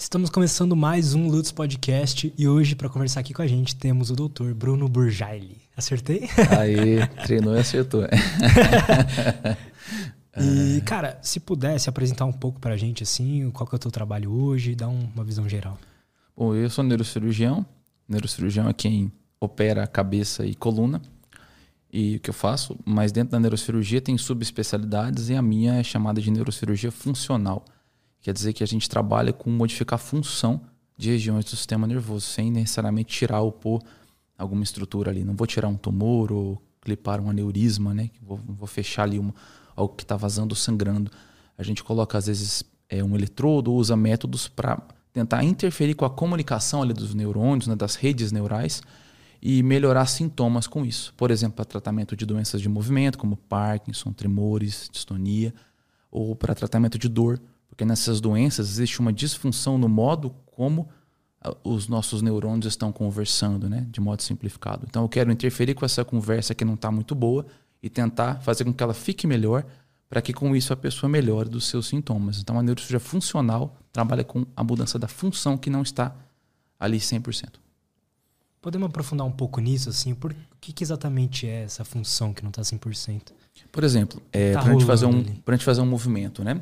Estamos começando mais um Lutz Podcast e hoje, para conversar aqui com a gente, temos o doutor Bruno Burjaili. Acertei? Aí, treinou e acertou. e, cara, se pudesse apresentar um pouco pra gente, assim, qual que é o teu trabalho hoje, dar uma visão geral. Bom, eu sou neurocirurgião. Neurocirurgião é quem opera a cabeça e coluna. E o que eu faço, mas dentro da neurocirurgia tem subespecialidades e a minha é chamada de neurocirurgia funcional. Quer dizer que a gente trabalha com modificar a função de regiões do sistema nervoso, sem necessariamente tirar ou pôr alguma estrutura ali. Não vou tirar um tumor ou clipar um aneurisma, né? Vou, vou fechar ali uma, algo que está vazando ou sangrando. A gente coloca, às vezes, é, um eletrodo ou usa métodos para tentar interferir com a comunicação ali dos neurônios, né, das redes neurais, e melhorar sintomas com isso. Por exemplo, para tratamento de doenças de movimento, como Parkinson, tremores, distonia, ou para tratamento de dor, porque nessas doenças existe uma disfunção no modo como ah, os nossos neurônios estão conversando, né, de modo simplificado. Então eu quero interferir com essa conversa que não está muito boa e tentar fazer com que ela fique melhor, para que com isso a pessoa melhore dos seus sintomas. Então a neurocirurgia funcional trabalha com a mudança da função que não está ali 100%. Podemos aprofundar um pouco nisso, assim? Por que, que exatamente é essa função que não está 100%? Por exemplo, é, tá para a gente fazer um, pra gente fazer um movimento, né?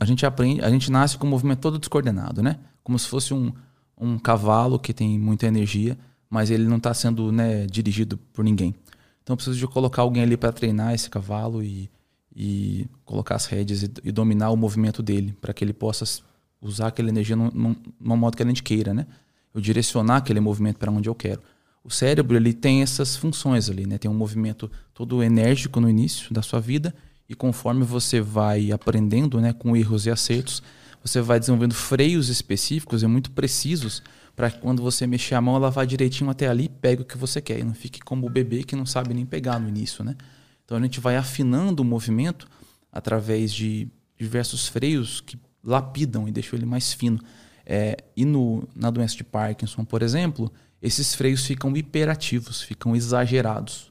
A gente aprende, a gente nasce com o movimento todo descoordenado, né? Como se fosse um, um cavalo que tem muita energia, mas ele não está sendo né, dirigido por ninguém. Então eu preciso de colocar alguém ali para treinar esse cavalo e, e colocar as rédeas e, e dominar o movimento dele, para que ele possa usar aquela energia num, num, num modo que a gente queira, né? Eu direcionar aquele movimento para onde eu quero. O cérebro ele tem essas funções ali, né? Tem um movimento todo enérgico no início da sua vida e conforme você vai aprendendo, né, com erros e acertos, você vai desenvolvendo freios específicos e muito precisos para que quando você mexer a mão ela vá direitinho até ali e pegue o que você quer e não fique como o bebê que não sabe nem pegar no início, né? Então a gente vai afinando o movimento através de diversos freios que lapidam e deixam ele mais fino. É, e no, na doença de Parkinson, por exemplo, esses freios ficam hiperativos, ficam exagerados.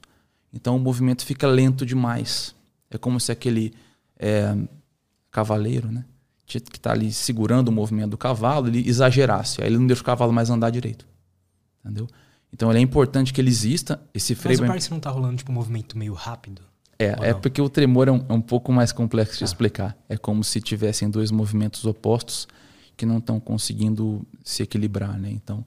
Então o movimento fica lento demais. É como se aquele é, cavaleiro, né, que está ali segurando o movimento do cavalo, ele exagerasse. Aí ele não deixa o cavalo mais andar direito. Entendeu? Então é importante que ele exista. Esse freio. Mas o Parkinson não está rolando tipo um movimento meio rápido? É, é porque o tremor é um, é um pouco mais complexo de ah. explicar. É como se tivessem dois movimentos opostos que não estão conseguindo se equilibrar, né? Então,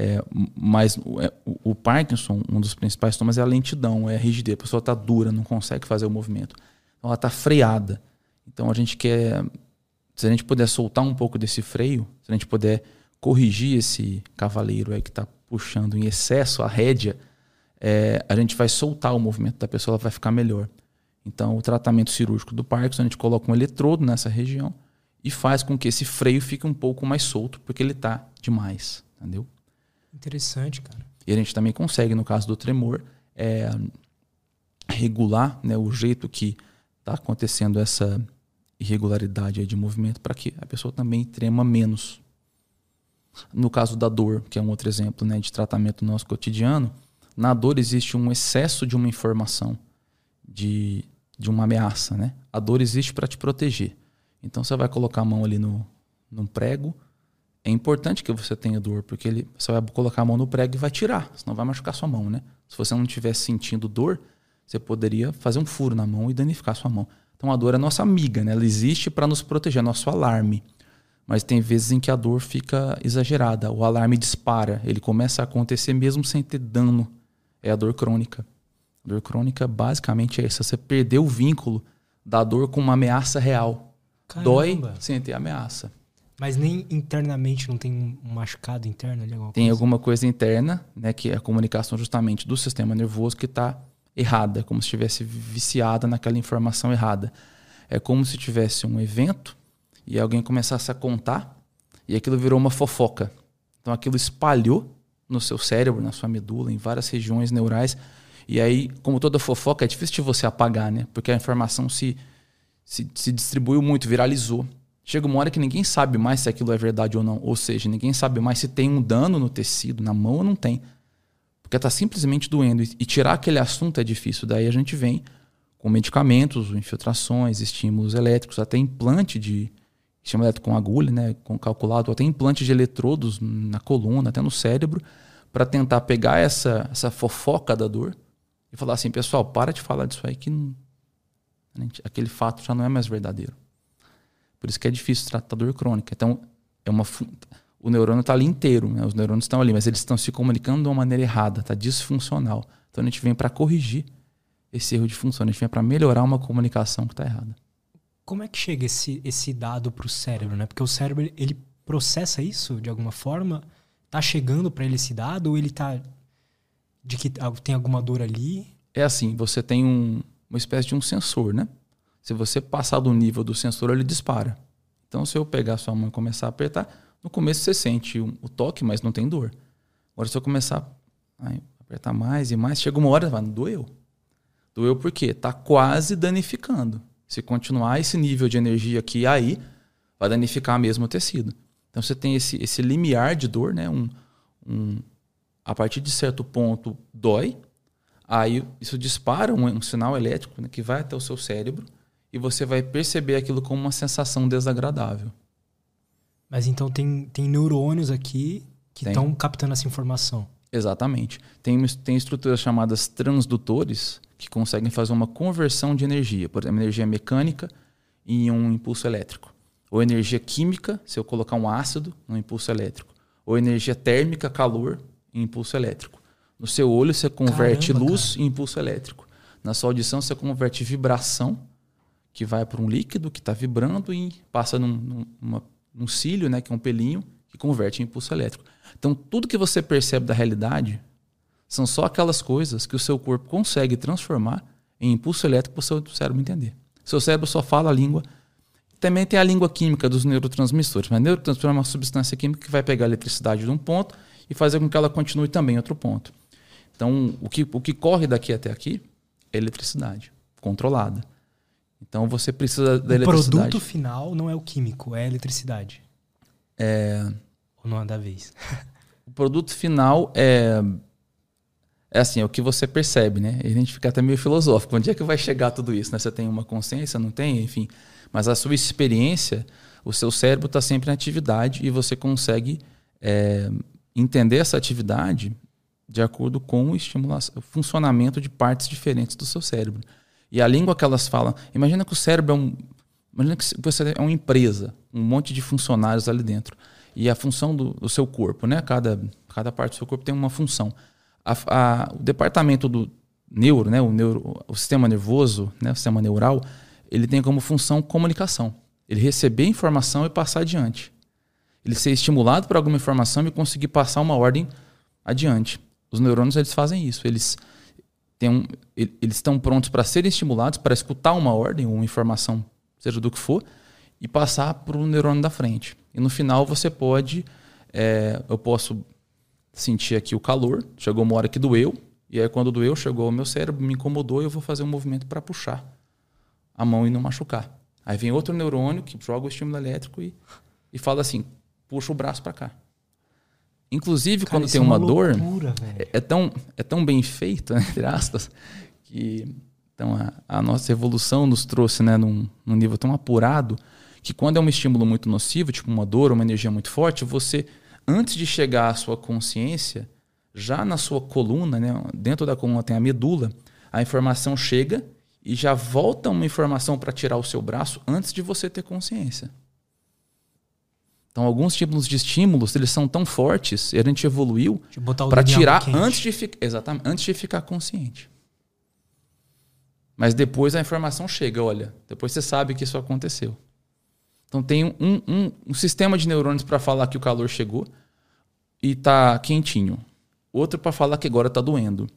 é, mas é, o, o, Parkinson, um dos principais sintomas é a lentidão, é a rigidez. A pessoa está dura, não consegue fazer o movimento. Então ela está freada. Então a gente quer, se a gente puder soltar um pouco desse freio, se a gente puder corrigir esse cavaleiro aí que está puxando em excesso a rédea, é, a gente vai soltar o movimento da pessoa, ela vai ficar melhor. Então o tratamento cirúrgico do Parkinson, a gente coloca um eletrodo nessa região e faz com que esse freio fique um pouco mais solto, porque ele está demais, entendeu? Interessante, cara. E a gente também consegue, no caso do tremor, é, regular né, o jeito que está acontecendo essa irregularidade de movimento para que a pessoa também trema menos. No caso da dor, que é um outro exemplo né, de tratamento no nosso cotidiano, na dor existe um excesso de uma informação, de, de uma ameaça. Né? A dor existe para te proteger. Então você vai colocar a mão ali no, no prego, é importante que você tenha dor, porque ele, você vai colocar a mão no prego e vai tirar, senão vai machucar sua mão, né? Se você não estiver sentindo dor, você poderia fazer um furo na mão e danificar sua mão. Então a dor é nossa amiga, né? Ela existe para nos proteger, é nosso alarme. Mas tem vezes em que a dor fica exagerada, o alarme dispara, ele começa a acontecer mesmo sem ter dano. É a dor crônica. A dor crônica basicamente é isso, você perdeu o vínculo da dor com uma ameaça real. Caramba. Dói sem ter ameaça. Mas nem internamente não tem um machucado interno ali? Alguma tem coisa? alguma coisa interna, né? Que é a comunicação justamente do sistema nervoso que está errada, como se estivesse viciada naquela informação errada. É como se tivesse um evento e alguém começasse a contar e aquilo virou uma fofoca. Então aquilo espalhou no seu cérebro, na sua medula, em várias regiões neurais. E aí, como toda fofoca, é difícil de você apagar, né? Porque a informação se, se, se distribuiu muito, viralizou. Chega uma hora que ninguém sabe mais se aquilo é verdade ou não. Ou seja, ninguém sabe mais se tem um dano no tecido, na mão ou não tem. Porque está simplesmente doendo. E tirar aquele assunto é difícil. Daí a gente vem com medicamentos, infiltrações, estímulos elétricos, até implante de estímulo elétrico com agulha, né, com calculado, até implante de eletrodos na coluna, até no cérebro, para tentar pegar essa, essa fofoca da dor e falar assim, pessoal, para de falar disso aí que não, aquele fato já não é mais verdadeiro. Por isso que é difícil tratar dor crônica. Então, é uma o neurônio está ali inteiro, né? os neurônios estão ali, mas eles estão se comunicando de uma maneira errada, está disfuncional. Então a gente vem para corrigir esse erro de função, a gente vem para melhorar uma comunicação que está errada. Como é que chega esse, esse dado para o cérebro? Né? Porque o cérebro ele processa isso de alguma forma? Está chegando para ele esse dado ou ele está de que tem alguma dor ali? É assim, você tem um, uma espécie de um sensor, né? Se você passar do nível do sensor, ele dispara. Então, se eu pegar a sua mão e começar a apertar, no começo você sente o, toque, mas não tem dor. Agora, se eu começar a apertar mais e mais, chega uma hora, vai, doeu. Doeu porque está quase danificando. Se continuar esse nível de energia aqui aí, vai danificar mesmo o tecido. Então você tem esse, esse limiar de dor, né? Um, um, a partir de certo ponto dói, aí isso dispara um, um sinal elétrico né, que vai até o seu cérebro e você vai perceber aquilo como uma sensação desagradável. Mas então tem, tem neurônios aqui que estão captando essa informação. Exatamente. Tem, tem estruturas chamadas transdutores que conseguem fazer uma conversão de energia, por exemplo, energia mecânica em um impulso elétrico. Ou energia química, se eu colocar um ácido no impulso elétrico. Ou energia térmica, calor, em impulso elétrico. No seu olho, você converte Caramba, luz cara. em impulso elétrico. Na sua audição, você converte vibração, que vai para um líquido que está vibrando e passa num, numa, num cílio, né, que é um pelinho, que converte em impulso elétrico. Então, tudo que você percebe da realidade são só aquelas coisas que o seu corpo consegue transformar em impulso elétrico para o seu cérebro entender. Seu cérebro só fala a língua. Também tem a língua química dos neurotransmissores, mas neurotransmissor é uma substância química que vai pegar a eletricidade de um ponto e fazer com que ela continue também em outro ponto. Então, o que, o que corre daqui até aqui é eletricidade controlada. Então, você precisa da o eletricidade. O produto final não é o químico, é a eletricidade. É... Ou não é da vez? o produto final é é assim, é o que você percebe, né? A gente fica até meio filosófico. Onde é que vai chegar tudo isso? Né? Você tem uma consciência, não tem? Enfim. Mas a sua experiência, o seu cérebro está sempre em atividade e você consegue é, entender essa atividade de acordo com o, o funcionamento de partes diferentes do seu cérebro. E a língua que elas falam. Imagina que o cérebro é um. Imagina que você é uma empresa, um monte de funcionários ali dentro. E a função do, do seu corpo, né? Cada, cada parte do seu corpo tem uma função a, a, o departamento do neuro, né, o, neuro, o sistema nervoso, né, o sistema neural, ele tem como função comunicação. Ele receber informação e passar adiante. Ele ser estimulado por alguma informação e conseguir passar uma ordem adiante. Os neurônios eles fazem isso. Eles um, eles estão prontos para serem estimulados, para escutar uma ordem ou uma informação, seja do que for, e passar para o neurônio da frente. E no final você pode, é, eu posso senti aqui o calor, chegou uma hora que doeu, e aí quando doeu, chegou ao meu cérebro, me incomodou e eu vou fazer um movimento para puxar a mão e não machucar. Aí vem outro neurônio que joga o estímulo elétrico e, e fala assim, puxa o braço para cá. Inclusive, Cara, quando tem uma, é uma dor, é, é, tão, é tão bem feito, né, entre aspas, que então, a, a, nossa evolução nos trouxe né, num, num nível tão apurado que quando é um estímulo muito nocivo, tipo uma dor, uma energia muito forte, você antes de chegar à sua consciência, já na sua coluna, né, dentro da coluna tem a medula, a informação chega e já volta uma informação para tirar o seu braço antes de você ter consciência. Então, alguns tipos de estímulos, eles são tão fortes, e a gente evoluiu para tirar antes de, exatamente, antes de ficar consciente. Mas depois a informação chega, olha, depois você sabe que isso aconteceu. Então tem um, um, um sistema de neurônios para falar que o calor chegou e tá quentinho. Outro para falar que agora tá doendo.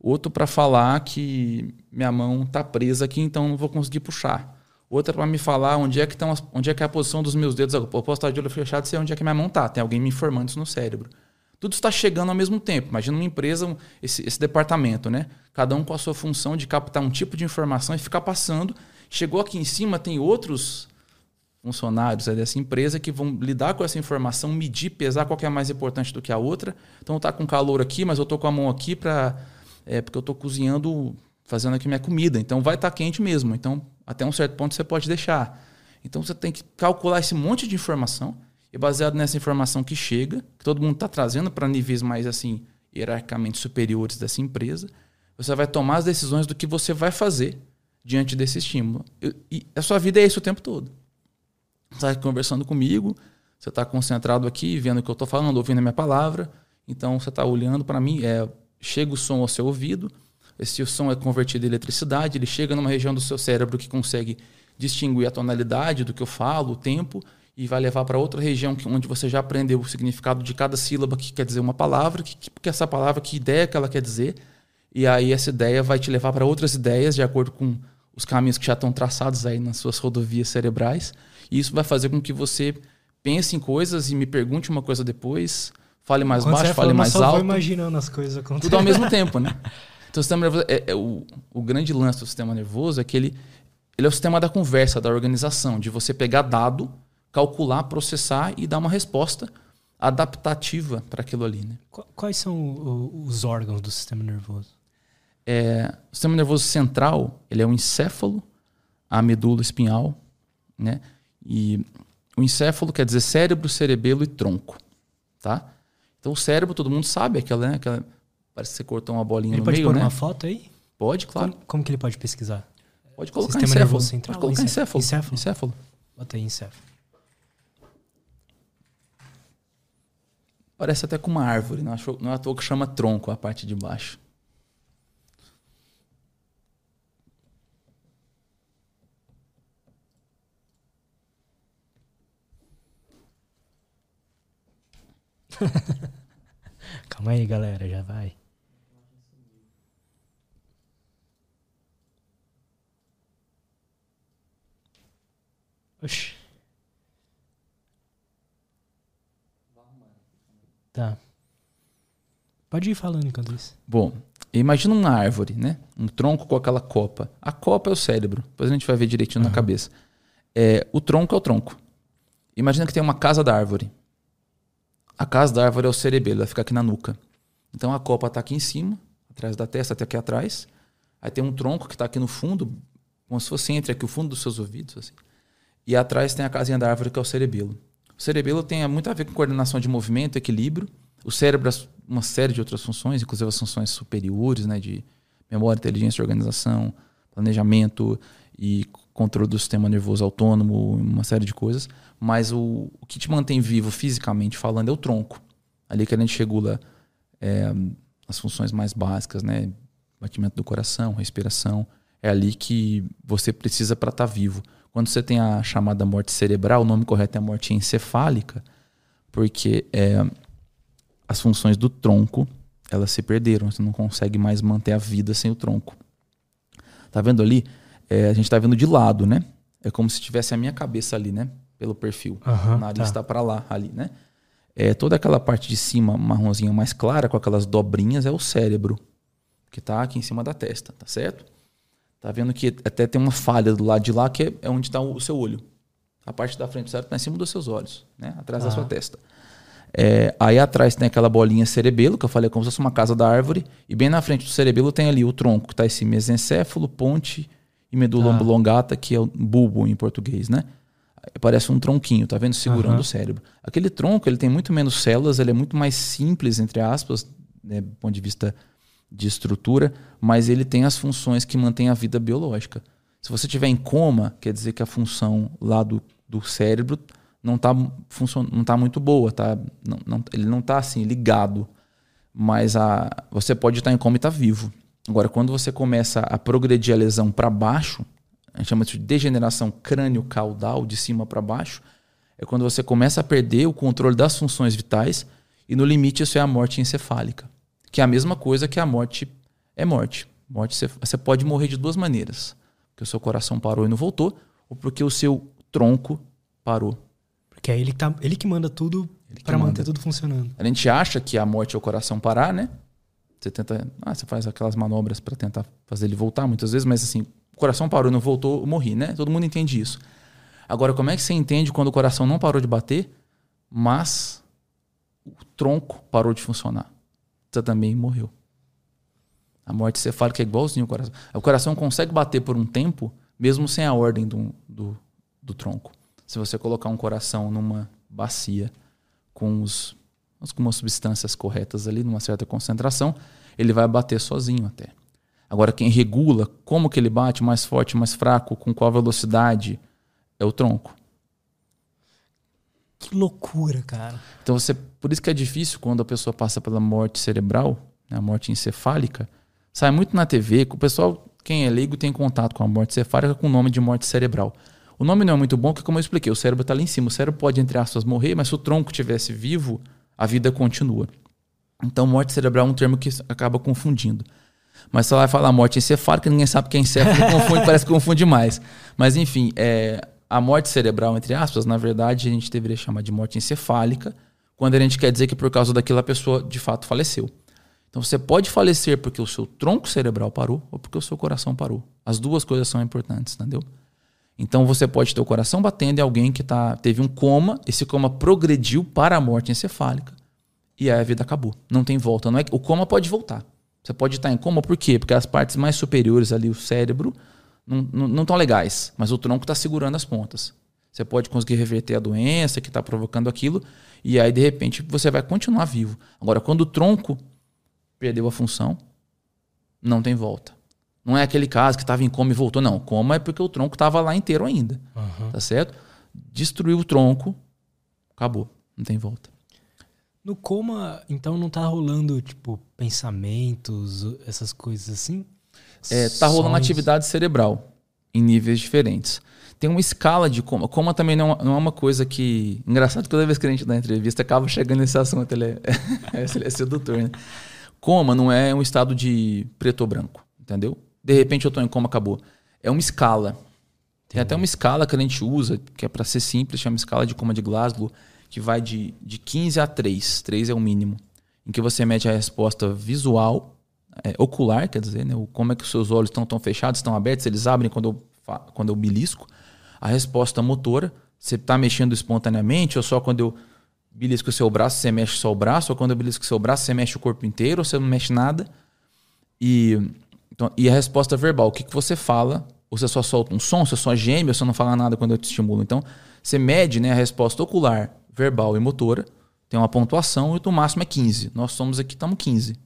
Outro para falar que minha mão tá presa aqui, então não vou conseguir puxar. Outra para me falar onde é que estão onde é que é a posição dos meus dedos. Eu posso estar de olho fechado e sei onde é que minha mão tá. Tem alguém me informando isso no cérebro. Tudo está chegando ao mesmo tempo. Imagina uma empresa, esse, esse departamento, né? Cada um com a sua função de captar um tipo de informação e ficar passando. Chegou aqui em cima, tem outros funcionários dessa empresa que vão lidar com essa informação, medir, pesar qual é mais importante do que a outra. Então tá com calor aqui, mas eu tô com a mão aqui para é porque eu tô cozinhando, fazendo aqui minha comida. Então vai estar tá quente mesmo. Então até um certo ponto você pode deixar. Então você tem que calcular esse monte de informação e baseado nessa informação que chega, que todo mundo está trazendo para níveis mais assim hierarquicamente superiores dessa empresa, você vai tomar as decisões do que você vai fazer diante desse estímulo. E a sua vida é isso o tempo todo. Você está conversando comigo, você está concentrado aqui, vendo o que eu estou falando, ouvindo a minha palavra. Então você está olhando para mim, é, chega o som ao seu ouvido, esse som é convertido em eletricidade, ele chega numa região do seu cérebro que consegue distinguir a tonalidade do que eu falo, o tempo, e vai levar para outra região onde você já aprendeu o significado de cada sílaba que quer dizer uma palavra, que, que essa palavra, que ideia que ela quer dizer. E aí essa ideia vai te levar para outras ideias de acordo com os caminhos que já estão traçados aí nas suas rodovias cerebrais. E isso vai fazer com que você pense em coisas e me pergunte uma coisa depois, fale mais Quando baixo, fale mais só alto. Vou imaginando as coisas acontecendo. Tudo ao mesmo tempo, né? Então o sistema nervoso é, é o, o grande lance do sistema nervoso é que ele, ele é o sistema da conversa, da organização, de você pegar dado, calcular, processar e dar uma resposta adaptativa para aquilo ali. Né? Quais são os órgãos do sistema nervoso? É, o sistema nervoso central ele é o encéfalo, a medula espinhal, né? E o encéfalo quer dizer cérebro, cerebelo e tronco, tá? Então o cérebro todo mundo sabe aquela, né? aquela parece que você cortou uma bolinha ele no meio, né? Ele pode pôr uma foto aí? Pode, claro. Como, como, que ele pode pesquisar? Pode colocar Sistema encéfalo. Central. Pode colocar encéfalo. Encéfalo. encéfalo. Bota aí encéfalo. Parece até com uma árvore, não, achou, não é à toa que chama tronco a parte de baixo. Calma aí, galera, já vai. Oxi. Tá. Pode ir falando enquanto isso. Bom, imagina uma árvore, né? Um tronco com aquela copa. A copa é o cérebro. Depois a gente vai ver direitinho uhum. na cabeça. É, o tronco é o tronco. Imagina que tem uma casa da árvore. A casa da árvore é o cerebelo, vai ficar aqui na nuca. Então a copa está aqui em cima, atrás da testa, até aqui atrás. Aí tem um tronco que está aqui no fundo, como se fosse entre aqui o fundo dos seus ouvidos. Assim. E atrás tem a casinha da árvore, que é o cerebelo. O cerebelo tem muito a ver com coordenação de movimento, equilíbrio. O cérebro, uma série de outras funções, inclusive as funções superiores, né, de memória, inteligência, organização, planejamento e controle do sistema nervoso autônomo, uma série de coisas. Mas o, o que te mantém vivo fisicamente falando é o tronco. Ali que a gente regula é, as funções mais básicas, né? Batimento do coração, respiração. É ali que você precisa para estar tá vivo. Quando você tem a chamada morte cerebral, o nome correto é morte encefálica, porque é, as funções do tronco elas se perderam. Você não consegue mais manter a vida sem o tronco. Tá vendo ali? É, a gente está vendo de lado, né? É como se tivesse a minha cabeça ali, né? Pelo perfil. Uhum, o nariz está tá para lá, ali, né? É, toda aquela parte de cima, marronzinha mais clara, com aquelas dobrinhas, é o cérebro, que está aqui em cima da testa, tá certo? Tá vendo que até tem uma falha do lado de lá, que é, é onde está o seu olho. A parte da frente do cérebro está em cima dos seus olhos, né? Atrás da sua testa. É, aí atrás tem aquela bolinha cerebelo, que eu falei como se fosse uma casa da árvore. E bem na frente do cerebelo tem ali o tronco, que está esse mesencéfalo, ponte e medula ah. oblongata, que é o bulbo em português, né? Parece um tronquinho, tá vendo? Segurando uhum. o cérebro. Aquele tronco, ele tem muito menos células, ele é muito mais simples, entre aspas, né, do ponto de vista de estrutura, mas ele tem as funções que mantêm a vida biológica. Se você tiver em coma, quer dizer que a função lá do, do cérebro não está não tá muito boa, tá? Não, não, ele não está assim ligado, mas a, você pode estar em coma e estar tá vivo. Agora, quando você começa a progredir a lesão para baixo, a gente chama de degeneração crânio-caudal, de cima para baixo, é quando você começa a perder o controle das funções vitais e no limite isso é a morte encefálica, que é a mesma coisa que a morte é morte. Morte você pode morrer de duas maneiras, porque o seu coração parou e não voltou, ou porque o seu tronco parou. Porque é ele que, tá, ele que manda tudo para manter tudo funcionando. A gente acha que a morte é o coração parar, né? Você tenta, ah, você faz aquelas manobras para tentar fazer ele voltar muitas vezes, mas assim, o coração parou, não voltou, eu morri, né? Todo mundo entende isso. Agora, como é que você entende quando o coração não parou de bater, mas o tronco parou de funcionar? Também morreu. A morte cefálica é igualzinho ao coração. O coração consegue bater por um tempo, mesmo sem a ordem do, do, do tronco. Se você colocar um coração numa bacia com, os, com as substâncias corretas ali, numa certa concentração, ele vai bater sozinho até. Agora, quem regula como que ele bate, mais forte, mais fraco, com qual velocidade, é o tronco. Que loucura, cara. Então, você, por isso que é difícil quando a pessoa passa pela morte cerebral, né, a morte encefálica, sai muito na TV, o pessoal, quem é leigo, tem contato com a morte encefálica com o nome de morte cerebral. O nome não é muito bom, porque, como eu expliquei, o cérebro está lá em cima. O cérebro pode, entre aspas, morrer, mas se o tronco estivesse vivo, a vida continua. Então, morte cerebral é um termo que acaba confundindo. Mas ela vai falar morte encefálica, ninguém sabe que é encéfalo, confunde, parece que confunde mais. Mas, enfim, é, a morte cerebral, entre aspas, na verdade, a gente deveria chamar de morte encefálica, quando a gente quer dizer que por causa daquilo a pessoa de fato faleceu. Então você pode falecer porque o seu tronco cerebral parou ou porque o seu coração parou. As duas coisas são importantes, entendeu? Então você pode ter o coração batendo em alguém que tá, teve um coma, esse coma progrediu para a morte encefálica e aí a vida acabou. Não tem volta. Não é, o coma pode voltar. Você pode estar em coma por quê? Porque as partes mais superiores ali, o cérebro, não estão legais, mas o tronco está segurando as pontas. Você pode conseguir reverter a doença que está provocando aquilo e aí de repente você vai continuar vivo. Agora, quando o tronco perdeu a função, não tem volta. Não é aquele caso que estava em coma e voltou. Não, coma é porque o tronco estava lá inteiro ainda. Uhum. Tá certo? Destruiu o tronco, acabou. Não tem volta. No coma, então não tá rolando, tipo, pensamentos, essas coisas assim? É, tá rolando atividade cerebral em níveis diferentes. Tem uma escala de coma. Coma também não, não é uma coisa que. Engraçado que toda vez que a gente dá entrevista acaba chegando nesse assunto. Ele é, ele é sedutor, né? Coma não é um estado de preto ou branco, entendeu? De repente eu tô em coma, acabou. É uma escala. Tem até uma escala que a gente usa, que é para ser simples, chama escala de coma de Glasgow, que vai de, de 15 a 3. 3 é o mínimo. Em que você mede a resposta visual, é, ocular, quer dizer, né? como é que os seus olhos estão tão fechados, estão abertos, eles abrem quando eu, quando eu belisco. A resposta motora, você está mexendo espontaneamente ou só quando eu belisco o seu braço, você mexe só o braço, ou quando eu belisco o seu braço, você mexe o corpo inteiro, ou você não mexe nada. E, então, e a resposta verbal, o que, que você fala? Ou você só solta um som, você só geme, ou você não fala nada quando eu te estimulo. Então, você mede né, a resposta ocular, verbal e motora, tem uma pontuação e o máximo é 15. Nós somos aqui, estamos 15.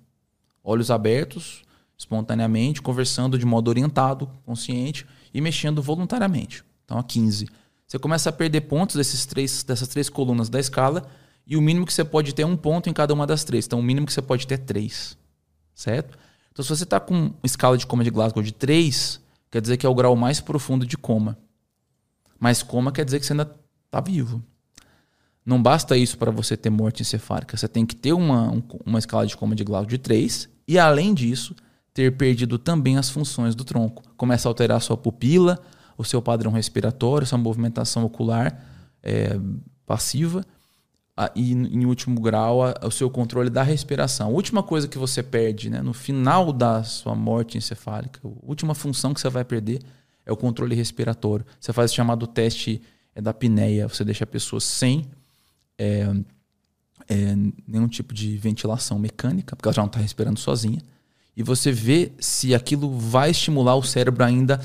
Olhos abertos, espontaneamente, conversando de modo orientado, consciente e mexendo voluntariamente. Então, a 15. Você começa a perder pontos desses três, dessas três colunas da escala e o mínimo que você pode ter é um ponto em cada uma das três. Então, o mínimo que você pode ter é três. Certo? Então, se você está com uma escala de coma de Glasgow de 3, quer dizer que é o grau mais profundo de coma. Mas coma quer dizer que você ainda está vivo. Não basta isso para você ter morte encefálica. Você tem que ter uma, uma escala de coma de Glasgow de 3 e, além disso, ter perdido também as funções do tronco. Começa a alterar a sua pupila, o seu padrão respiratório, sua movimentação ocular é, passiva e, em último grau, a, o seu controle da respiração. A última coisa que você perde né, no final da sua morte encefálica, a última função que você vai perder é o controle respiratório. Você faz o chamado teste é, da apneia, você deixa a pessoa sem é, é, nenhum tipo de ventilação mecânica, porque ela já não está respirando sozinha. E você vê se aquilo vai estimular o cérebro ainda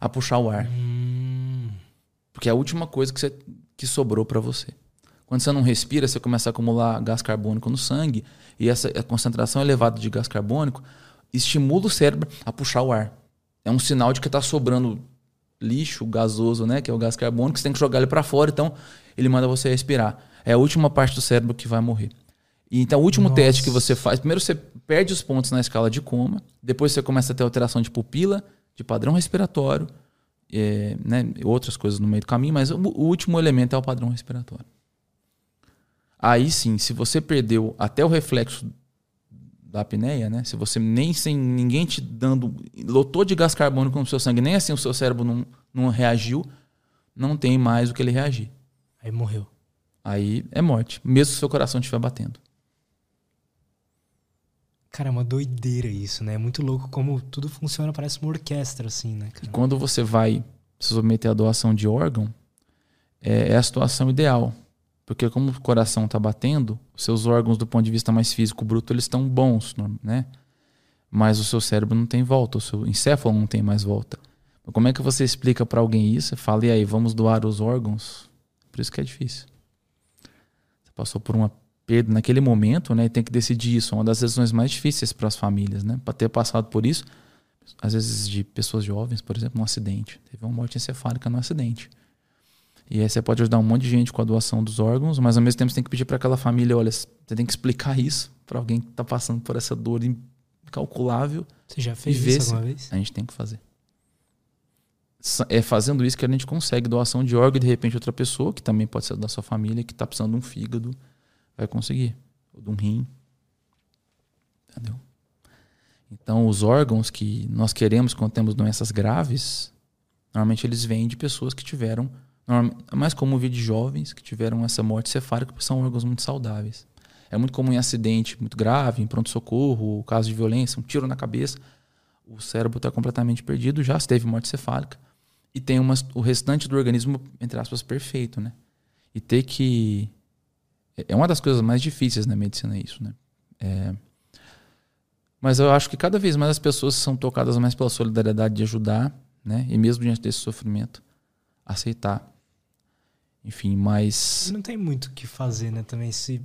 a puxar o ar. Hum. Porque é a última coisa que, você, que sobrou para você. Quando você não respira, você começa a acumular gás carbônico no sangue e essa a concentração elevada de gás carbônico estimula o cérebro a puxar o ar. É um sinal de que está sobrando lixo gasoso, né, que é o gás carbônico, você tem que jogar ele para fora, então ele manda você respirar é a última parte do cérebro que vai morrer. Então, o último Nossa. teste que você faz, primeiro você perde os pontos na escala de coma, depois você começa a ter alteração de pupila, de padrão respiratório, é, né, outras coisas no meio do caminho, mas o, o último elemento é o padrão respiratório. Aí sim, se você perdeu até o reflexo da apneia, né? Se você nem sem ninguém te dando, lotou de gás carbônico no seu sangue, nem assim o seu cérebro não, não reagiu, não tem mais o que ele reagir. Aí morreu. Aí é morte, mesmo se seu coração estiver batendo. Cara, é uma doideira isso, né? É muito louco como tudo funciona, parece uma orquestra, assim, né? Cara? E quando você vai se submeter à doação de órgão, é, é a situação ideal. Porque como o coração está batendo, os seus órgãos, do ponto de vista mais físico bruto, eles estão bons, né? Mas o seu cérebro não tem volta, o seu encéfalo não tem mais volta. Como é que você explica para alguém isso? Fala, e aí, vamos doar os órgãos? Por isso que é difícil. Passou por uma perda naquele momento, né? E tem que decidir isso. É uma das decisões mais difíceis para as famílias, né? Para ter passado por isso, às vezes de pessoas jovens, por exemplo, num acidente. Teve uma morte encefálica no acidente. E aí você pode ajudar um monte de gente com a doação dos órgãos, mas ao mesmo tempo você tem que pedir para aquela família, olha, você tem que explicar isso para alguém que está passando por essa dor incalculável. Você já fez isso alguma vez? A gente tem que fazer é fazendo isso que a gente consegue doação de órgão e de repente outra pessoa, que também pode ser da sua família, que está precisando de um fígado, vai conseguir. Ou de um rim. Entendeu? Então, os órgãos que nós queremos quando temos doenças graves, normalmente eles vêm de pessoas que tiveram. É mais comum vir de jovens que tiveram essa morte cefálica, porque são órgãos muito saudáveis. É muito comum em acidente muito grave, em pronto-socorro, caso de violência, um tiro na cabeça. O cérebro está completamente perdido, já teve morte cefálica e tem uma, o restante do organismo, entre aspas, perfeito, né? E ter que. É uma das coisas mais difíceis na medicina, isso, né? É, mas eu acho que cada vez mais as pessoas são tocadas mais pela solidariedade de ajudar, né? E mesmo diante desse sofrimento, aceitar. Enfim, mas. Não tem muito o que fazer, né? Também se.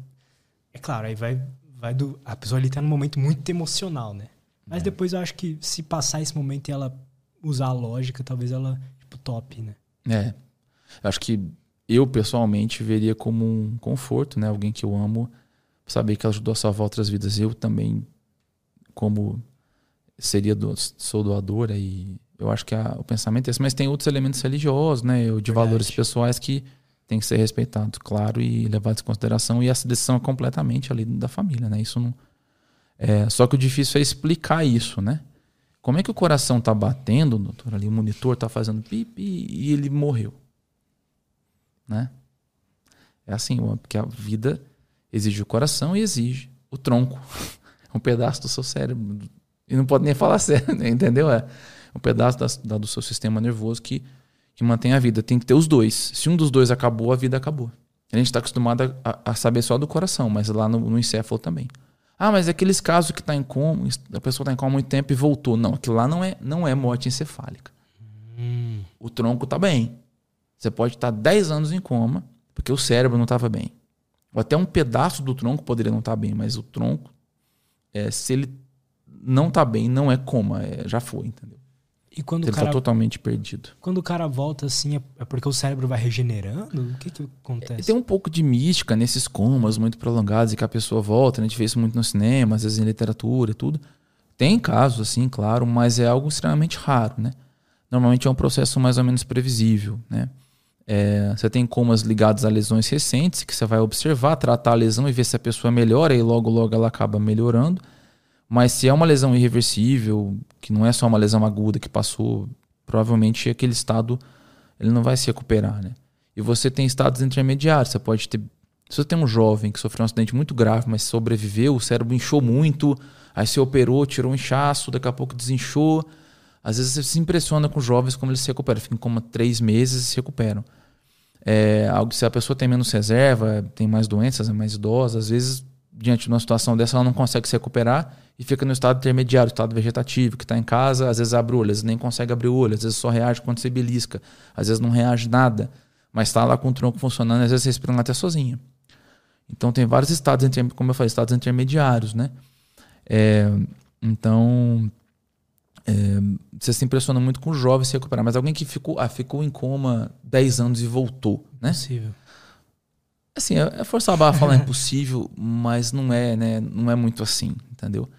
É claro, aí vai, vai do. A pessoa ali tá num momento muito emocional, né? Mas é. depois eu acho que se passar esse momento e ela usar a lógica, talvez ela top, né? É. Acho que eu, pessoalmente, veria como um conforto, né? Alguém que eu amo, saber que ela ajudou a salvar outras vidas. Eu também, como seria do, sou doadora e eu acho que a, o pensamento é esse, mas tem outros elementos religiosos, né? De Verdade. valores pessoais que tem que ser respeitado, claro, e levados em consideração. E essa decisão é completamente ali da família, né? Isso não. É, só que o difícil é explicar isso, né? Como é que o coração está batendo, doutor? Ali o monitor está fazendo pipi e ele morreu. Né? É assim, porque a vida exige o coração e exige o tronco. um pedaço do seu cérebro. E não pode nem falar sério, né? entendeu? É um pedaço da, da, do seu sistema nervoso que, que mantém a vida. Tem que ter os dois. Se um dos dois acabou, a vida acabou. A gente está acostumado a, a, saber só do coração, mas lá no, no encéfalo também. Ah, mas é aqueles casos que está em coma, a pessoa está em coma há muito tempo e voltou. Não, aquilo lá não é, não é morte encefálica. Hum. O tronco está bem. Você pode estar tá 10 anos em coma, porque o cérebro não estava bem. Ou até um pedaço do tronco poderia não estar tá bem, mas o tronco, é, se ele não está bem, não é coma, é, já foi, entendeu? E quando ele está totalmente perdido. Quando o cara volta assim, é, é porque o cérebro vai regenerando? O que, que acontece? Tem um pouco de mística nesses comas muito prolongados e que a pessoa volta. Né? A gente vê isso muito no cinema, às vezes em literatura e tudo. Tem casos, assim, claro, mas é algo extremamente raro, né? Normalmente é um processo mais ou menos previsível, né? É, você tem comas ligados a lesões recentes que você vai observar, tratar a lesão e ver se a pessoa melhora e logo logo ela acaba melhorando. Mas se é uma lesão irreversível, que não é só uma lesão aguda que passou, provavelmente aquele estado ele não vai se recuperar, né? E você tem estados intermediários. Você pode ter. Se você tem um jovem que sofreu um acidente muito grave, mas sobreviveu, o cérebro inchou muito, aí você operou, tirou um inchaço, daqui a pouco desinchou. Às vezes você se impressiona com jovens como eles se recuperam. Ficam como três meses e se recuperam. É, se a pessoa tem menos reserva, tem mais doenças, é mais idosa, às vezes, diante de uma situação dessa, ela não consegue se recuperar e fica no estado intermediário, estado vegetativo, que está em casa, às vezes abre o olho, às vezes nem consegue abrir o olho, às vezes só reage quando você belisca, às vezes não reage nada, mas está lá com o tronco funcionando, às vezes respirando até sozinho. Então tem vários estados, como eu falei, estados intermediários, né? É, então é, você se impressiona muito com jovens se recuperar, mas alguém que ficou, ah, ficou em coma 10 anos e voltou, né? Possível. Assim, é, é forçar a barra falar impossível, mas não é, né? Não é muito assim, entendeu?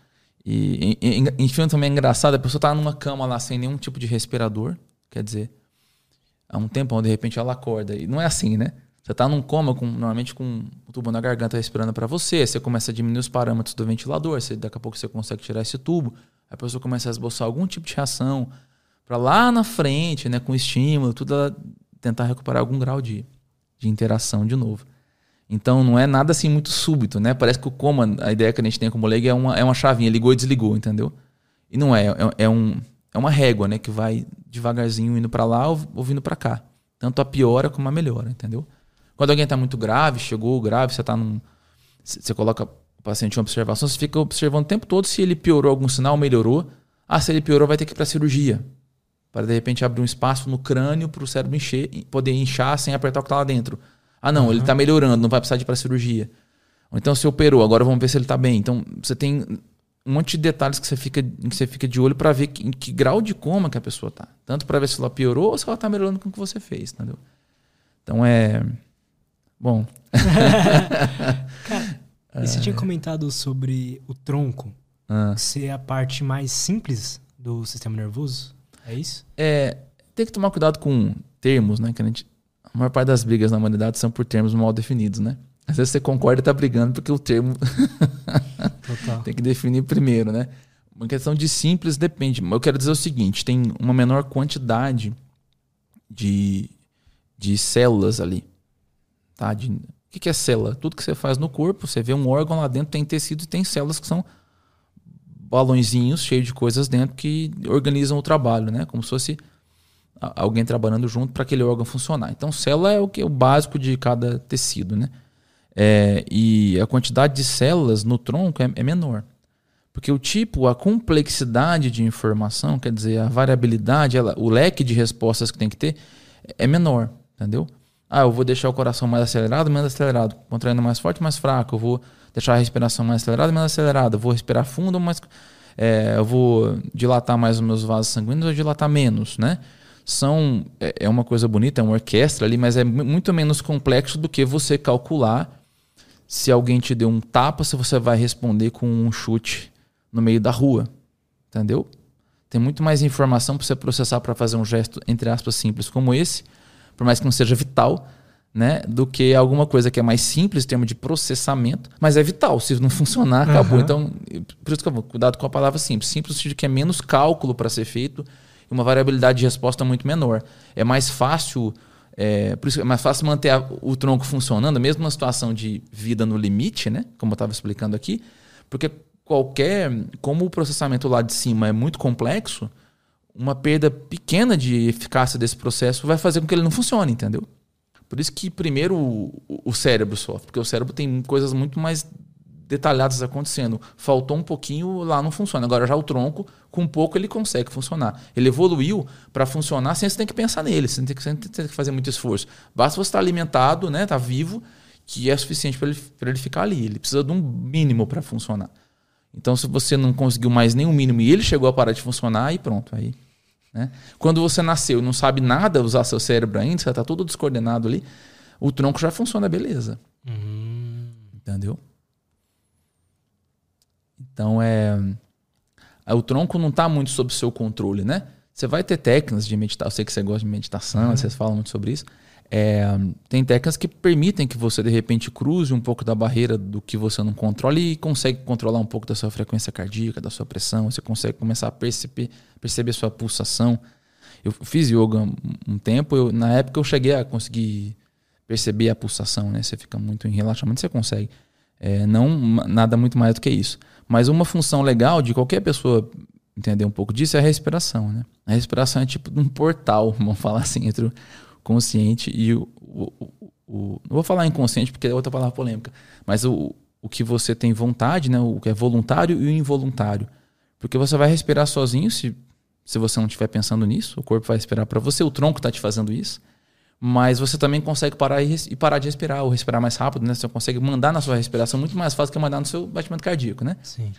E, e, em filme também é engraçado, a pessoa tá numa cama lá sem nenhum tipo de respirador, quer dizer, há um tempo, de repente ela acorda. E não é assim, né? Você tá num coma, com, normalmente com o tubo na garganta respirando para você, você começa a diminuir os parâmetros do ventilador, você, daqui a pouco você consegue tirar esse tubo, a pessoa começa a esboçar algum tipo de reação para lá na frente, né, com estímulo, tudo ela tentar recuperar algum grau de, de interação de novo. Então não é nada assim muito súbito, né? Parece que o coma, a ideia que a gente tem como leigo é uma, é uma chavinha, ligou e desligou, entendeu? E não é, é, é, um, é uma régua, né? Que vai devagarzinho indo para lá ou, vindo para cá. Tanto a piora como a melhora, entendeu? Quando alguém está muito grave, chegou grave, você tá num. Você coloca o paciente em observação, você fica observando o tempo todo se ele piorou algum sinal, melhorou. Ah, se ele piorou, vai ter que ir para cirurgia para de repente abrir um espaço no crânio para o cérebro encher, poder inchar sem apertar o que está lá dentro. Ah, não, uhum. ele está melhorando, não vai precisar de ir para cirurgia. Ou então você operou, agora vamos ver se ele está bem. Então você tem um monte de detalhes que você fica, que você fica de olho para ver que, em que grau de coma que a pessoa está. Tanto para ver se ela piorou ou se ela está melhorando com o que você fez, entendeu? Então é. Bom. Cara, e você tinha comentado sobre o tronco ah. ser a parte mais simples do sistema nervoso? É isso? É, tem que tomar cuidado com termos, né? Que a, gente, a maior parte das brigas na humanidade são por termos mal definidos, né? Às vezes você concorda e tá brigando porque o termo tem que definir primeiro, né? Uma questão de simples depende. Eu quero dizer o seguinte: tem uma menor quantidade de, de células ali. Tá? De, o que é célula? Tudo que você faz no corpo, você vê um órgão lá dentro, tem tecido e tem células que são balõezinhos cheios de coisas dentro que organizam o trabalho, né? Como se fosse alguém trabalhando junto para aquele órgão funcionar. Então, célula é o que o básico de cada tecido, né? É, e a quantidade de células no tronco é, é, menor. Porque o tipo, a complexidade de informação, quer dizer, a variabilidade, ela, o leque de respostas que tem que ter é menor, entendeu? Ah, eu vou deixar o coração mais acelerado, menos acelerado, contraindo mais forte, mais fraco, eu vou deixar a respiração mais acelerada, menos acelerada. Eu vou respirar fundo, mas é, eu vou dilatar mais os meus vasos sanguíneos ou dilatar menos, né? São é, é uma coisa bonita, é uma orquestra ali, mas é muito menos complexo do que você calcular se alguém te deu um tapa, se você vai responder com um chute no meio da rua, entendeu? Tem muito mais informação para você processar para fazer um gesto entre aspas simples como esse, por mais que não seja vital, né, do que alguma coisa que é mais simples em termos de processamento, mas é vital. Se não funcionar, acabou. Uhum. Então, por isso que eu vou cuidado com a palavra simples. Simples de que é menos cálculo para ser feito e uma variabilidade de resposta muito menor. É mais fácil, é, por isso é mais fácil manter a, o tronco funcionando, mesmo na situação de vida no limite, né, como eu estava explicando aqui, porque qualquer, como o processamento lá de cima é muito complexo, uma perda pequena de eficácia desse processo vai fazer com que ele não funcione, entendeu? Por isso que primeiro o, o cérebro sofre, porque o cérebro tem coisas muito mais detalhadas acontecendo. Faltou um pouquinho, lá não funciona. Agora já o tronco, com pouco ele consegue funcionar. Ele evoluiu para funcionar sem você ter que pensar nele, sem ter que, sem ter que fazer muito esforço. Basta você estar alimentado, né, estar tá vivo, que é suficiente para ele, ele ficar ali. Ele precisa de um mínimo para funcionar. Então, se você não conseguiu mais nenhum mínimo e ele chegou a parar de funcionar, aí pronto, aí né? Quando você nasceu e não sabe nada usar seu cérebro ainda, você está todo descoordenado ali, o tronco já funciona beleza. Uhum. Entendeu? Então é. O tronco não está muito sob seu controle, né? Você vai ter técnicas de meditação. Eu sei que você gosta de meditação, uhum. vocês falam muito sobre isso. É, tem técnicas que permitem que você de repente cruze um pouco da barreira do que você não controla e consegue controlar um pouco da sua frequência cardíaca, da sua pressão, você consegue começar a perceber, perceber a sua pulsação. Eu fiz yoga um tempo, eu, na época eu cheguei a conseguir perceber a pulsação, né? Você fica muito em relaxamento, você consegue. É, não nada muito mais do que isso. Mas uma função legal de qualquer pessoa entender um pouco disso é a respiração, né? A respiração é tipo um portal, vamos falar assim, entre consciente e o, o, o, Não vou falar inconsciente porque é outra palavra polêmica, mas o, o que você tem vontade, né? o que é voluntário e o involuntário. Porque você vai respirar sozinho se, se você não estiver pensando nisso, o corpo vai respirar para você, o tronco está te fazendo isso. Mas você também consegue parar e, e, parar de respirar, ou respirar mais rápido, né? Você consegue mandar na sua respiração muito mais fácil que mandar no seu batimento cardíaco, né? Sim.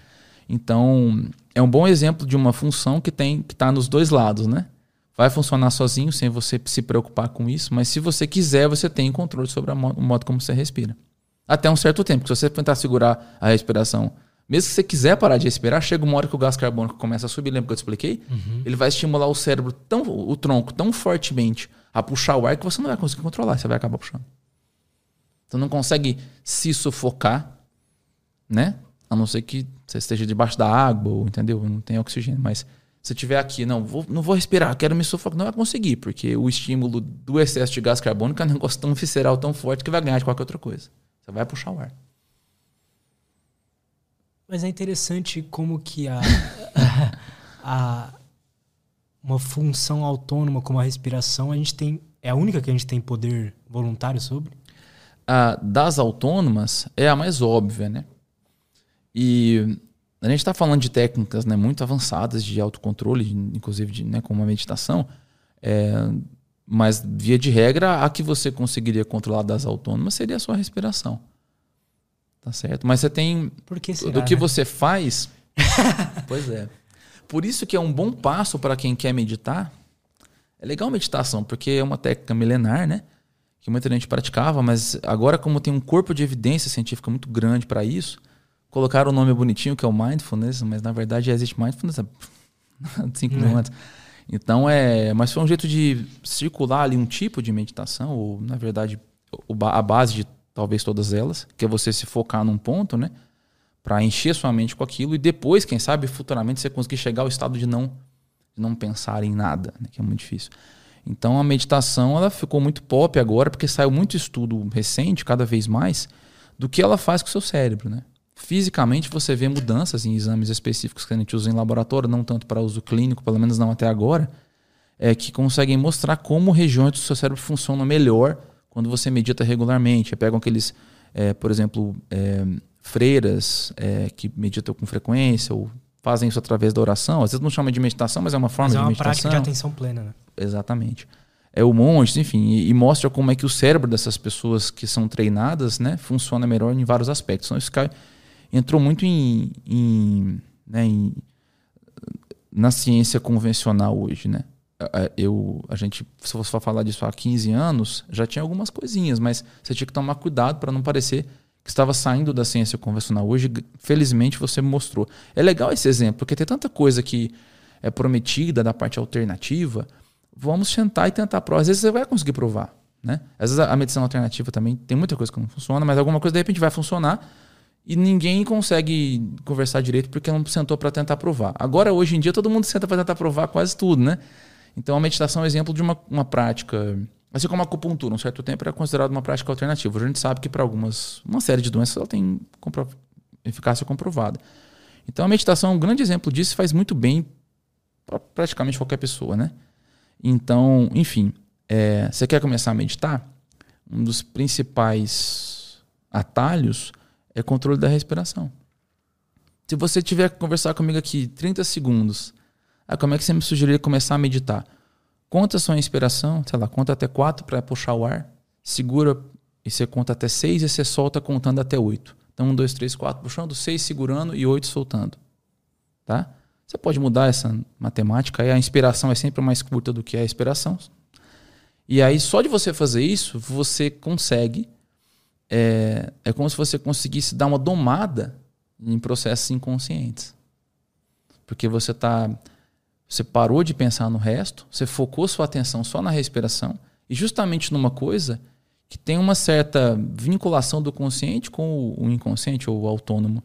Então, é um bom exemplo de uma função que tem que está nos dois lados, né? vai funcionar sozinho, sem você se preocupar com isso, mas se você quiser, você tem controle sobre o modo como você respira. Até um certo tempo, se você tentar segurar a respiração, mesmo que você quiser parar de respirar, chega uma hora que o gás carbônico começa a subir, lembra que eu te expliquei? Uhum. Ele vai estimular o cérebro, tão, o tronco, tão fortemente a puxar o ar que você não vai conseguir controlar, você vai acabar puxando. Então não consegue se sufocar, né? A não ser que você esteja debaixo da água, ou, entendeu? Não tem oxigênio, mas se tiver aqui, não, vou, não vou respirar, quero me sufocar, não vai conseguir, porque o estímulo do excesso de gás carbônico é um negócio tão visceral, tão forte, que vai ganhar de qualquer outra coisa. Você vai puxar o ar. Mas é interessante como que a, a, uma função autônoma como a respiração, a gente tem é a única que a gente tem poder voluntário sobre? A, das autônomas é a mais óbvia, né? E a gente está falando de técnicas né, muito avançadas de autocontrole, inclusive de, né, como a meditação, é, mas via de regra, a que você conseguiria controlar das autônomas seria a sua respiração. Tá certo? Mas você tem. Por que será, do que né? você faz. pois é. Por isso que é um bom passo para quem quer meditar. É legal meditação, porque é uma técnica milenar, né? Que muita gente praticava, mas agora, como tem um corpo de evidência científica muito grande para isso, colocaram o nome bonitinho, que é o mindfulness, mas na verdade já existe mindfulness há cinco mil anos. Então é. Mas foi um jeito de circular ali um tipo de meditação, ou na verdade a base de talvez todas elas, que é você se focar num ponto, né? Para encher sua mente com aquilo e depois, quem sabe, futuramente você conseguir chegar ao estado de não, de não pensar em nada, né? que é muito difícil. Então a meditação ela ficou muito pop agora porque saiu muito estudo recente, cada vez mais, do que ela faz com o seu cérebro, né? Fisicamente você vê mudanças em exames específicos que a gente usa em laboratório, não tanto para uso clínico, pelo menos não até agora, é que conseguem mostrar como regiões do seu cérebro funcionam melhor quando você medita regularmente. Pegam aqueles, é, por exemplo, é, freiras é, que meditam com frequência ou fazem isso através da oração. Às vezes não chama de meditação, mas é uma forma mas é uma de meditação. prática de atenção plena, né? Exatamente. É o monge, enfim, e, e, mostra como é que o cérebro dessas pessoas que são treinadas, né, funciona melhor em vários aspectos. Então isso cai, entrou muito em, em, né, em, na ciência convencional hoje, né? Eu, a gente, se você for falar disso há 15 anos, já tinha algumas coisinhas, mas você tinha que tomar cuidado para não parecer que estava saindo da ciência convencional. Hoje, felizmente, você mostrou. É legal esse exemplo, porque tem tanta coisa que é prometida da parte alternativa. Vamos sentar e tentar provar. Às vezes você vai conseguir provar. Né? Às vezes a medicina alternativa também tem muita coisa que não funciona, mas alguma coisa de repente vai funcionar e ninguém consegue conversar direito porque não sentou para tentar provar. Agora, hoje em dia, todo mundo senta para tentar provar quase tudo, né? Então, a meditação é um exemplo de uma, uma prática. Assim como a acupuntura, um certo tempo era considerada uma prática alternativa. Hoje a gente sabe que para algumas, uma série de doenças, ela tem compro, eficácia comprovada. Então, a meditação é um grande exemplo disso e faz muito bem para praticamente qualquer pessoa, né? Então, enfim, é, você quer começar a meditar? Um dos principais atalhos é controle da respiração. Se você tiver que conversar comigo aqui 30 segundos, ah, como é que você me sugeriria começar a meditar? Conta sua inspiração, sei lá, conta até 4 para puxar o ar, segura e você conta até 6 e você solta contando até 8. Então, 1, 2, 3, 4 puxando, 6 segurando e 8 soltando. Tá? Você pode mudar essa matemática, aí a inspiração é sempre mais curta do que a expiração. E aí, só de você fazer isso, você consegue é, é como se você conseguisse dar uma domada em processos inconscientes. Porque você tá você parou de pensar no resto, você focou sua atenção só na respiração e justamente numa coisa que tem uma certa vinculação do consciente com o inconsciente ou o autônomo.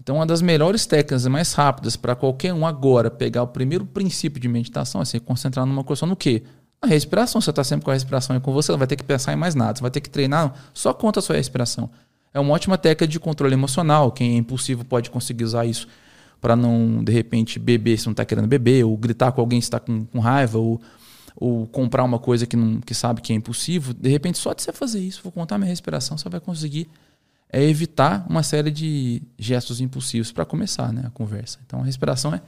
Então, uma das melhores técnicas e mais rápidas para qualquer um agora pegar o primeiro princípio de meditação é se concentrar numa coisa só no quê? A respiração, você está sempre com a respiração aí com você, não vai ter que pensar em mais nada, você vai ter que treinar só contra a sua respiração. É uma ótima técnica de controle emocional, quem é impulsivo pode conseguir usar isso para não, de repente, beber se não está querendo beber, ou gritar com alguém se está com, com, raiva, ou, ou comprar uma coisa que, não, que sabe que é impulsivo. De repente, só de você fazer isso, vou contar minha respiração, você vai conseguir é, evitar uma série de gestos impulsivos para começar né, a conversa. Então, a respiração é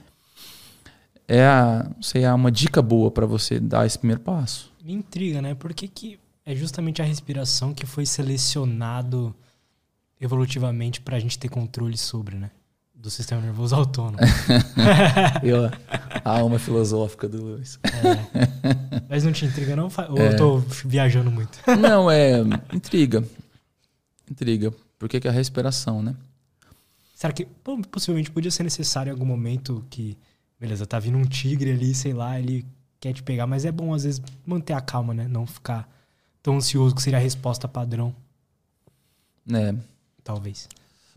é, a, sei, é uma dica boa para você dar esse primeiro passo. Me intriga, né? Por que, que é justamente a respiração que foi selecionado evolutivamente para a gente ter controle sobre, né? Do sistema nervoso autônomo. eu, a alma filosófica do Luiz. É. Mas não te intriga, não? Ou é. eu tô viajando muito? Não, é. Intriga. Intriga. Por que, que é a respiração, né? Será que possivelmente podia ser necessário em algum momento que beleza, tá vindo um tigre ali, sei lá, ele quer te pegar, mas é bom às vezes manter a calma, né? Não ficar tão ansioso que seria a resposta padrão. É. Talvez.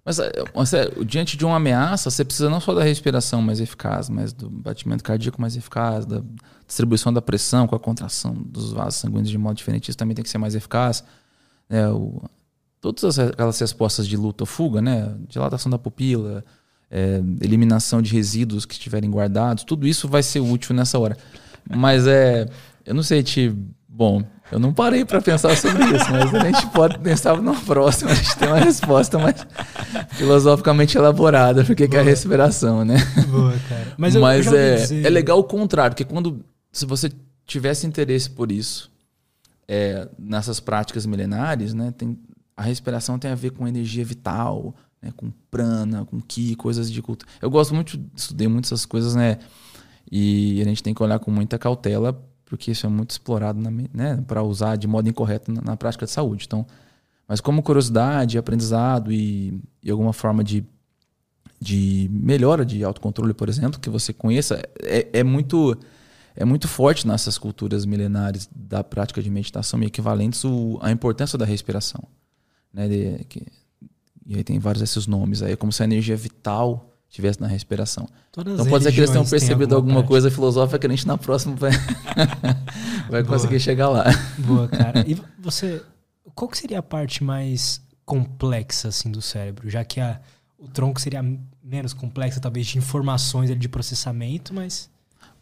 Mas você, diante de uma ameaça, você precisa não só da respiração mais eficaz, mas do batimento cardíaco mais eficaz, da distribuição da pressão com a contração dos vasos sanguíneos de modo diferente, isso também tem que ser mais eficaz. É, o, todas aquelas respostas de luta ou fuga, né? Dilatação da pupila, é, eliminação de resíduos que estiverem guardados, tudo isso vai ser útil nessa hora. Mas é, eu não sei te Bom, eu não parei para pensar sobre isso, mas a gente pode pensar no próximo, a gente tem uma resposta mais filosoficamente elaborada porque que é a respiração, né? Boa, cara. Mas, mas é, dizer... é legal o contrário, porque quando se você tivesse interesse por isso, é, nessas práticas milenares, né, tem, a respiração tem a ver com energia vital, né, com prana, com ki, coisas de culto. Eu gosto muito, estudei muito essas coisas, né? E a gente tem que olhar com muita cautela porque isso é muito explorado né, para usar de modo incorreto na, na, prática de saúde. Então, mas como curiosidade, aprendizado e, e alguma forma de, de melhora de autocontrole, por exemplo, que você conheça, é, é muito é muito forte nessas culturas milenares da prática de meditação e equivalentes o, a importância da respiração. Né, de, que, e aí tem vários desses nomes aí, é como se a energia vital estivesse na respiração. Todas então pode ser que eles tenham percebido alguma, alguma coisa filosófica que a gente na próxima vai, vai conseguir chegar lá. Boa, cara. E você, qual que seria a parte mais complexa assim do cérebro? Já que a, o tronco seria menos complexa, talvez de informações de processamento, mas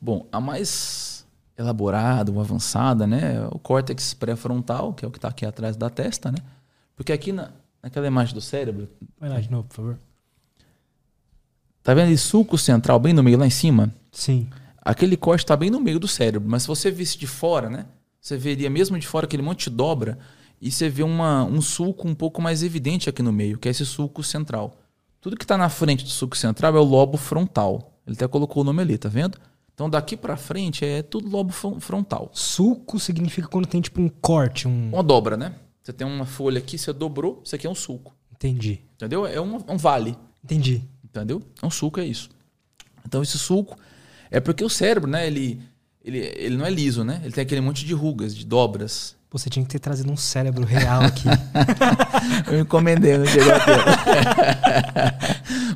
Bom, a mais elaborada, ou avançada, né, é o córtex pré-frontal, que é o que está aqui atrás da testa, né? Porque aqui na, naquela imagem do cérebro, vai lá de novo, por favor. Tá vendo esse sulco central bem no meio lá em cima? Sim. Aquele corte está bem no meio do cérebro, mas se você visse de fora, né? Você veria mesmo de fora aquele monte de dobra e você vê uma, um sulco um pouco mais evidente aqui no meio, que é esse sulco central. Tudo que está na frente do sulco central é o lobo frontal. Ele até colocou o nome ali, tá vendo? Então daqui para frente é tudo lobo frontal. Sulco significa quando tem tipo um corte, um... uma dobra, né? Você tem uma folha aqui, você dobrou, isso aqui é um sulco. Entendi. Entendeu? É um, um vale. Entendi. Entendeu? É um sulco, é isso. Então esse sulco é porque o cérebro, né, ele, ele, ele não é liso, né? Ele tem aquele monte de rugas, de dobras. Você tinha que ter trazido um cérebro real aqui. eu encomendei, não chegou a ter.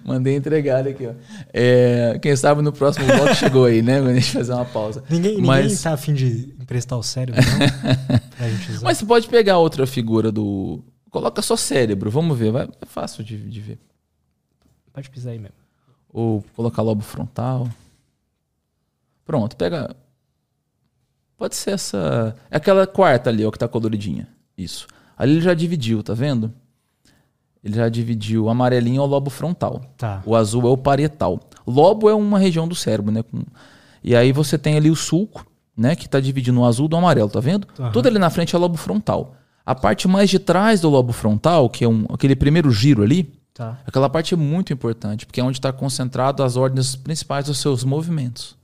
Mandei entregar aqui, ó. É, quem sabe no próximo bloco chegou aí, né? Quando a gente fazer uma pausa. Ninguém, Mas... ninguém tá afim de emprestar o cérebro, não? Mas você pode pegar outra figura do. Coloca só cérebro, vamos ver. Vai, é fácil de, de ver. Pode pisar aí mesmo. Ou colocar lobo frontal. Pronto, pega. Pode ser essa. É aquela quarta ali, ó, que tá coloridinha. Isso. Ali ele já dividiu, tá vendo? Ele já dividiu o amarelinho é o lobo frontal. Tá. O azul é o parietal. Lobo é uma região do cérebro, né? E aí você tem ali o sulco, né? Que tá dividindo o azul do amarelo, tá vendo? Uhum. Tudo ali na frente é lobo frontal. A parte mais de trás do lobo frontal, que é um, aquele primeiro giro ali, Tá. Aquela parte é muito importante, porque é onde está concentrado as ordens principais dos seus movimentos.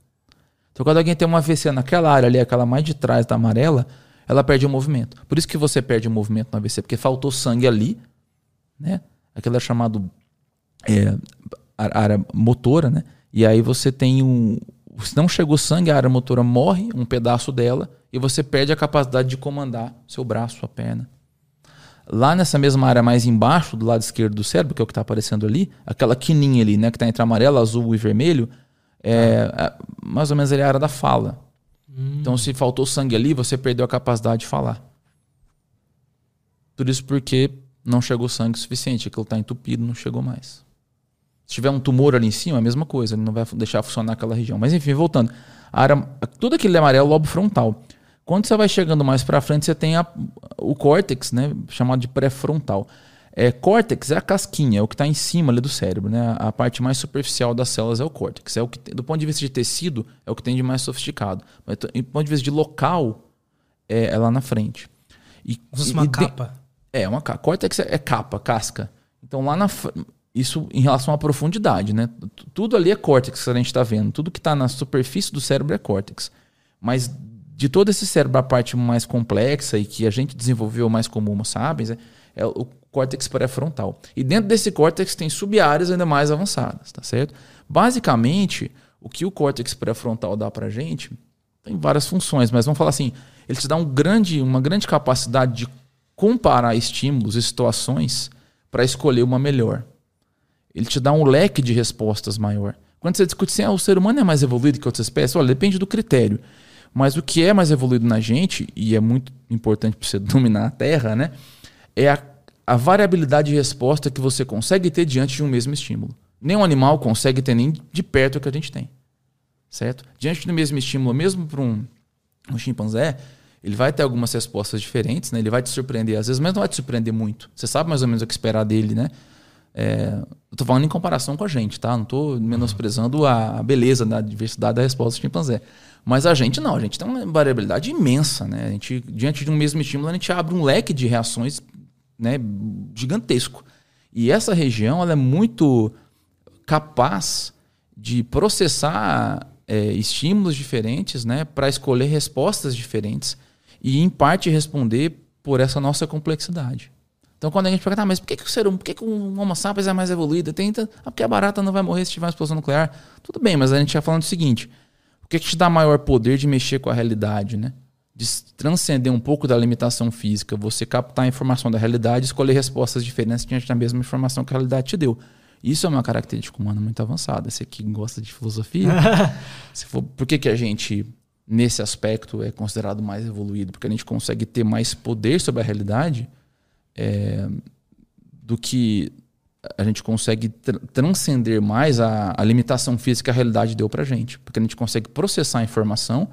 Então, quando alguém tem uma AVC naquela área ali, aquela mais de trás da amarela, ela perde o movimento. Por isso que você perde o movimento no AVC, porque faltou sangue ali, né? Aquela é chamado é, área motora, né? E aí você tem um. Se não chegou sangue, a área motora morre, um pedaço dela, e você perde a capacidade de comandar seu braço, sua perna. Lá nessa mesma área mais embaixo, do lado esquerdo do cérebro, que é o que está aparecendo ali, aquela quininha ali, né, que está entre amarelo, azul e vermelho, é, é mais ou menos ali a área da fala. Hum. Então, se faltou sangue ali, você perdeu a capacidade de falar. Por isso, porque não chegou sangue suficiente, aquilo está entupido, não chegou mais. Se tiver um tumor ali em cima, a mesma coisa, ele não vai deixar funcionar aquela região. Mas enfim, voltando. A área, tudo aquilo é amarelo, lobo frontal. Quando você vai chegando mais para frente, você tem a, o córtex, né, chamado de pré-frontal. É, córtex é a casquinha, é o que está em cima ali do cérebro, né? A parte mais superficial das células é o córtex. É o que, do ponto de vista de tecido, é o que tem de mais sofisticado. Mas do ponto de vista de local, é, é lá na frente. E, e uma capa. é, uma capa. Córtex é, é capa, casca. Então lá na isso em relação à profundidade, né? Tudo ali é córtex que a gente está vendo. Tudo que está na superfície do cérebro é córtex. Mas de todo esse cérebro, a parte mais complexa e que a gente desenvolveu mais como Homo sapiens é, é o córtex pré-frontal. E dentro desse córtex tem sub-áreas ainda mais avançadas, tá certo? Basicamente, o que o córtex pré-frontal dá pra gente tem várias funções, mas vamos falar assim, ele te dá um grande, uma grande capacidade de comparar estímulos e situações para escolher uma melhor. Ele te dá um leque de respostas maior. Quando você discute assim, ah, o ser humano é mais evoluído que outras espécies, olha, depende do critério. Mas o que é mais evoluído na gente, e é muito importante para você dominar a Terra, né? É a, a variabilidade de resposta que você consegue ter diante de um mesmo estímulo. Nenhum animal consegue ter nem de perto o que a gente tem. Certo? Diante do mesmo estímulo, mesmo para um, um chimpanzé, ele vai ter algumas respostas diferentes, né? Ele vai te surpreender, às vezes, mas não vai te surpreender muito. Você sabe mais ou menos o que esperar dele, né? É, eu tô falando em comparação com a gente, tá? Não tô menosprezando a beleza da diversidade da resposta do chimpanzé. Mas a gente não, a gente tem uma variabilidade imensa, né? A gente, diante de um mesmo estímulo, a gente abre um leque de reações né, gigantesco. E essa região ela é muito capaz de processar é, estímulos diferentes né, para escolher respostas diferentes e, em parte, responder por essa nossa complexidade. Então, quando a gente pergunta, ah, mas por que, que o ser humano, por que, que um Homo sapiens é mais evoluído? Tem, ah, porque a barata não vai morrer se tiver uma explosão nuclear. Tudo bem, mas a gente está falando o seguinte: que, que te dá maior poder de mexer com a realidade, né? De transcender um pouco da limitação física, você captar a informação da realidade e escolher respostas diferentes diante da mesma informação que a realidade te deu. Isso é uma característica humana muito avançada. Você que gosta de filosofia, se for, por que, que a gente, nesse aspecto, é considerado mais evoluído? Porque a gente consegue ter mais poder sobre a realidade é, do que a gente consegue tr transcender mais a, a, limitação física que a realidade deu para gente. Porque a gente consegue processar a informação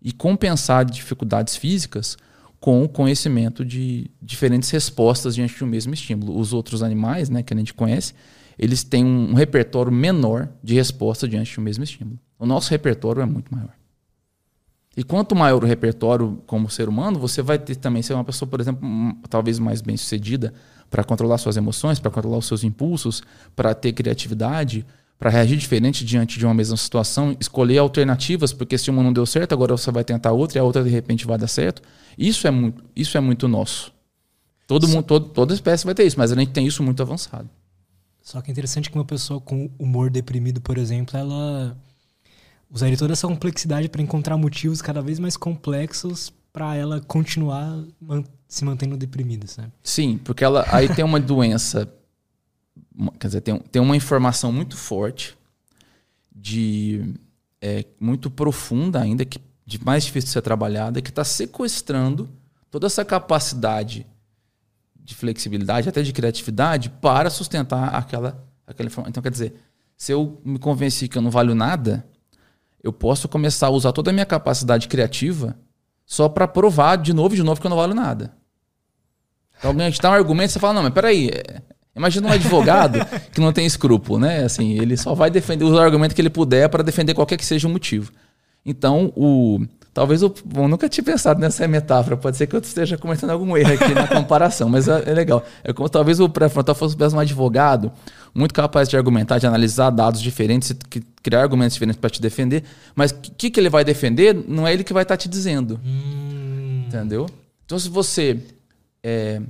e compensar dificuldades físicas com o conhecimento de diferentes respostas diante de um mesmo estímulo. Os outros animais, né, que a gente conhece, eles têm um repertório menor de resposta diante do mesmo estímulo. O nosso repertório é muito maior. E quanto maior o repertório como ser humano, você vai ter também ser uma pessoa, por exemplo, talvez mais bem sucedida para controlar suas emoções, para controlar os seus impulsos, para ter criatividade, para reagir diferente diante de uma mesma situação, escolher alternativas, porque se uma não deu certo, agora você vai tentar outra e a outra de repente vai dar certo. Isso é muito, isso é muito nosso. Todo mundo, todo, toda espécie vai ter isso, mas a gente tem isso muito avançado. Só que é interessante que uma pessoa com humor deprimido, por exemplo, ela usaria toda essa complexidade para encontrar motivos cada vez mais complexos para ela continuar se mantendo deprimida, sabe? Sim, porque ela aí tem uma doença, quer dizer, tem, tem uma informação muito forte de é, muito profunda ainda que de mais difícil de ser trabalhada que está sequestrando toda essa capacidade de flexibilidade, até de criatividade, para sustentar aquela, aquela informação. Então, quer dizer, se eu me convenci que eu não valho nada, eu posso começar a usar toda a minha capacidade criativa só para provar de novo de novo que eu não valho nada. Então, alguém te dá um argumento e você fala, não, mas peraí, é, imagina um advogado que não tem escrúpulo, né? Assim, ele só vai defender, usar o argumento que ele puder para defender qualquer que seja o motivo. Então, o, Talvez eu, eu nunca tinha pensado nessa metáfora. Pode ser que eu esteja cometendo algum erro aqui na comparação, mas é, é, legal. É como talvez o pré-frontal fosse um advogado muito capaz de argumentar, de analisar dados diferentes, criar argumentos diferentes para te defender. Mas o que, que ele vai defender não é ele que vai estar tá te dizendo. Hum. Entendeu? Então, se você é,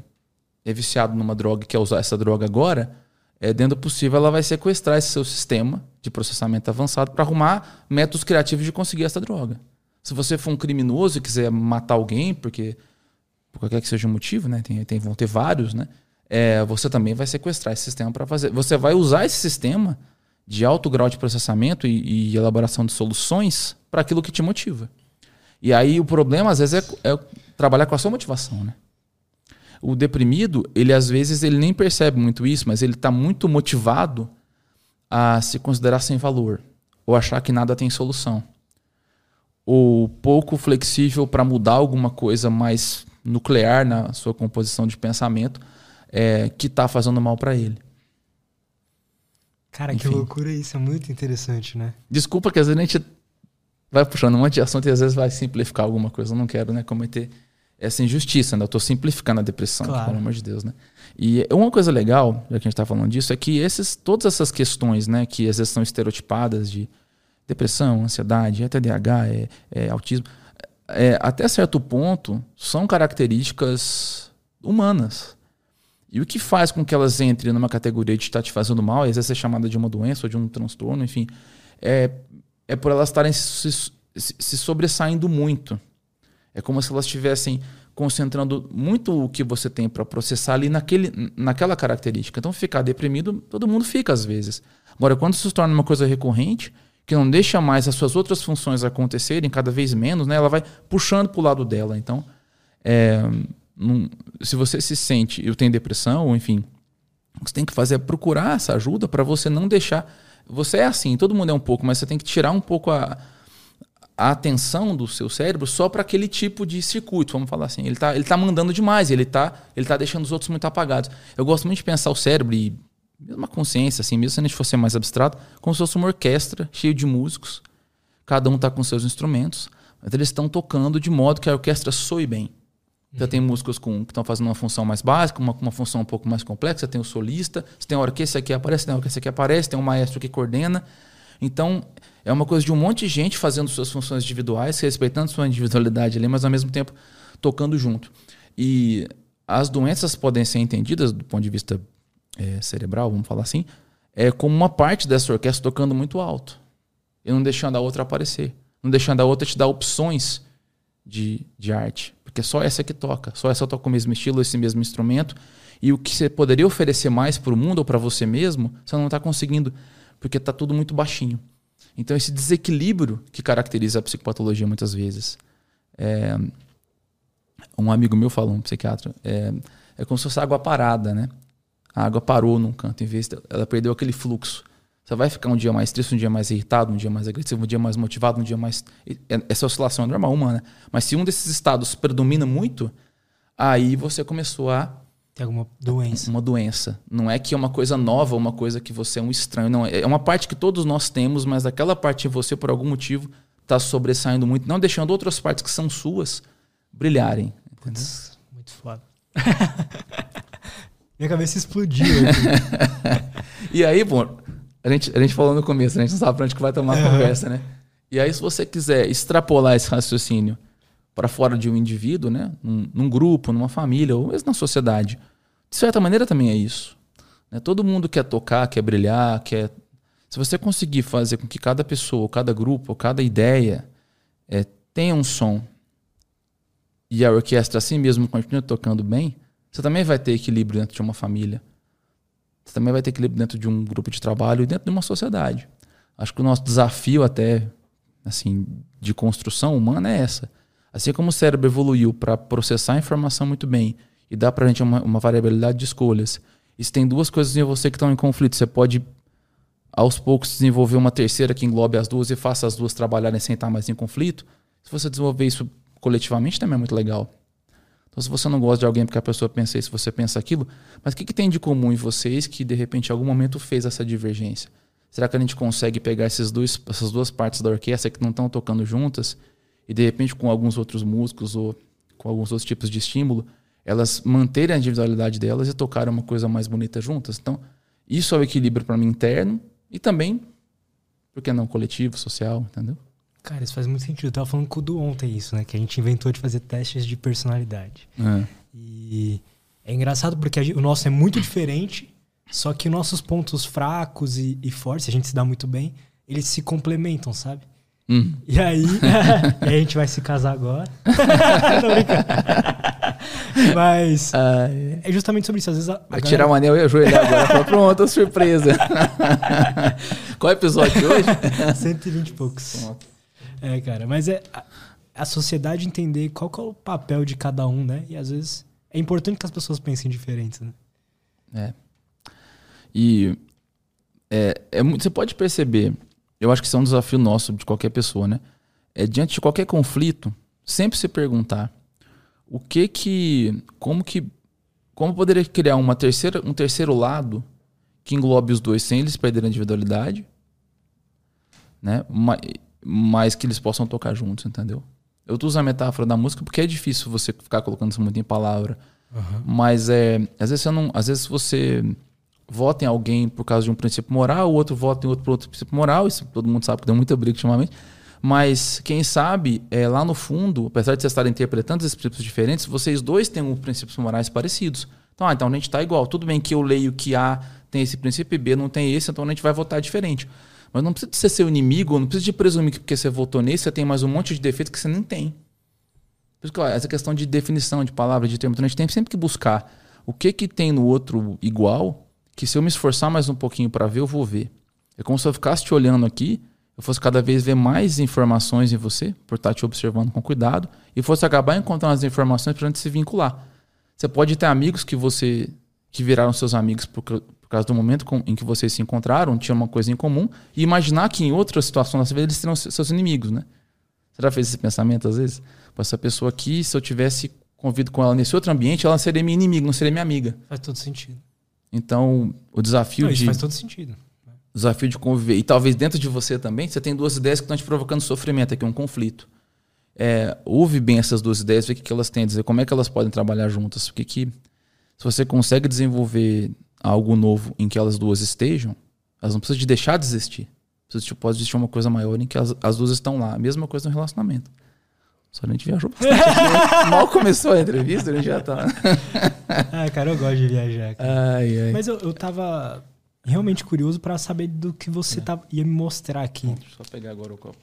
é viciado numa droga e quer usar essa droga agora, é, dentro do possível, ela vai sequestrar esse seu sistema de processamento avançado para arrumar métodos criativos de conseguir essa droga. Se você for um criminoso e quiser matar alguém, porque por qualquer que seja o motivo, né? Tem, tem, vão ter vários, né? É, você também vai sequestrar esse sistema para fazer. Você vai usar esse sistema de alto grau de processamento e, e elaboração de soluções para aquilo que te motiva. E aí o problema, às vezes, é, é trabalhar com a sua motivação, né? O deprimido, ele às vezes ele nem percebe muito isso, mas ele está muito motivado a se considerar sem valor ou achar que nada tem solução ou pouco flexível para mudar alguma coisa mais nuclear na sua composição de pensamento é, que está fazendo mal para ele. Cara, Enfim. que loucura isso, é muito interessante, né? Desculpa que às vezes a gente vai puxando um monte de assunto e às vezes vai simplificar alguma coisa. Eu não quero né, cometer essa injustiça, né? Eu estou simplificando a depressão, claro. pelo amor de Deus, né? E uma coisa legal, já que a gente está falando disso, é que esses, todas essas questões, né, que às vezes são estereotipadas de depressão, ansiedade, é TDAH, é, é autismo, é, até certo ponto são características humanas. E o que faz com que elas entrem numa categoria de estar te fazendo mal, às vezes é chamada de uma doença ou de um transtorno, enfim, é, é por elas estarem se, se, se sobressaindo muito. É como se elas estivessem concentrando muito o que você tem para processar ali naquele, naquela característica. Então, ficar deprimido, todo mundo fica às vezes. Agora, quando isso se torna uma coisa recorrente, que não deixa mais as suas outras funções acontecerem cada vez menos, né? Ela vai puxando para o lado dela. Então, é, num, se você se sente, eu tenho depressão, ou enfim, o que você tem que fazer é procurar essa ajuda para você não deixar. Você é assim, todo mundo é um pouco, mas você tem que tirar um pouco a, a atenção do seu cérebro só para aquele tipo de circuito, vamos falar assim. Ele está ele tá mandando demais, ele está ele tá deixando os outros muito apagados. Eu gosto muito de pensar o cérebro e mesmo a consciência, assim, mesmo se a gente fosse mais abstrato, como se fosse uma orquestra cheia de músicos. Cada um está com seus instrumentos, mas eles estão tocando de modo que a orquestra soe bem. Então uhum. tem músicos com, que estão fazendo uma função mais básica, uma, uma função um pouco mais complexa, tem o solista, tem a orquestra que aparece, tem a orquestra que aparece, tem o maestro que coordena. Então, é uma coisa de um monte de gente fazendo suas funções individuais, respeitando sua individualidade ali, mas ao mesmo tempo tocando junto. E as doenças podem ser entendidas do ponto de vista é, cerebral, vamos falar assim, é como uma parte dessa orquestra tocando muito alto e não deixando a outra aparecer, não deixando a outra te dar opções de, de arte, porque só essa que toca, só essa toca o mesmo estilo, esse mesmo instrumento e o que você poderia oferecer mais para o mundo ou para você mesmo, você não está conseguindo porque está tudo muito baixinho. Então, esse desequilíbrio que caracteriza a psicopatologia muitas vezes. É, um amigo meu falou, um psiquiatra, é, é como se fosse água parada, né? A água parou num canto, em vez de, ela perdeu aquele fluxo. Você vai ficar um dia mais triste, um dia mais irritado, um dia mais agressivo, um dia mais motivado, um dia mais. É, essa oscilação é normal humana. Mas se um desses estados predomina muito, aí você começou a tem alguma doença. Uma doença. Não é que é uma coisa nova, uma coisa que você é um estranho. Não, é uma parte que todos nós temos, mas aquela parte de você, por algum motivo, está sobressaindo muito, não deixando outras partes que são suas brilharem. Putz, muito foda. Minha cabeça explodiu. e aí, bom, a gente, a gente falou no começo, né? a gente não sabe pra onde que vai tomar a conversa, né? E aí, se você quiser extrapolar esse raciocínio para fora de um indivíduo, né? Num, num, grupo, numa família, ou mesmo na sociedade, de certa maneira também é isso. Né? Todo mundo quer tocar, quer brilhar, quer. Se você conseguir fazer com que cada pessoa, cada grupo, cada ideia é, tenha um som e a orquestra assim mesmo continue tocando bem, você também vai ter equilíbrio dentro de uma família. Você também vai ter equilíbrio dentro de um grupo de trabalho e dentro de uma sociedade. Acho que o nosso desafio até assim de construção humana é essa. Assim como o cérebro evoluiu para processar a informação muito bem e dá para a gente uma, uma, variabilidade de escolhas. E se tem duas coisas em você que estão em conflito, você pode aos poucos desenvolver uma terceira que englobe as duas e faça as duas trabalharem sem estar mais em conflito. Se você desenvolver isso coletivamente, também é muito legal. Então, se você não gosta de alguém porque a pessoa pensa isso, você pensa aquilo, mas o que, que tem de comum em vocês que de repente em algum momento fez essa divergência? Será que a gente consegue pegar esses dois, essas duas partes da orquestra que não estão tocando juntas e de repente com alguns outros músicos ou com alguns outros tipos de estímulo, elas manterem a individualidade delas e tocarem uma coisa mais bonita juntas. Então, isso é o equilíbrio para mim interno e também, por que não, coletivo, social, entendeu? Cara, isso faz muito sentido. Eu tava falando com o Du ontem isso, né? Que a gente inventou de fazer testes de personalidade. É. E é engraçado porque gente, o nosso é muito diferente, só que nossos pontos fracos e, e fortes, a gente se dá muito bem, eles se complementam, sabe? Hum. E aí, e a gente vai se casar agora. Mas é. justamente sobre isso. Às vezes a, a vai galera... tirar o anel e ajoelhar agora. Fala, pronto, surpresa. Qual é o episódio de hoje? 120 e poucos. Pronto. É, cara. Mas é a, a sociedade entender qual é o papel de cada um, né? E às vezes é importante que as pessoas pensem diferentes, né? É. E é, é, você pode perceber eu acho que isso é um desafio nosso de qualquer pessoa, né? É diante de qualquer conflito, sempre se perguntar o que que, como que, como poderia criar uma terceira, um terceiro lado que englobe os dois sem eles perderem a individualidade, né? Mas, mas que eles possam tocar juntos, entendeu? Eu uso a metáfora da música porque é difícil você ficar colocando isso muito em palavra. Uhum. Mas é, às vezes você não, às vezes você vota em alguém por causa de um princípio moral, o outro vota em outro por outro princípio moral. Isso todo mundo sabe que deu muita briga ultimamente. Mas quem sabe, é, lá no fundo, apesar de vocês estarem interpretando esses princípios diferentes, vocês dois têm um princípios morais parecidos. Então, ah, então a gente está igual. Tudo bem que eu leio que A tem esse princípio e B não tem esse, então a gente vai votar diferente. Mas não precisa de ser seu inimigo, não precisa de presumir que porque você votou nesse, você tem mais um monte de defeitos que você nem tem. Por isso que ó, essa questão de definição de palavra, de termo, então a gente tem sempre que buscar o que, que tem no outro igual que se eu me esforçar mais um pouquinho para ver, eu vou ver. É como se eu ficasse te olhando aqui, eu fosse cada vez ver mais informações em você, por estar te observando com cuidado, e fosse acabar encontrando as informações para a gente se vincular. Você pode ter amigos que você que viraram seus amigos por, por causa do momento com, em que vocês se encontraram, tinham uma coisa em comum, e imaginar que em outra situação da sua vida eles serão seus inimigos, né? Você já fez esse pensamento às vezes? Pô, essa pessoa aqui, se eu tivesse convido com ela nesse outro ambiente, ela seria minha inimiga, não seria minha amiga. Faz todo sentido. Então, o desafio não, de. faz todo sentido. Desafio de conviver. E talvez dentro de você também, você tem duas ideias que estão te provocando sofrimento aqui, um conflito. É, ouve bem essas duas ideias, vê o que, elas têm a dizer, como é que elas podem trabalhar juntas. Porque que, se você consegue desenvolver algo novo em que elas duas estejam, elas não precisam de deixar de existir. Precisa, tipo, pode existir uma coisa maior em que as, as duas estão lá. A mesma coisa no relacionamento. Só a gente viajou bastante. Né? Mal começou a entrevista, a gente já tá. ah, cara, eu gosto de viajar. Ai, ai. Mas eu, eu tava realmente curioso para saber do que você é. tá, ia me mostrar aqui. Bom, deixa eu só pegar agora o copo.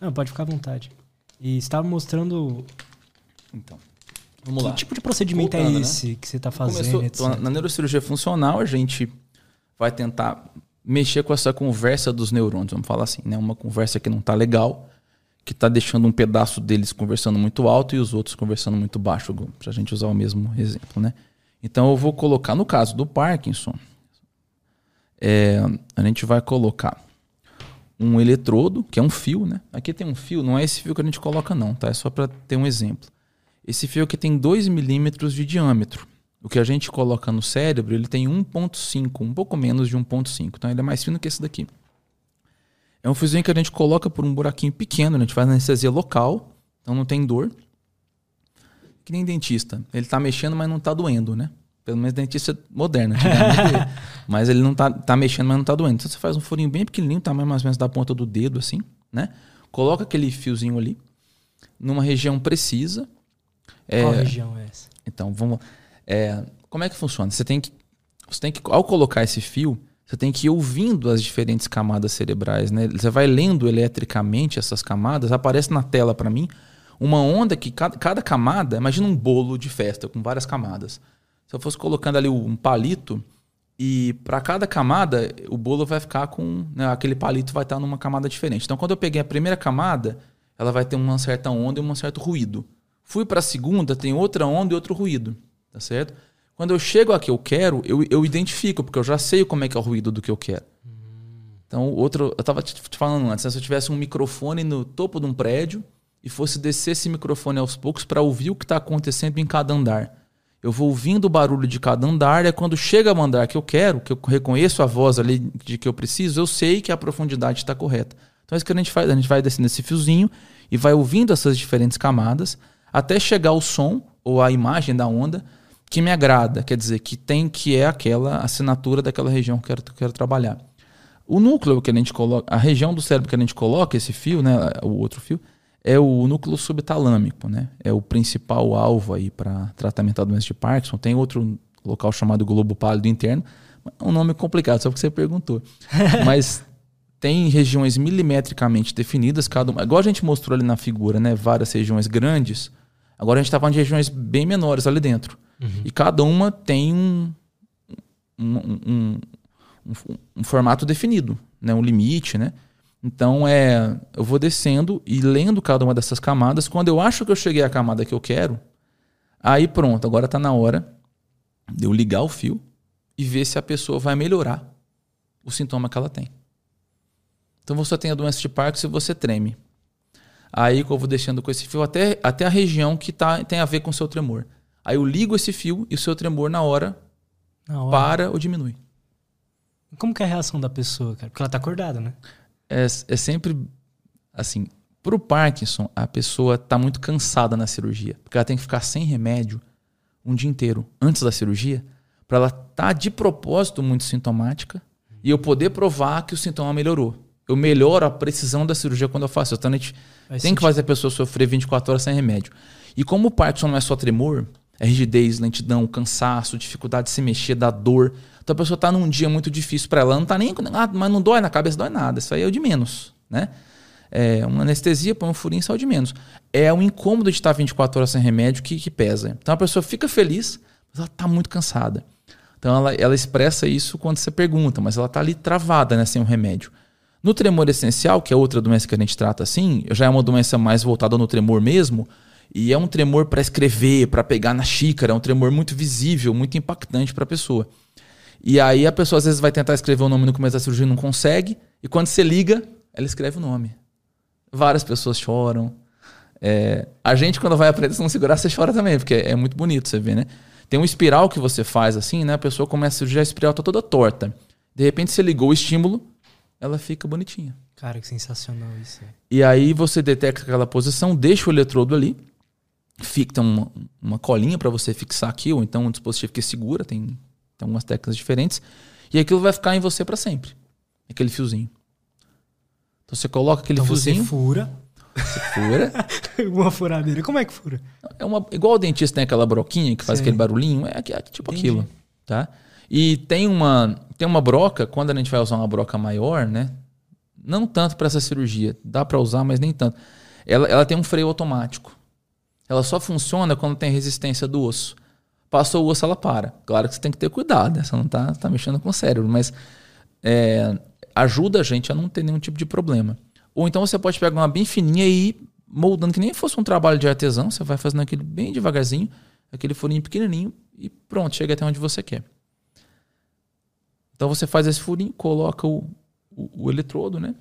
Não, pode ficar à vontade. E estava mostrando. Então. Vamos que lá. Que tipo de procedimento é Voltando, é esse né? que você está fazendo? Começou, na neurocirurgia funcional, a gente vai tentar mexer com essa conversa dos neurônios, vamos falar assim, né? Uma conversa que não está legal, que está deixando um pedaço deles conversando muito alto e os outros conversando muito baixo, para a gente usar o mesmo exemplo, né? Então eu vou colocar, no caso do Parkinson, é, a gente vai colocar um eletrodo, que é um fio, né? Aqui tem um fio, não é esse fio que a gente coloca não, tá? É só para ter um exemplo. Esse fio aqui tem 2 milímetros de diâmetro. O que a gente coloca no cérebro, ele tem 1.5, um pouco menos de 1.5. Então ele é mais fino que esse daqui. É um fiozinho que a gente coloca por um buraquinho pequeno, a gente faz anestesia local, então não tem dor. Que nem dentista. Ele está mexendo, mas não está doendo, né? Pelo menos dentista moderno. mas ele não está tá mexendo, mas não está doendo. Então você faz um furinho bem pequenininho, tamanho mais ou menos da ponta do dedo, assim, né? Coloca aquele fiozinho ali, numa região precisa. Qual é, região é essa? Então, vamos. É, como é que funciona? Você tem que, você tem que, ao colocar esse fio, você tem que ir ouvindo as diferentes camadas cerebrais, né? Você vai lendo eletricamente essas camadas, aparece na tela para mim uma onda que cada, cada, camada, imagina um bolo de festa com várias camadas. Se eu fosse colocando ali um palito e para cada camada o bolo vai ficar com né, aquele palito vai estar numa camada diferente. Então quando eu peguei a primeira camada, ela vai ter uma certa onda e um certo ruído. Fui para a segunda, tem outra onda e outro ruído, tá certo? Quando eu chego a que eu quero, eu, eu identifico, porque eu já sei como é que é o ruído do que eu quero. Então, outro, eu estava te falando antes, né? se eu tivesse um microfone no topo de um prédio e fosse descer esse microfone aos poucos para ouvir o que está acontecendo em cada andar. Eu vou ouvindo o barulho de cada andar, e quando chega ao andar que eu quero, que eu reconheço a voz ali de que eu preciso, eu sei que a profundidade está correta. Então é isso que a gente faz, a gente vai descendo esse fiozinho e vai ouvindo essas diferentes camadas até chegar o som ou a imagem da onda que me agrada, quer dizer, que tem que é aquela assinatura daquela região que eu quero, que eu quero trabalhar. O núcleo que a gente coloca, a região do cérebro que a gente coloca esse fio, né, o outro fio, é o núcleo subtalâmico, né? É o principal alvo aí para tratamento da doença de Parkinson. Tem outro local chamado globo pálido interno, um nome complicado, só porque você perguntou. Mas tem regiões milimetricamente definidas, cada uma, igual a gente mostrou ali na figura, né? Várias regiões grandes. Agora a gente está falando de regiões bem menores ali dentro. Uhum. E cada uma tem um, um, um, um, formato definido, né? um limite. Né? Então é, eu vou descendo e lendo cada uma dessas camadas. Quando eu acho que eu cheguei à camada que eu quero, aí pronto, agora está na hora de eu ligar o fio e ver se a pessoa vai melhorar o sintoma que ela tem. Então você tem a doença de Parkinson e você treme. Aí eu vou deixando com esse fio até, até a região que tá, tem a ver com o seu tremor. Aí eu ligo esse fio e o seu tremor na hora, na hora. para ou diminui. Como que é a reação da pessoa, cara? Porque ela tá acordada, né? É, é sempre assim. Pro Parkinson, a pessoa tá muito cansada na cirurgia. Porque ela tem que ficar sem remédio um dia inteiro antes da cirurgia. para ela estar tá de propósito muito sintomática e eu poder provar que o sintoma melhorou. Eu melhoro a precisão da cirurgia quando eu faço. Então a gente Vai tem sentir. que fazer a pessoa sofrer 24 horas sem remédio. E como o Parkinson não é só tremor, é rigidez, lentidão, cansaço, dificuldade de se mexer, da dor. Então a pessoa está num dia muito difícil para ela, não está nem. Ah, mas não dói na cabeça, dói nada. Isso aí é o de menos, né? É, uma anestesia, põe um furinho, é o de menos. É o incômodo de estar 24 horas sem remédio que, que pesa. Então a pessoa fica feliz, mas ela está muito cansada. Então ela, ela expressa isso quando você pergunta, mas ela está ali travada né, sem um remédio. No tremor essencial, que é outra doença que a gente trata assim, já é uma doença mais voltada no tremor mesmo, e é um tremor para escrever, para pegar na xícara, é um tremor muito visível, muito impactante para a pessoa. E aí a pessoa às vezes vai tentar escrever o nome no começo da cirurgia e não consegue, e quando você liga, ela escreve o nome. Várias pessoas choram. É, a gente, quando vai aprender, se não segurar, você chora também, porque é muito bonito você ver, né? Tem um espiral que você faz assim, né? A pessoa começa a surgir, a espiral tá toda torta. De repente, você ligou o estímulo, ela fica bonitinha. Cara, que sensacional isso. E aí você detecta aquela posição, deixa o eletrodo ali, fica uma, uma colinha para você fixar aqui, ou então um dispositivo que segura, tem, tem algumas técnicas diferentes, e aquilo vai ficar em você para sempre. Aquele fiozinho. Então você coloca aquele então fiozinho. Você fura. Você fura. uma furadeira. Como é que fura? É uma, igual o dentista tem aquela broquinha que faz Sei. aquele barulhinho, é, é tipo Entendi. aquilo, tá? E tem uma tem uma broca, quando a gente vai usar uma broca maior, né? Não tanto para essa cirurgia, dá para usar, mas nem tanto. Ela, ela tem um freio automático. Ela só funciona quando tem resistência do osso. Passou o osso, ela para. Claro que você tem que ter cuidado, né? Você não tá, tá mexendo com o cérebro, mas é, ajuda a gente a não ter nenhum tipo de problema. Ou então você pode pegar uma bem fininha e ir moldando, que nem fosse um trabalho de artesão, você vai fazendo aquele bem devagarzinho, aquele furinho pequenininho e pronto, chega até onde você quer. Então você faz esse furinho, coloca o, o, o eletrodo, né?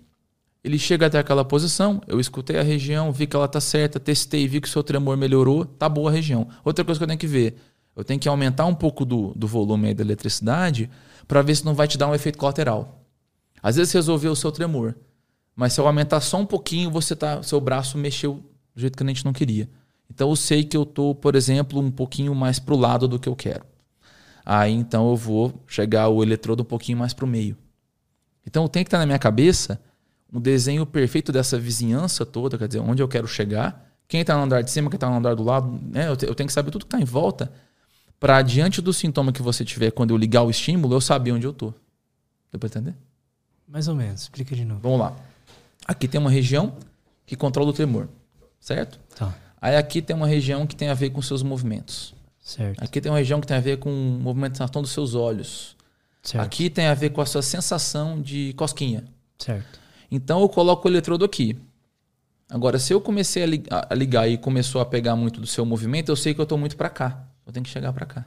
Ele chega até aquela posição, eu escutei a região, vi que ela tá certa, testei, vi que o seu tremor melhorou, tá boa a região. Outra coisa que eu tenho que ver, eu tenho que aumentar um pouco do, do volume da eletricidade para ver se não vai te dar um efeito colateral. Às vezes resolveu o seu tremor, mas se eu aumentar só um pouquinho, você tá, seu braço mexeu do jeito que a gente não queria. Então eu sei que eu tô, por exemplo, um pouquinho mais pro lado do que eu quero. Aí então eu vou chegar o eletrodo um pouquinho mais pro meio. Então tem que estar na minha cabeça um desenho perfeito dessa vizinhança toda, quer dizer, onde eu quero chegar, quem está no andar de cima, quem está no andar do lado, né? Eu, tenho que saber tudo que está em volta para diante do sintoma que você tiver quando eu ligar o estímulo, eu saber onde eu tô. Deu para entender? Mais ou menos. Explica de novo. Vamos lá. Aqui tem uma região que controla o tremor, certo? Tá. Aí aqui tem uma região que tem a ver com seus movimentos. Certo. Aqui tem uma região que tem a ver com movimentação dos seus olhos. Certo. Aqui tem a ver com a sua sensação de cosquinha. Certo. Então eu coloco o eletrodo aqui. Agora, se eu comecei a ligar e começou a pegar muito do seu movimento, eu sei que eu estou muito para cá. Eu tenho que chegar para cá.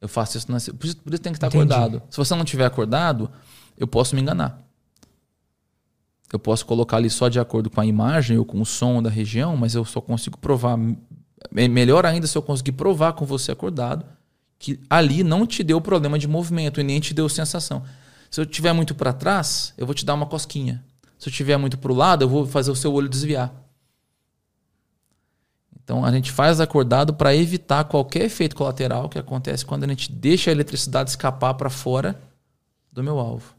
Eu faço isso. Na... Por, isso, por isso tem que estar Entendi. acordado. Se você não estiver acordado, eu posso me enganar. Eu posso colocar ali só de acordo com a imagem ou com o som da região, mas eu só consigo provar. Melhor ainda se eu conseguir provar com você acordado que ali não te deu problema de movimento e nem te deu sensação. Se eu tiver muito para trás, eu vou te dar uma cosquinha. Se eu tiver muito para o lado, eu vou fazer o seu olho desviar. Então a gente faz acordado para evitar qualquer efeito colateral que acontece quando a gente deixa a eletricidade escapar para fora do meu alvo.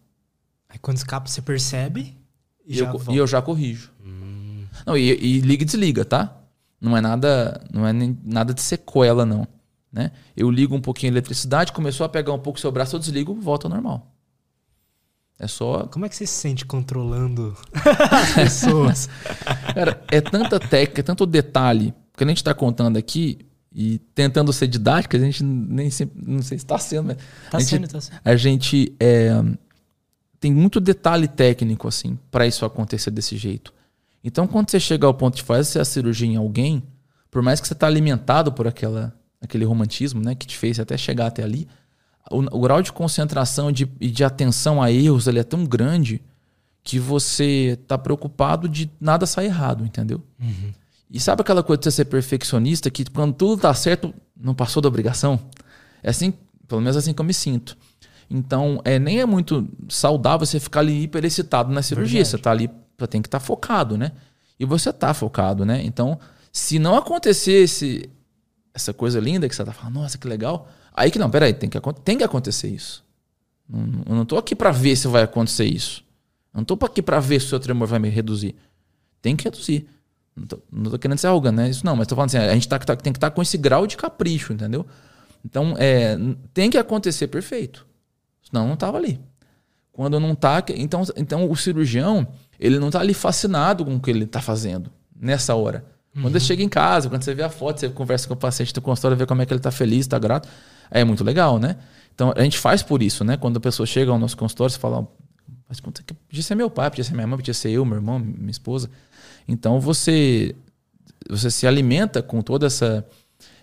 Aí quando escapa, você percebe e, e, eu, e eu, já corrijo. Hum. Não, e, e, liga e desliga, tá? Não é nada, não é nem, nada de sequela, não. Né? Eu ligo um pouquinho a eletricidade, começou a pegar um pouco o seu braço, eu desligo, volta ao normal. É só. Como é que você se sente controlando as pessoas? Cara, é tanta técnica, é tanto detalhe que a gente está contando aqui e tentando ser didática, a gente nem sempre. Não sei se está sendo, mas. Está sendo, está sendo. A gente é, tem muito detalhe técnico, assim, para isso acontecer desse jeito. Então, quando você chega ao ponto de fazer a cirurgia em alguém, por mais que você está alimentado por aquela, aquele romantismo, né, que te fez até chegar até ali, o, o grau de concentração e de, de atenção a erros ele é tão grande que você tá preocupado de nada sair errado, entendeu? Uhum. E sabe aquela coisa de você ser perfeccionista que quando tudo tá certo, não passou da obrigação? É assim, pelo menos assim que eu me sinto. Então, é, nem é muito saudável você ficar ali hiper excitado na cirurgia. Verdade. Você tá ali, você tem que estar tá focado, né? E você tá focado, né? Então, se não acontecer esse, essa coisa linda que você tá falando, nossa, que legal, Aí que não, peraí, tem que, tem que acontecer isso. Eu não tô aqui para ver se vai acontecer isso. Eu não tô aqui para ver se o seu tremor vai me reduzir. Tem que reduzir. Não tô, não tô querendo ser arrogante, né? Isso não, mas tô falando assim, a gente tá, tá, tem que estar tá com esse grau de capricho, entendeu? Então, é, tem que acontecer perfeito. Senão não tava ali. Quando não tá, então, então o cirurgião, ele não tá ali fascinado com o que ele tá fazendo nessa hora. Quando uhum. você chega em casa, quando você vê a foto, você conversa com o paciente do consultório, vê como é que ele tá feliz, tá grato. É muito legal, né? Então a gente faz por isso, né? Quando a pessoa chega ao nosso consultório, você fala, mas que podia ser meu pai, podia ser minha mãe, podia ser eu, meu irmão, minha esposa. Então você você se alimenta com toda essa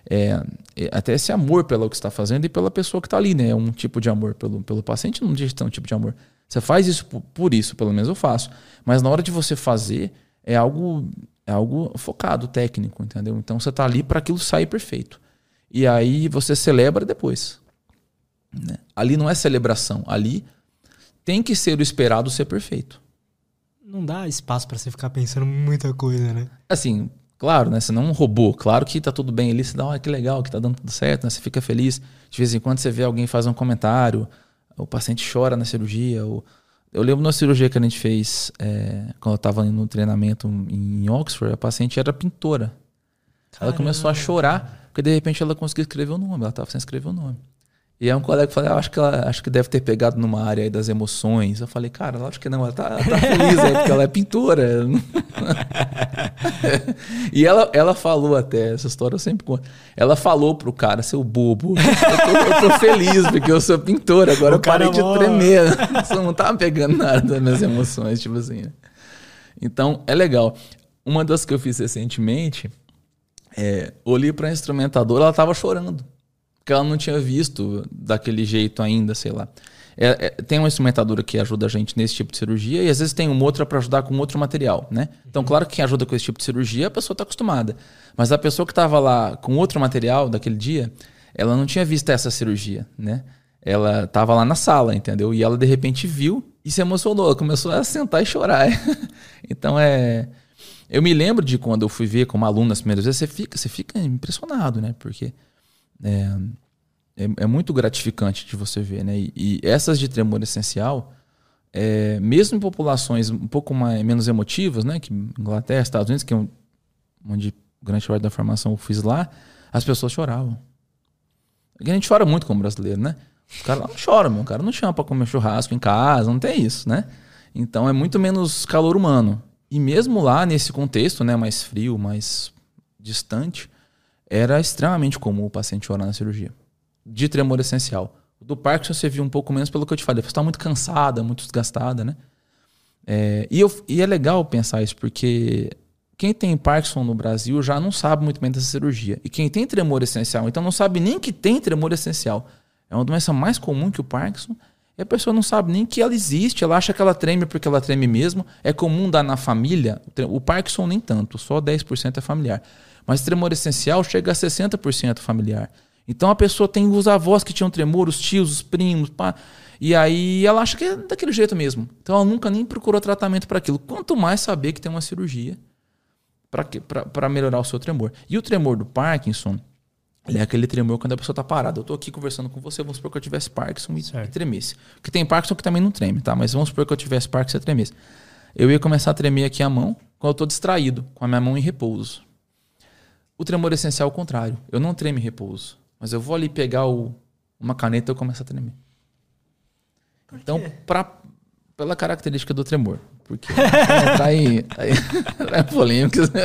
é, é até esse amor pelo que está fazendo e pela pessoa que está ali, né? Um tipo de amor pelo, pelo paciente não diz um tipo de amor. Você faz isso por, por isso, pelo menos eu faço. Mas na hora de você fazer, é algo é algo focado, técnico, entendeu? Então você está ali para aquilo sair perfeito. E aí você celebra depois. Né? Ali não é celebração, ali tem que ser o esperado ser perfeito. Não dá espaço para você ficar pensando muita coisa, né? Assim, claro, né? Você não é um robô. Claro que tá tudo bem ali, você dá, ah, que legal, que tá dando tudo certo, né? Você fica feliz. De vez em quando você vê alguém fazer um comentário, o paciente chora na cirurgia, ou eu lembro na cirurgia que a gente fez é, quando eu estava no treinamento em Oxford, a paciente era pintora. Caramba. Ela começou a chorar, porque de repente ela conseguiu escrever o nome, ela estava sem escrever o nome. E aí um colega falou, ah, acho que ela acho que deve ter pegado numa área aí das emoções. Eu falei, cara, acho que não, ela tá, ela tá feliz aí, porque ela é pintora. e ela, ela falou até, essa história eu sempre conto. Ela falou pro cara, seu bobo, eu tô, eu tô feliz porque eu sou pintora, agora o eu parei de tremer. Você não tá pegando nada das minhas emoções, tipo assim. Então, é legal. Uma das que eu fiz recentemente, é, olhei pra instrumentadora, ela tava chorando que ela não tinha visto daquele jeito ainda, sei lá. É, é, tem uma instrumentadora que ajuda a gente nesse tipo de cirurgia e às vezes tem uma outra para ajudar com outro material, né? Então, claro que quem ajuda com esse tipo de cirurgia, a pessoa está acostumada. Mas a pessoa que estava lá com outro material daquele dia, ela não tinha visto essa cirurgia, né? Ela estava lá na sala, entendeu? E ela de repente viu e se emocionou, ela começou a sentar e chorar. então é. Eu me lembro de quando eu fui ver como aluno as primeiras vezes, você fica, você fica impressionado, né? Porque é, é, é, muito gratificante de você ver, né? E, e essas de tremor essencial, é, mesmo em populações um pouco mais, menos emotivas, né? Que Inglaterra, Estados Unidos, que é onde grande parte da formação eu fiz lá, as pessoas choravam. A gente chora muito como brasileiro, né? O cara não chora, meu. O cara não chama pra comer churrasco em casa, não tem isso, né? Então é muito menos calor humano. E mesmo lá, nesse contexto, né, mais frio, mais distante, era extremamente comum o paciente chorar na cirurgia. De tremor essencial. Do Parkinson você viu um pouco menos pelo que eu te falei. Você está muito cansada, muito desgastada, né? É, e, eu, e é legal pensar isso, porque quem tem Parkinson no Brasil já não sabe muito bem dessa cirurgia. E quem tem tremor essencial, então não sabe nem que tem tremor essencial. É uma doença mais comum que o Parkinson. E a pessoa não sabe nem que ela existe, ela acha que ela treme porque ela treme mesmo. É comum dar na família. O Parkinson nem tanto, só 10% é familiar. Mas tremor essencial chega a 60% familiar. Então a pessoa tem os avós que tinham tremor, os tios, os primos, pá, e aí ela acha que é daquele jeito mesmo. Então ela nunca nem procurou tratamento para aquilo. Quanto mais saber que tem uma cirurgia para melhorar o seu tremor. E o tremor do Parkinson, ele é aquele tremor quando a pessoa está parada. Eu estou aqui conversando com você, vamos supor que eu tivesse Parkinson e, e, tremesse. Porque tem Parkinson que também não treme, tá? Mas vamos supor que eu tivesse Parkinson e tremesse. Eu ia começar a tremer aqui a mão quando eu estou distraído, com a minha mão em repouso. O tremor essencial é o contrário. Eu não tremo em repouso. Mas eu vou ali pegar o, uma caneta e eu começo a tremer. Então, pra, pela característica do tremor. Porque tá aí, tá aí é polêmicas. Né?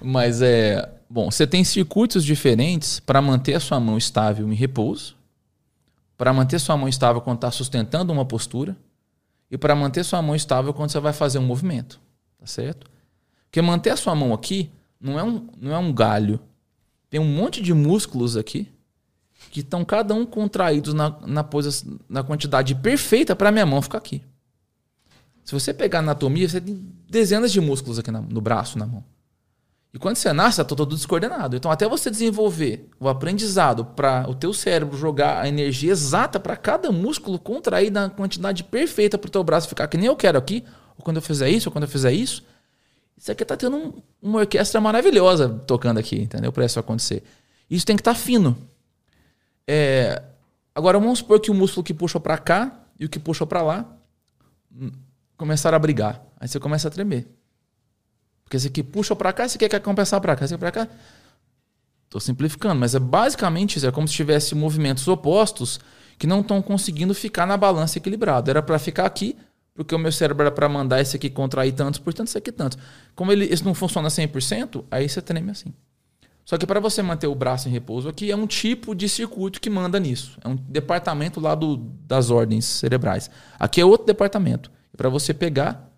Mas é. Bom, você tem circuitos diferentes para manter a sua mão estável em repouso, para manter sua mão estável quando está sustentando uma postura e para manter sua mão estável quando você vai fazer um movimento. Tá certo? Porque manter a sua mão aqui não é um, não é um galho. Tem um monte de músculos aqui que estão cada um contraídos na, na, posição, na quantidade perfeita para minha mão ficar aqui. Se você pegar anatomia, você tem dezenas de músculos aqui na, no braço, na mão. E quando você nasce, está todo descoordenado. Então, até você desenvolver o aprendizado para o teu cérebro jogar a energia exata para cada músculo contrair na quantidade perfeita para o teu braço ficar que nem eu quero aqui, ou quando eu fizer isso, ou quando eu fizer isso, isso aqui tá tendo um, uma orquestra maravilhosa tocando aqui, entendeu? Para isso acontecer. Isso tem que estar tá fino. É, agora vamos supor que o músculo que puxa para cá e o que puxa para lá hum, começaram a brigar. Aí você começa a tremer. Porque esse aqui puxa para cá, esse aqui quer compensar para cá, aqui para cá. Estou simplificando, mas é basicamente isso. É como se tivesse movimentos opostos que não estão conseguindo ficar na balança equilibrada. Era para ficar aqui, porque o meu cérebro era para mandar esse aqui contrair tantos, portanto, esse aqui tantos. Como ele, esse não funciona 100%, aí você treme assim. Só que para você manter o braço em repouso aqui, é um tipo de circuito que manda nisso. É um departamento lá do, das ordens cerebrais. Aqui é outro departamento. Para você pegar,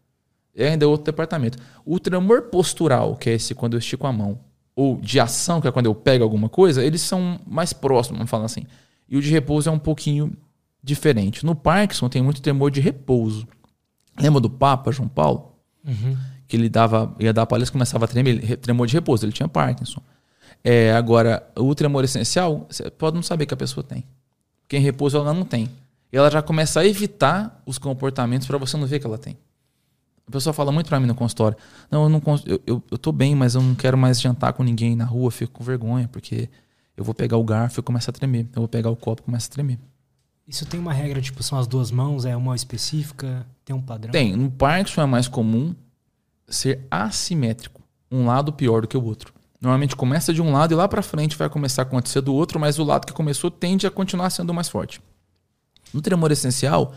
é ainda outro departamento. O tremor postural, que é esse quando eu estico a mão, ou de ação, que é quando eu pego alguma coisa, eles são mais próximos, vamos falar assim. E o de repouso é um pouquinho diferente. No Parkinson tem muito tremor de repouso. Lembra do Papa João Paulo? Uhum. Que ele dava, ia dar palestra começava a tremer, tremor de repouso. Ele tinha Parkinson. É, agora, o tremor essencial, você pode não saber que a pessoa tem. Porque em repouso ela não tem. E ela já começa a evitar os comportamentos para você não ver que ela tem. A pessoa fala muito para mim no consultório: Não, eu não eu, eu, eu tô bem, mas eu não quero mais jantar com ninguém na rua, fico com vergonha, porque eu vou pegar o garfo e começa a tremer. Eu vou pegar o copo e começa a tremer. Isso tem uma regra, tipo, são as duas mãos, é uma específica, tem um padrão? Tem. No Parkinson é mais comum ser assimétrico. Um lado pior do que o outro. Normalmente começa de um lado e lá para frente vai começar a acontecer do outro, mas o lado que começou tende a continuar sendo mais forte. No tremor essencial,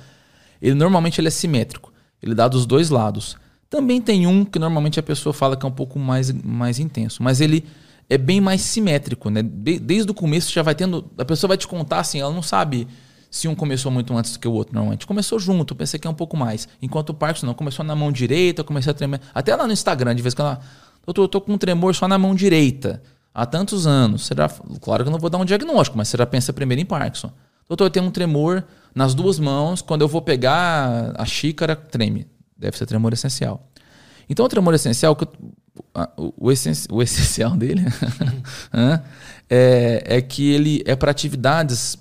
ele normalmente ele é simétrico. Ele dá dos dois lados. Também tem um que normalmente a pessoa fala que é um pouco mais, mais intenso, mas ele é bem mais simétrico, né? Desde o começo já vai tendo. A pessoa vai te contar assim, ela não sabe se um começou muito antes do que o outro, normalmente. Começou junto, pensei que é um pouco mais. Enquanto o Parkinson não, começou na mão direita, eu comecei a tremer. Até lá no Instagram, de vez em quando, eu tô, eu tô com um tremor só na mão direita. Há tantos anos. Será, claro que eu não vou dar um diagnóstico, mas já pensa primeiro em Parkinson. Doutor, eu tenho um tremor nas duas mãos. Quando eu vou pegar a xícara, treme. Deve ser tremor essencial. Então, o tremor essencial, o, o, o essencial dele é, é que ele é para atividades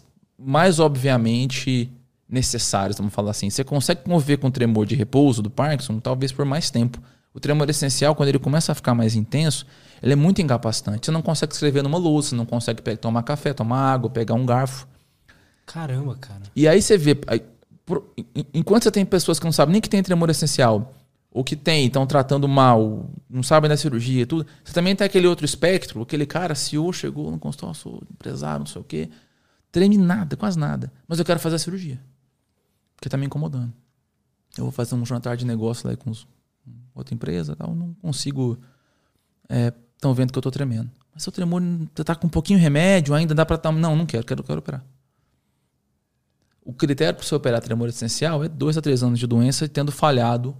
mais obviamente necessárias, vamos falar assim. Você consegue mover com o tremor de repouso do Parkinson, talvez por mais tempo. O tremor essencial, quando ele começa a ficar mais intenso, ele é muito incapacitante. Você não consegue escrever numa louça, não consegue tomar café, tomar água, pegar um garfo. Caramba, cara. E aí você vê. Aí, por, enquanto você tem pessoas que não sabem nem que tem tremor essencial, ou que tem, estão tratando mal, não sabem da cirurgia e tudo, você também tem aquele outro espectro, aquele cara, CEO, chegou no consultório, sou empresário, não sei o quê Treme nada, quase nada. Mas eu quero fazer a cirurgia. Porque tá me incomodando. Eu vou fazer um jantar de negócio lá com outra empresa tal. Não consigo. Estão é, vendo que eu tô tremendo. Mas seu tremor tá com um pouquinho de remédio, ainda dá para. Tá, não, não quero, quero, quero operar. O critério para você operar tremor essencial é dois a três anos de doença e tendo falhado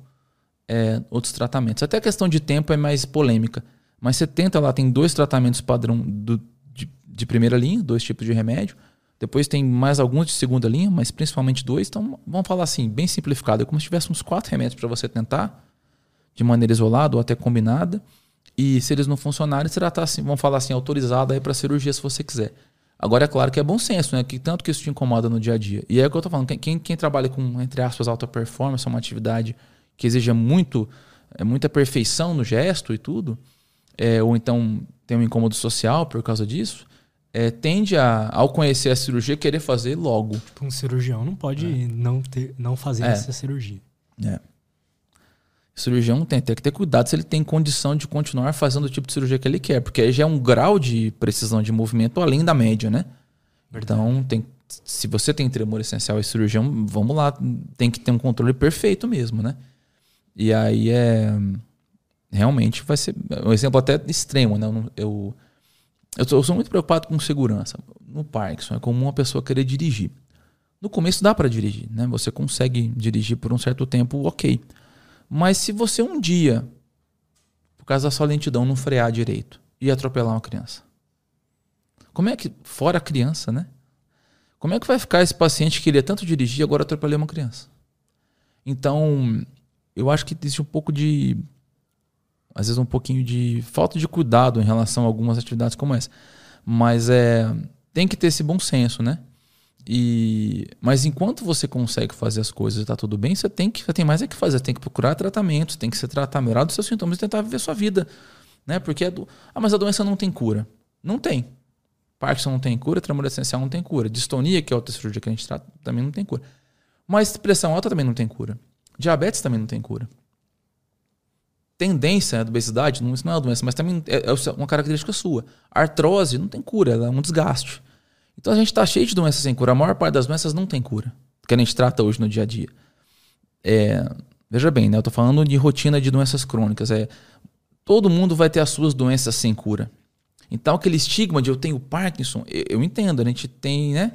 é, outros tratamentos. Até a questão de tempo é mais polêmica. Mas você tenta lá, tem dois tratamentos padrão do, de, de primeira linha, dois tipos de remédio. Depois tem mais alguns de segunda linha, mas principalmente dois. Então, vamos falar assim, bem simplificado. É como se tivéssemos quatro remédios para você tentar, de maneira isolada ou até combinada. E se eles não funcionarem, já está, assim, vamos falar assim, autorizado aí para cirurgia se você quiser. Agora, é claro que é bom senso, né? Que tanto que isso te incomoda no dia a dia. E é o que eu estou falando. Quem, quem trabalha com, entre aspas, alta performance, é uma atividade que exija muito, é, muita perfeição no gesto e tudo, é, ou então tem um incômodo social por causa disso, é, tende a, ao conhecer a cirurgia, querer fazer logo. Tipo, um cirurgião não pode é. não, ter, não fazer é. essa cirurgia. É. O cirurgião tem, tem que ter cuidado se ele tem condição de continuar fazendo o tipo de cirurgia que ele quer, porque aí já é um grau de precisão de movimento além da média, né? Verdade. Então, tem, se você tem tremor essencial e cirurgião, vamos lá, tem que ter um controle perfeito mesmo, né? E aí é. Realmente vai ser. Um exemplo até extremo, né? Eu, eu eu sou, eu sou muito preocupado com segurança. No Parkinson é comum uma pessoa querer dirigir. No começo dá para dirigir, né? Você consegue dirigir por um certo tempo, ok. Mas se você um dia, por causa da sua lentidão, não frear direito e atropelar uma criança, como é que fora a criança, né? Como é que vai ficar esse paciente que queria tanto dirigir e agora atropelou uma criança? Então, eu acho que existe um pouco de às vezes um pouquinho de falta de cuidado em relação a algumas atividades como essa. Mas é, tem que ter esse bom senso, né? E, mas enquanto você consegue fazer as coisas e está tudo bem, você tem que você tem mais é que fazer, tem que procurar tratamento, tem que se tratar, melhorar dos seus sintomas e tentar viver sua vida, né? Porque é do, ah, mas a doença não tem cura. Não tem. Parkinson não tem cura, tremor essencial não tem cura. Distonia, que é outra cirurgia que a gente trata, também não tem cura. Mas pressão alta também não tem cura. Diabetes também não tem cura tendência da obesidade, não, isso não é uma doença, mas também é, é uma característica sua. artrose não tem cura, ela é um desgaste. Então a gente está cheio de doenças sem cura. A maior parte das doenças não tem cura, que a gente trata hoje no dia a dia. É, veja bem, né? eu estou falando de rotina de doenças crônicas. É, todo mundo vai ter as suas doenças sem cura. Então aquele estigma de eu tenho Parkinson, eu, eu entendo, a gente tem, né?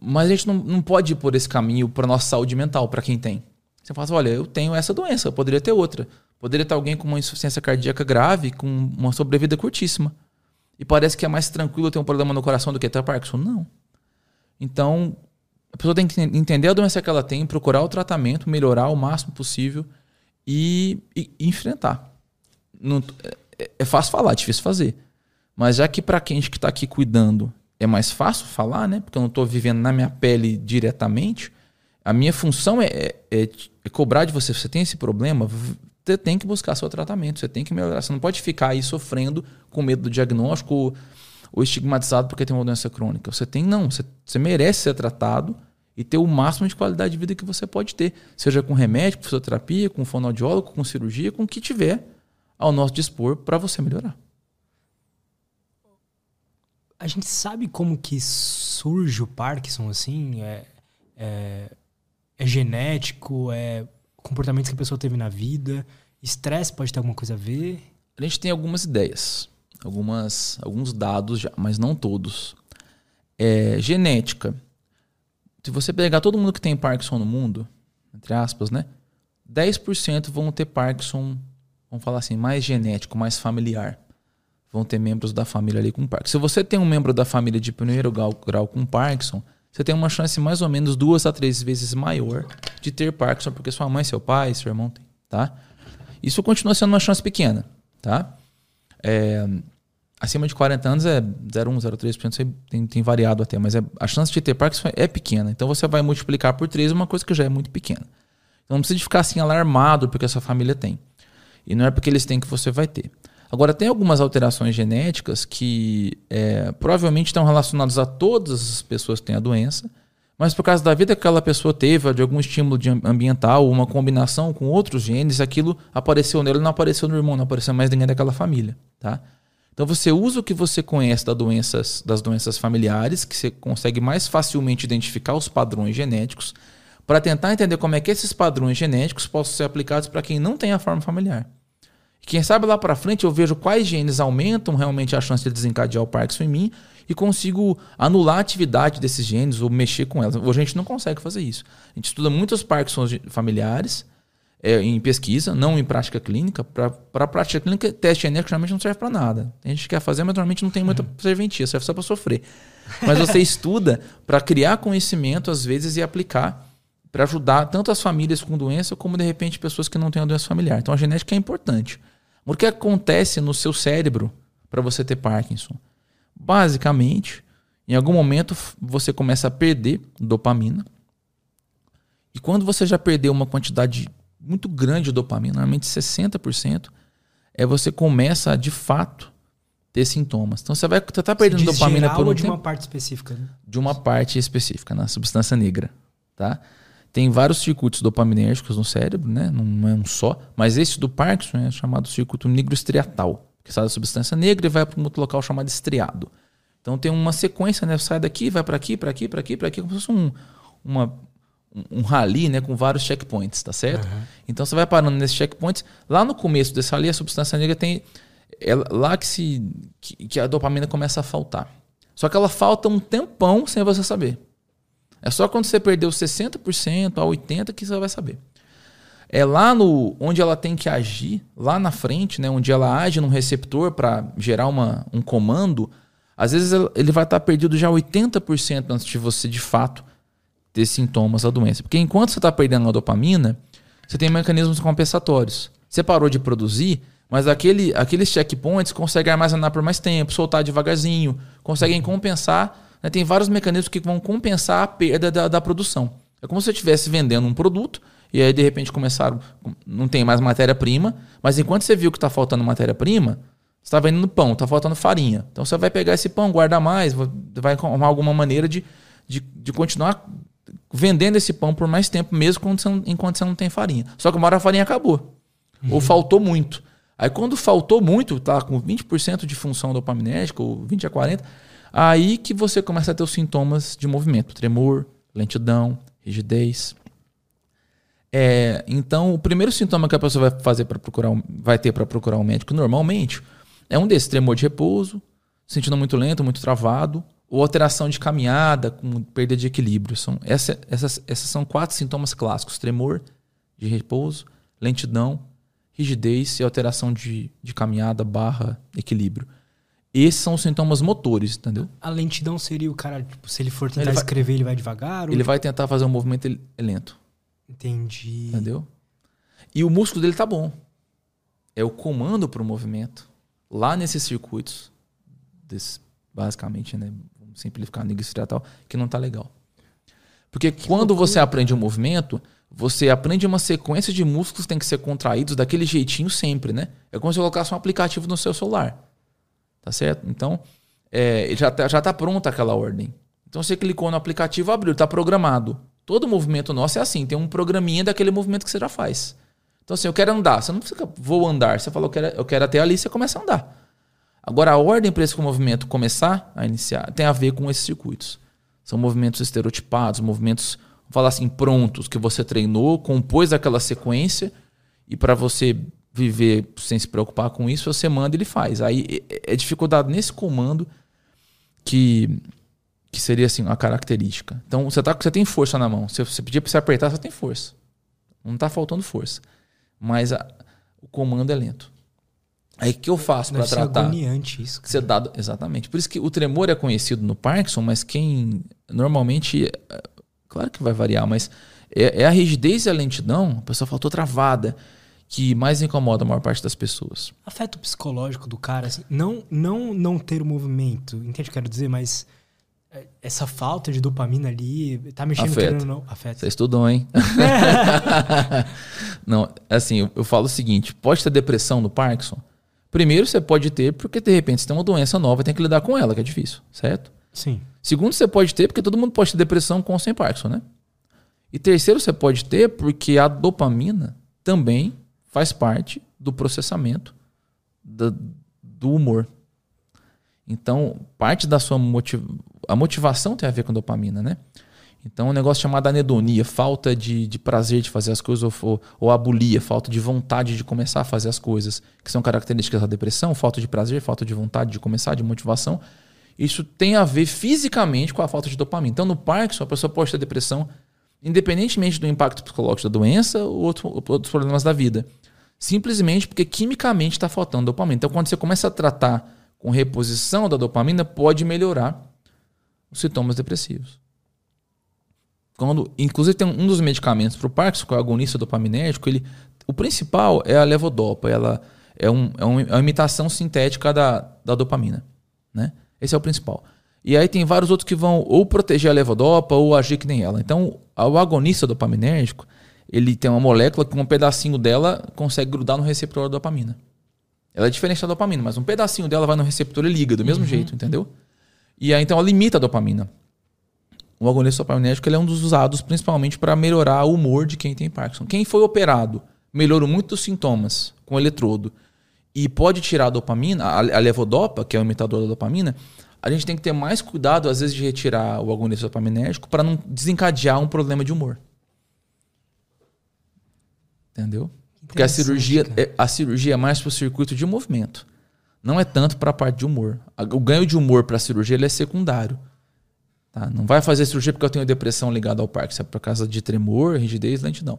Mas a gente não, não pode ir por esse caminho para nossa saúde mental, para quem tem. Você fala assim, olha, eu tenho essa doença, eu poderia ter outra. Poderia ter alguém com uma insuficiência cardíaca grave, com uma sobrevida curtíssima. E parece que é mais tranquilo ter um problema no coração do que ter Parkinson. Não. Então, A pessoa tem que entender a doença que ela tem, procurar o tratamento, melhorar o máximo possível e, e, e enfrentar. Não, é, é, fácil falar, é difícil fazer. Mas já que para quem está aqui cuidando é mais fácil falar, né? Porque eu não estou vivendo na minha pele diretamente. A minha função é, é, é, é, cobrar de você. Você tem esse problema, você tem que buscar seu tratamento, você tem que melhorar. Você não pode ficar aí sofrendo com medo do diagnóstico ou, ou estigmatizado porque tem uma doença crônica. Você tem, não. Você, você merece ser tratado e ter o máximo de qualidade de vida que você pode ter. Seja com remédio, com fisioterapia, com fonoaudiólogo, com cirurgia, com o que tiver ao nosso dispor para você melhorar. A gente sabe como que surge o Parkinson assim? É, é, é genético? É comportamentos que a pessoa teve na vida? Estresse pode ter alguma coisa a ver? A gente tem algumas ideias, algumas, alguns dados já, mas não todos. É, genética. Se você pegar todo mundo que tem Parkinson no mundo, entre aspas, né? 10% vão ter Parkinson vamos falar assim, mais genético, mais familiar. Vão ter membros da família ali com Parkinson. Se você tem um membro da família de primeiro grau, grau com Parkinson, você tem uma chance mais ou menos duas a três vezes maior de ter Parkinson, porque sua mãe, seu pai, seu irmão tem, tá? Isso continua sendo uma chance pequena, tá? É, acima de 40 anos é 0,1, 0,3%, tem, tem variado até, mas é, a chance de ter Parkinson é pequena. Então você vai multiplicar por 3 uma coisa que já é muito pequena. Então não precisa ficar assim alarmado porque a sua família tem. E não é porque eles têm que você vai ter. Agora, tem algumas alterações genéticas que é, provavelmente estão relacionadas a todas as pessoas que têm a doença, mas por causa da vida que aquela pessoa teve, de algum estímulo ambiental, uma combinação com outros genes, aquilo apareceu nele, não apareceu no irmão, não apareceu mais ninguém daquela família. Tá? Então você usa o que você conhece das doenças, das doenças familiares, que você consegue mais facilmente identificar os padrões genéticos, para tentar entender como é que esses padrões genéticos possam ser aplicados para quem não tem a forma familiar. Quem sabe lá para frente eu vejo quais genes aumentam realmente a chance de desencadear o Parkinson em mim e consigo anular a atividade desses genes ou mexer com elas. Hoje a gente não consegue fazer isso. A gente estuda muitos Parkinsons familiares é, em pesquisa, não em prática clínica. Para prática clínica, teste genético geralmente não serve para nada. A gente quer fazer, mas normalmente não tem muita uhum. serventia, serve só para sofrer. Mas você estuda para criar conhecimento, às vezes, e aplicar para ajudar tanto as famílias com doença como, de repente, pessoas que não têm a doença familiar. Então, a genética é importante. O que acontece no seu cérebro para você ter Parkinson? Basicamente, em algum momento você começa a perder dopamina. E quando você já perdeu uma quantidade muito grande de dopamina, normalmente 60%, é você começa a, de fato ter sintomas. Então você vai estar tá perdendo dopamina por um de tempo, uma parte específica, né? De uma parte específica, na substância negra, tá? Tem vários circuitos dopaminérgicos no cérebro, né? Não é um só. Mas esse do Parkinson é chamado circuito negro estriatal, que sai da substância negra e vai para um outro local chamado estriado. Então tem uma sequência, né? Sai daqui, vai para aqui, para aqui, para aqui, para aqui, como se fosse um, uma, um rally, né? Com vários checkpoints, tá certo? Uhum. Então você vai parando nesses checkpoints. Lá no começo desse rally, a substância negra tem. É lá que, se, que, que a dopamina começa a faltar. Só que ela falta um tempão sem você saber. É só quando você perdeu 60% a 80% que você vai saber. É lá no onde ela tem que agir, lá na frente, né, onde ela age num receptor para gerar uma, um comando, às vezes ele vai estar tá perdido já 80% antes de você de fato ter sintomas da doença. Porque enquanto você está perdendo a dopamina, você tem mecanismos compensatórios. Você parou de produzir, mas aquele, aqueles checkpoints conseguem armazenar por mais tempo, soltar devagarzinho, conseguem compensar né, tem vários mecanismos que vão compensar a perda da, da produção. É como se você estivesse vendendo um produto e aí de repente começaram, não tem mais matéria-prima, mas enquanto você viu que está faltando matéria-prima, você está vendendo pão, está faltando farinha. Então você vai pegar esse pão, guardar mais, vai arrumar alguma maneira de, de, de, continuar vendendo esse pão por mais tempo, mesmo quando você enquanto você não tem farinha. Só que uma hora a farinha acabou. Uhum. Ou faltou muito. Aí quando faltou muito, tá com 20% de função dopaminérgica, ou 20 a 40%, Aí que você começa a ter os sintomas de movimento, tremor, lentidão, rigidez. É, então, o primeiro sintoma que a pessoa vai fazer para procurar, vai ter para procurar um médico normalmente é um desses, tremor de repouso, sentindo muito lento, muito travado, ou alteração de caminhada, com perda de equilíbrio. São, essa, essas, essas são quatro sintomas clássicos: tremor de repouso, lentidão, rigidez e alteração de, de caminhada barra equilíbrio. Esses são os sintomas motores, entendeu? A lentidão seria o cara, tipo, se ele for tentar ele vai, escrever, ele vai devagar? Ele ou... vai tentar fazer um movimento lento. Entendi. Entendeu? E o músculo dele tá bom. É o comando para o movimento. Lá nesses circuitos, desse, basicamente, né? Vamos simplificar no tal, que não tá legal. Porque que quando loucura. você aprende um movimento, você aprende uma sequência de músculos que tem que ser contraídos daquele jeitinho sempre, né? É como se você colocasse um aplicativo no seu celular. Tá certo? Então, é, já, tá, já tá pronta aquela ordem. Então você clicou no aplicativo, abriu, está programado. Todo movimento nosso é assim, tem um programinha daquele movimento que você já faz. Então, assim, eu quero andar. Você não precisa, vou andar. Você falou, eu quero, eu quero até ali, você começa a andar. Agora, a ordem para esse movimento começar a iniciar tem a ver com esses circuitos. São movimentos estereotipados, movimentos, vamos falar assim, prontos, que você treinou, compôs aquela sequência, e para você viver sem se preocupar com isso, você manda e ele faz. Aí é, é dificuldade nesse comando que, que seria assim a característica. Então você, tá, você tem força na mão. Se você pedir para você apertar, você tem força. Não está faltando força. Mas a, o comando é lento. Aí o que eu faço para tratar? agoniante isso. Ser dado, exatamente. Por isso que o tremor é conhecido no Parkinson, mas quem normalmente. É, claro que vai variar, mas é, é a rigidez e a lentidão. A pessoa faltou travada que mais incomoda a maior parte das pessoas. Afeto psicológico do cara, assim, não, não, não ter o movimento, entende o que eu quero dizer? Mas é, essa falta de dopamina ali, tá mexendo Afeto. não? Afeto. Você estudou, hein? não, assim, eu, eu falo o seguinte, pode ter depressão no Parkinson? Primeiro, você pode ter porque, de repente, você tem uma doença nova e tem que lidar com ela, que é difícil, certo? Sim. Segundo, você pode ter porque todo mundo pode ter depressão com ou sem Parkinson, né? E terceiro, você pode ter porque a dopamina também faz parte do processamento do, do humor. Então, parte da sua a motivação tem a ver com dopamina, né? Então, um negócio chamado anedonia, falta de, de prazer de fazer as coisas, ou, ou abulia, falta de vontade de começar a fazer as coisas, que são características da depressão, falta de prazer, falta de vontade de começar, de motivação. Isso tem a ver fisicamente com a falta de dopamina. Então, no Parkinson, a pessoa pode ter depressão independentemente do impacto psicológico da doença ou outro, outros problemas da vida. Simplesmente porque quimicamente está faltando dopamina. Então, quando você começa a tratar com reposição da dopamina, pode melhorar os sintomas depressivos. Quando, inclusive, tem um dos medicamentos para o Parkinson, que é o agonista dopaminérgico, ele, o principal é a levodopa. Ela é, um, é, uma imitação sintética da, da dopamina. Né? Esse é o principal. E aí tem vários outros que vão ou proteger a levodopa ou agir que nem ela. Então, o agonista dopaminérgico, ele tem uma molécula que um pedacinho dela consegue grudar no receptor da dopamina. Ela é diferente da dopamina, mas um pedacinho dela vai no receptor e liga do mesmo uhum. jeito, entendeu? E aí então ela limita a dopamina. O agonista dopaminérgico ele é um dos usados principalmente para melhorar o humor de quem tem Parkinson. Quem foi operado melhorou muito os sintomas com eletrodo e pode tirar a dopamina, a, a levodopa, que é o imitador da dopamina, a gente tem que ter mais cuidado, às vezes, de retirar o agonista dopaminérgico para não desencadear um problema de humor. Entendeu? Porque a cirurgia, é, a cirurgia é mais para o circuito de movimento. Não é tanto para a parte de humor. O ganho de humor para a cirurgia ele é secundário. Tá? Não vai fazer cirurgia porque eu tenho depressão ligada ao Parkinson. É por causa de tremor, rigidez, lentidão.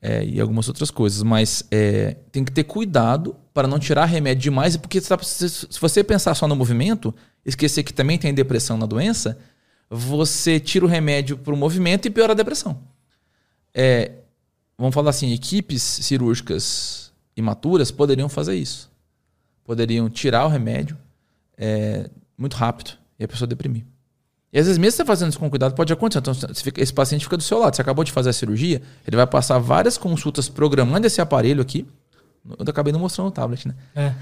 É, e algumas outras coisas. Mas é, tem que ter cuidado para não tirar remédio demais. Porque tá, se você pensar só no movimento, esquecer que também tem depressão na doença, você tira o remédio para o movimento e piora a depressão. É, vamos falar assim, equipes cirúrgicas imaturas poderiam fazer isso. Poderiam tirar o remédio é, muito rápido e a pessoa deprimir. E às vezes, mesmo você fazendo isso com cuidado, pode acontecer. Então, fica, esse paciente fica do seu lado. Você acabou de fazer a cirurgia, ele vai passar várias consultas programando esse aparelho aqui. Eu acabei não mostrando o tablet, né? É.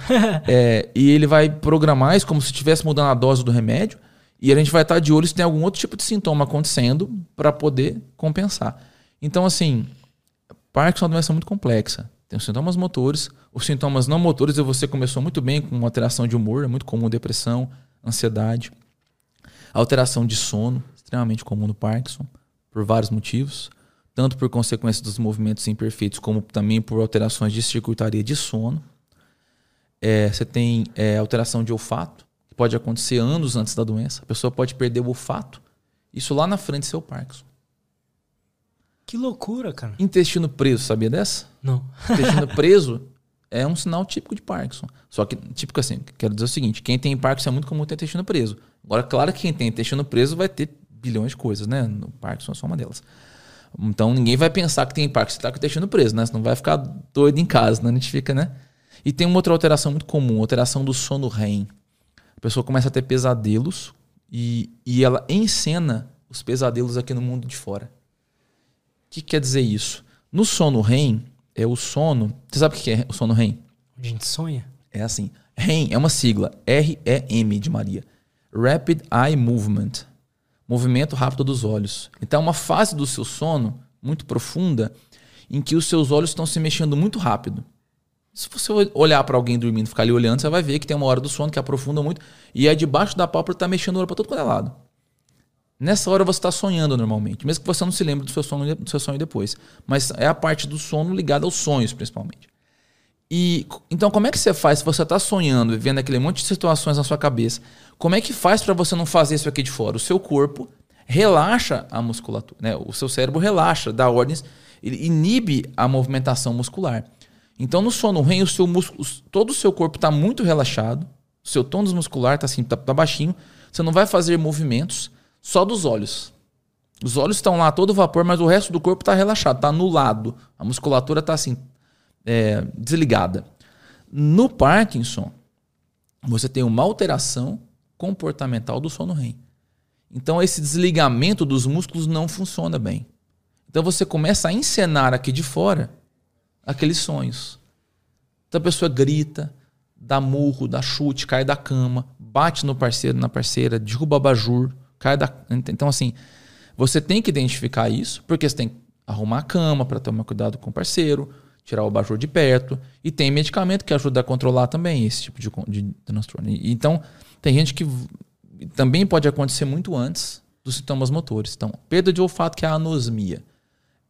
é, e ele vai programar isso como se estivesse mudando a dose do remédio. E a gente vai estar de olho se tem algum outro tipo de sintoma acontecendo para poder compensar. Então, assim, Parkinson é uma doença muito complexa. Tem os sintomas motores, os sintomas não motores, e você começou muito bem com uma alteração de humor, é muito comum depressão, ansiedade. Alteração de sono, extremamente comum no Parkinson, por vários motivos, tanto por consequência dos movimentos imperfeitos, como também por alterações de circuitaria de sono. É, você tem é, alteração de olfato, que pode acontecer anos antes da doença. A pessoa pode perder o olfato, isso lá na frente do seu Parkinson. Que loucura, cara. Intestino preso, sabia dessa? Não. Intestino preso é um sinal típico de Parkinson. Só que, típico assim, quero dizer o seguinte: quem tem Parkinson é muito comum ter intestino preso. Agora, claro que quem tem intestino preso vai ter bilhões de coisas, né? No Parkinson é só uma delas. Então ninguém vai pensar que tem Parkinson, você tá com o intestino preso, né? Você não vai ficar doido em casa, né? A gente fica, né? E tem uma outra alteração muito comum, alteração do sono REM. A pessoa começa a ter pesadelos e, e ela encena os pesadelos aqui no mundo de fora. O que quer dizer isso? No sono REM, é o sono. Você sabe o que é o sono REM? A gente sonha. É assim. REM é uma sigla. R-E-M de Maria. Rapid Eye Movement. Movimento rápido dos olhos. Então é uma fase do seu sono muito profunda em que os seus olhos estão se mexendo muito rápido. Se você olhar para alguém dormindo, ficar ali olhando, você vai ver que tem uma hora do sono que aprofunda muito e é debaixo da pálpebra está mexendo o olho para todo é lado. Nessa hora você está sonhando normalmente, mesmo que você não se lembre do seu, sono, do seu sonho depois. Mas é a parte do sono ligada aos sonhos, principalmente. E então, como é que você faz se você está sonhando, vivendo aquele monte de situações na sua cabeça? Como é que faz para você não fazer isso aqui de fora? O seu corpo relaxa a musculatura, né? O seu cérebro relaxa, dá ordens, ele inibe a movimentação muscular. Então, no sono REM, o seu músculo, todo o seu corpo está muito relaxado, o seu tônus muscular está assim, tá, tá baixinho. Você não vai fazer movimentos só dos olhos. Os olhos estão lá todo vapor, mas o resto do corpo está relaxado, está anulado. A musculatura está assim, é, desligada. No Parkinson, você tem uma alteração comportamental do sono REM. Então, esse desligamento dos músculos não funciona bem. Então, você começa a encenar aqui de fora aqueles sonhos. Então a pessoa grita, dá murro, dá chute, cai da cama, bate no parceiro, na parceira, derruba abajur, cai da. Então, assim, você tem que identificar isso, porque você tem que arrumar a cama para tomar cuidado com o parceiro, tirar o abajur de perto. E tem medicamento que ajuda a controlar também esse tipo de, de transtorno. Então, tem gente que também pode acontecer muito antes dos sintomas motores. Então, perda de olfato, que é a anosmia,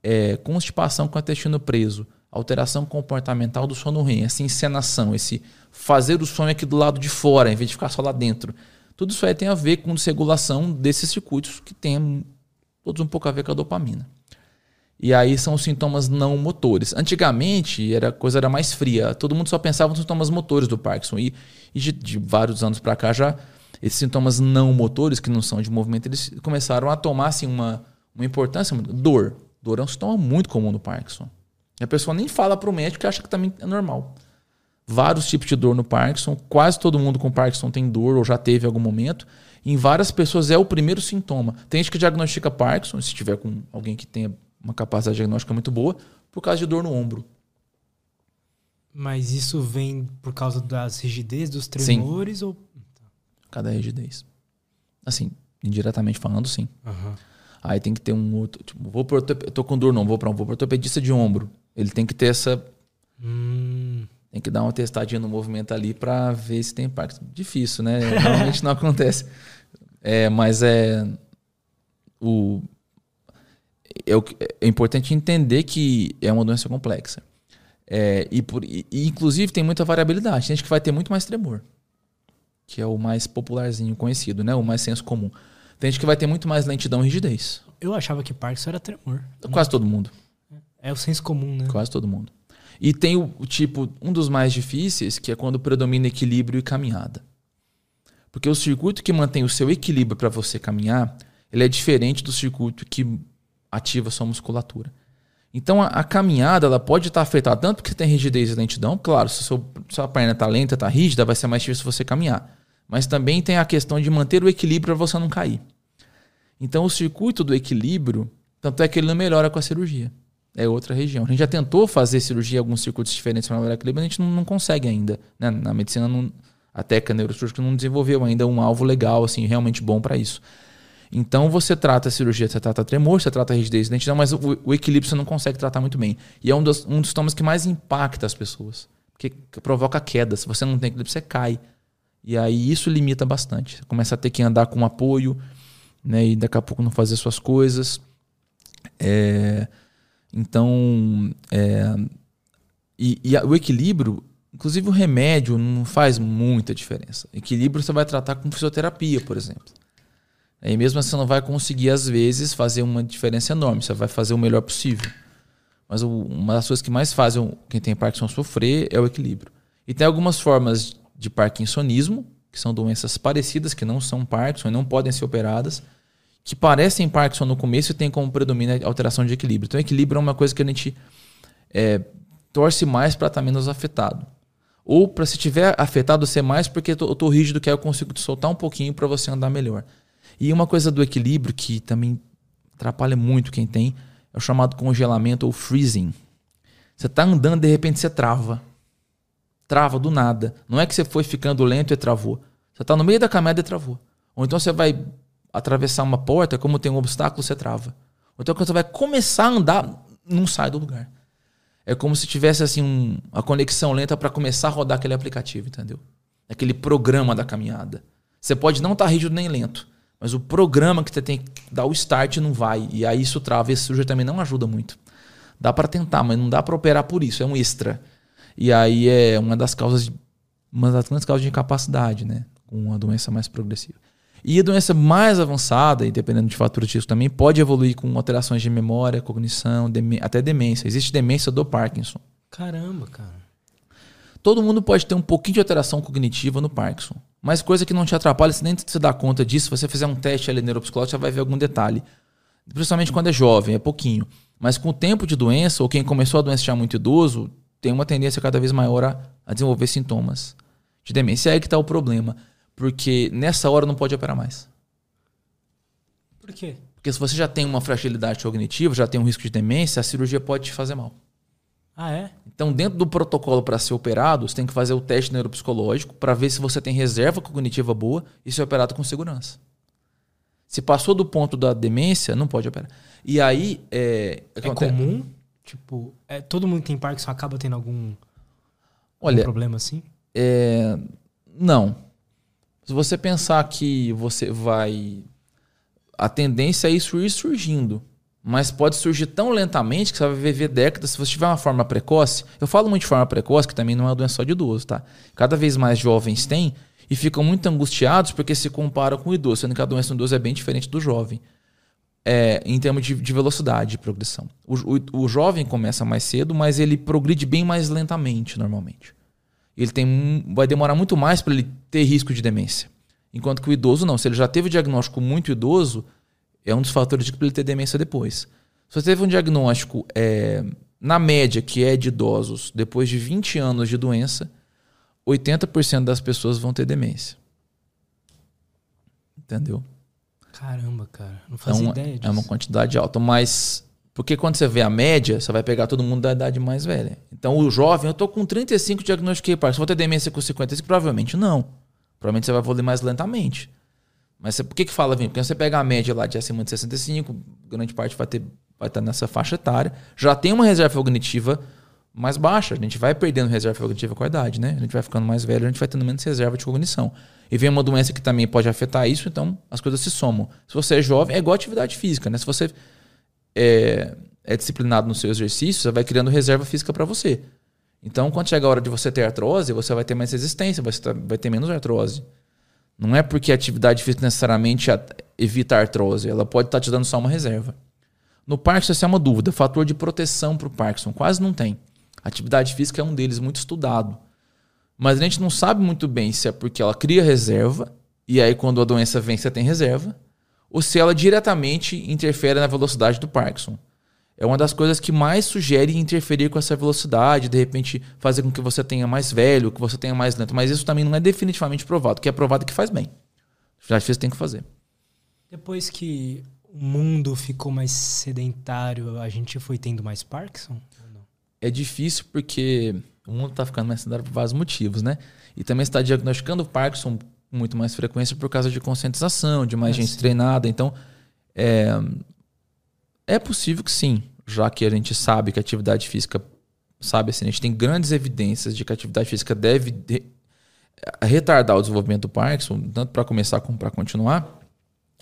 é, constipação com intestino preso, alteração comportamental do sono REM, essa encenação, esse fazer o sonho aqui do lado de fora, em vez de ficar só lá dentro. Tudo isso aí tem a ver com desregulação desses circuitos que tem todos um pouco a ver com a dopamina. E aí são os sintomas não motores. Antigamente era, a coisa era mais fria. Todo mundo só pensava nos sintomas motores do Parkinson. E, e de, de, vários anos para cá já esses sintomas não motores, que não são de movimento, eles começaram a tomar assim, uma, uma importância. Dor. Dor é um sintoma muito comum no Parkinson. E a pessoa nem fala para o médico que acha que também é normal. Vários tipos de dor no Parkinson. Quase todo mundo com Parkinson tem dor ou já teve em algum momento. Em várias pessoas é o primeiro sintoma. Tem gente que diagnostica Parkinson, se tiver com alguém que tenha uma capacidade diagnóstica muito boa, por causa de dor no ombro. Mas isso vem por causa das rigidez, dos tremores sim. ou cada rigidez. Assim, indiretamente falando, sim. Uhum. Aí tem que ter um outro. Tipo, vou pro, eu tô com dor, não, vou para um, vou pro ortopedista de ombro. Ele tem que ter essa. Hum. Tem que dar uma testadinha no movimento ali para ver se tem impacto. Difícil, né? Normalmente não acontece. É, mas é. O, é, é, importante entender que é uma doença complexa. É, e, por, e, inclusive tem muita variabilidade. Tem gente que vai ter muito mais tremor, que é o mais popularzinho conhecido, né? o mais senso comum. Tem gente que vai ter muito mais lentidão e rigidez. Eu achava que Parkinson era tremor. Quase todo mundo. É o senso comum, né? Quase todo mundo. E tem o, o tipo, um dos mais difíceis, que é quando predomina equilíbrio e caminhada. Porque o circuito que mantém o seu equilíbrio para você caminhar, ele é diferente do circuito que ativa sua musculatura. Então a, a caminhada ela pode estar afetada tanto porque tem rigidez e lentidão, claro, se seu, sua perna está lenta, está rígida, vai ser mais difícil você caminhar. Mas também tem a questão de manter o equilíbrio para você não cair. Então o circuito do equilíbrio, tanto é que ele não melhora com a cirurgia é outra região. A gente já tentou fazer cirurgia em alguns circuitos diferentes para melhorar equilíbrio, mas a gente não, não consegue ainda. Né? Na medicina, não, a técnica neurocirúrgica não desenvolveu ainda um alvo legal, assim, realmente bom para isso. Então você trata a cirurgia, você trata tremor, você trata rigidez identidade, mas o, o, equilíbrio você não consegue tratar muito bem. E é um dos, um dos sintomas que mais impacta as pessoas. Porque provoca queda. Se você não tem equilíbrio, você cai. E aí isso limita bastante. Você começa a ter que andar com apoio, né? E daqui a pouco não fazer suas coisas. É, então, é, e, e o equilíbrio, inclusive o remédio, não faz muita diferença. Equilíbrio você vai tratar com fisioterapia, por exemplo. Aí mesmo assim, você não vai conseguir, às vezes, fazer uma diferença enorme. Você vai fazer o melhor possível. Mas uma das coisas que mais fazem quem tem Parkinson sofrer é o equilíbrio. E tem algumas formas de parkinsonismo, que são doenças parecidas, que não são Parkinson e não podem ser operadas, que parecem Parkinson no começo e tem como predomínio alteração de equilíbrio. Então, equilíbrio é uma coisa que a gente é, torce mais para estar tá menos afetado. Ou para se tiver afetado ser mais porque eu estou rígido que aí eu consigo te soltar um pouquinho para você andar melhor. E uma coisa do equilíbrio que também atrapalha muito quem tem é o chamado congelamento ou freezing. Você está andando de repente você trava. Trava do nada. Não é que você foi ficando lento e travou. Você está no meio da caminhada e travou. Ou então você vai atravessar uma porta, como tem um obstáculo, você trava. Ou então quando você vai começar a andar, não sai do lugar. É como se tivesse assim um, a conexão lenta para começar a rodar aquele aplicativo, entendeu? Aquele programa da caminhada. Você pode não estar tá rígido nem lento, mas o programa que você tem que dar o start não vai. E aí isso trava. Esse sujeito também não ajuda muito. Dá para tentar, mas não dá para operar por isso. É um extra. E aí é uma das causas, de, uma das grandes causas de incapacidade, né? Com uma doença mais progressiva. E a doença mais avançada, e dependendo de fatores disso também, pode evoluir com alterações de memória, cognição, até demência. Existe demência do Parkinson. Caramba, cara. Todo mundo pode ter um pouquinho de alteração cognitiva no Parkinson. Mas coisa que não te atrapalha, se nem você dá conta disso, se você fizer um teste ali neuropsicológico, você vai ver algum detalhe. Principalmente quando é jovem, é pouquinho. Mas com o tempo de doença, ou quem começou a doença já muito idoso, tem uma tendência cada vez maior a, a desenvolver sintomas de demência. É aí que está o problema. Porque nessa hora não pode operar mais. Por quê? Porque se você já tem uma fragilidade cognitiva, já tem um risco de demência, a cirurgia pode te fazer mal. Ah, é? Então, dentro do protocolo para ser operado, você tem que fazer o teste neuropsicológico para ver se você tem reserva cognitiva boa e ser operado com segurança. Se passou do ponto da demência, não pode operar. E aí. É, é comum? Tipo, é, todo mundo que tem Parkinson acaba tendo algum, Olha, algum problema assim? É, não. Se você pensar que você vai. A tendência é isso ir surgindo. Mas pode surgir tão lentamente que você vai viver décadas. Se você tiver uma forma precoce. Eu falo muito de forma precoce, que também não é uma doença só de idoso, tá? Cada vez mais jovens têm e ficam muito angustiados porque se comparam com o idoso, sendo que a doença do idoso é bem diferente do jovem. É, em termos de, de, velocidade de progressão. O, o, o, jovem começa mais cedo, mas ele progride bem mais lentamente, normalmente ele tem vai demorar muito mais para ele ter risco de demência. Enquanto que o idoso não. Se ele já teve o diagnóstico muito idoso, é um dos fatores de para ele ter demência depois. Se você teve um diagnóstico é, na média, que é de idosos, depois de 20 anos de doença, 80% das pessoas vão ter demência. Entendeu? Caramba, cara. Não fazia então, ideia disso. É uma quantidade alta. Mas porque quando você vê a média, você vai pegar todo mundo da idade mais velha. Então, o jovem, eu tô com 35 diagnostiquei Parkinson, vou ter demência com 55? Provavelmente não. Provavelmente você vai evoluir mais lentamente. Mas você, por que que fala, Vim? Porque você pega a média lá de acima de 65, grande parte vai, ter, vai estar nessa faixa etária, já tem uma reserva cognitiva mais baixa. A gente vai perdendo reserva cognitiva com a idade, né? A gente vai ficando mais velho, a gente vai tendo menos reserva de cognição. E vem uma doença que também pode afetar isso, então as coisas se somam. Se você é jovem, é igual atividade física, né? Se você é, é disciplinado no seu exercício, você vai criando reserva física para você. Então, quando chega a hora de você ter artrose, você vai ter mais resistência, você tá, vai ter menos artrose. Não é porque a atividade física necessariamente evita a artrose, ela pode estar tá te dando só uma reserva. No Parkinson, essa é uma dúvida. Fator de proteção para o Parkinson quase não tem. Atividade física é um deles muito estudado. Mas a gente não sabe muito bem se é porque ela cria reserva, e aí quando a doença vem, você tem reserva, ou se ela diretamente interfere na velocidade do Parkinson. É uma das coisas que mais sugere interferir com essa velocidade, de repente fazer com que você tenha mais velho, que você tenha mais lento. Mas isso também não é definitivamente provado. O que é provado é que faz bem. Já fez, tem que fazer. Depois que o mundo ficou mais sedentário, a gente foi tendo mais Parkinson? É difícil porque o mundo está ficando mais sedentário por vários motivos, né? E também está diagnosticando Parkinson com muito mais frequência por causa de conscientização, de mais é, gente sim. treinada. Então, é, é possível que sim, já que a gente sabe que a atividade física, sabe assim, a gente tem grandes evidências de que a atividade física deve de, retardar o desenvolvimento do Parkinson, tanto para começar como para continuar.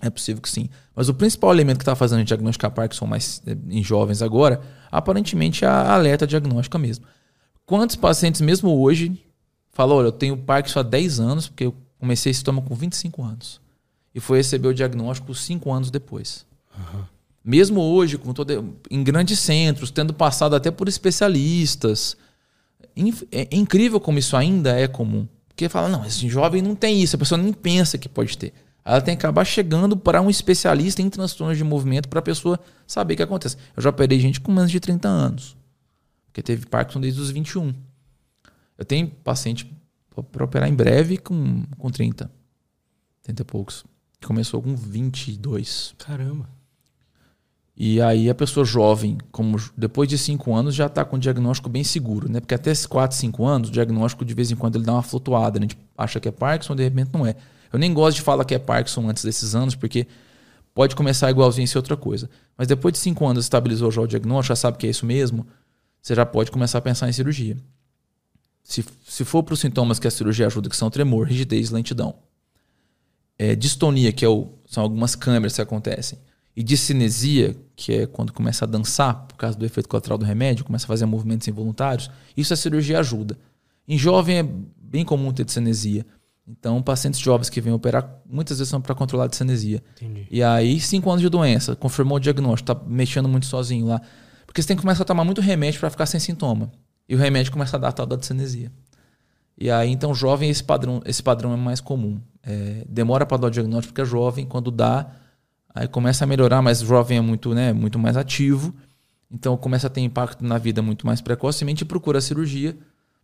É possível que sim. Mas o principal elemento que está fazendo a gente diagnosticar Parkinson mais eh, em jovens agora, aparentemente é a alerta diagnóstica mesmo. Quantos pacientes, mesmo hoje, falam: olha, eu tenho Parkinson há 10 anos, porque eu Comecei esse estômago com 25 anos. E foi receber o diagnóstico cinco anos depois. Uhum. Mesmo hoje, com todo, em grandes centros, tendo passado até por especialistas. É incrível como isso ainda é comum. Porque fala, não, esse jovem não tem isso, a pessoa nem pensa que pode ter. Ela tem que acabar chegando para um especialista em transtornos de movimento para a pessoa saber o que acontece. Eu já operei gente com menos de 30 anos, porque teve Parkinson desde os 21. Eu tenho paciente para operar em breve com, com 30, 30 e poucos. Começou com 22. Caramba. E aí a pessoa jovem, como depois de 5 anos, já está com o diagnóstico bem seguro, né? Porque até 4, 5 anos, o diagnóstico de vez em quando ele dá uma flutuada, né? A gente acha que é Parkinson, de repente não é. Eu nem gosto de falar que é Parkinson antes desses anos, porque pode começar igualzinho a ser outra coisa. Mas depois de 5 anos estabilizou já o diagnóstico, já sabe que é isso mesmo, você já pode começar a pensar em cirurgia. Se, se for para os sintomas que a cirurgia ajuda, que são tremor, rigidez, lentidão, é, distonia, que é o, são algumas câmeras que acontecem, e discinesia, que é quando começa a dançar por causa do efeito colateral do remédio, começa a fazer movimentos involuntários, isso a cirurgia ajuda. Em jovem é bem comum ter discinesia. Então, pacientes jovens que vêm operar, muitas vezes são para controlar a discinesia. Entendi. E aí, cinco anos de doença, confirmou o diagnóstico, está mexendo muito sozinho lá. Porque você tem que começar a tomar muito remédio para ficar sem sintoma. E o remédio começa a dar tal da discinesia. E aí, então, jovem, esse padrão, esse padrão é mais comum. É, demora para dar o diagnóstico porque é jovem, quando dá, Aí começa a melhorar, mas o jovem é muito, né, muito mais ativo. Então começa a ter impacto na vida muito mais precocemente e procura a cirurgia,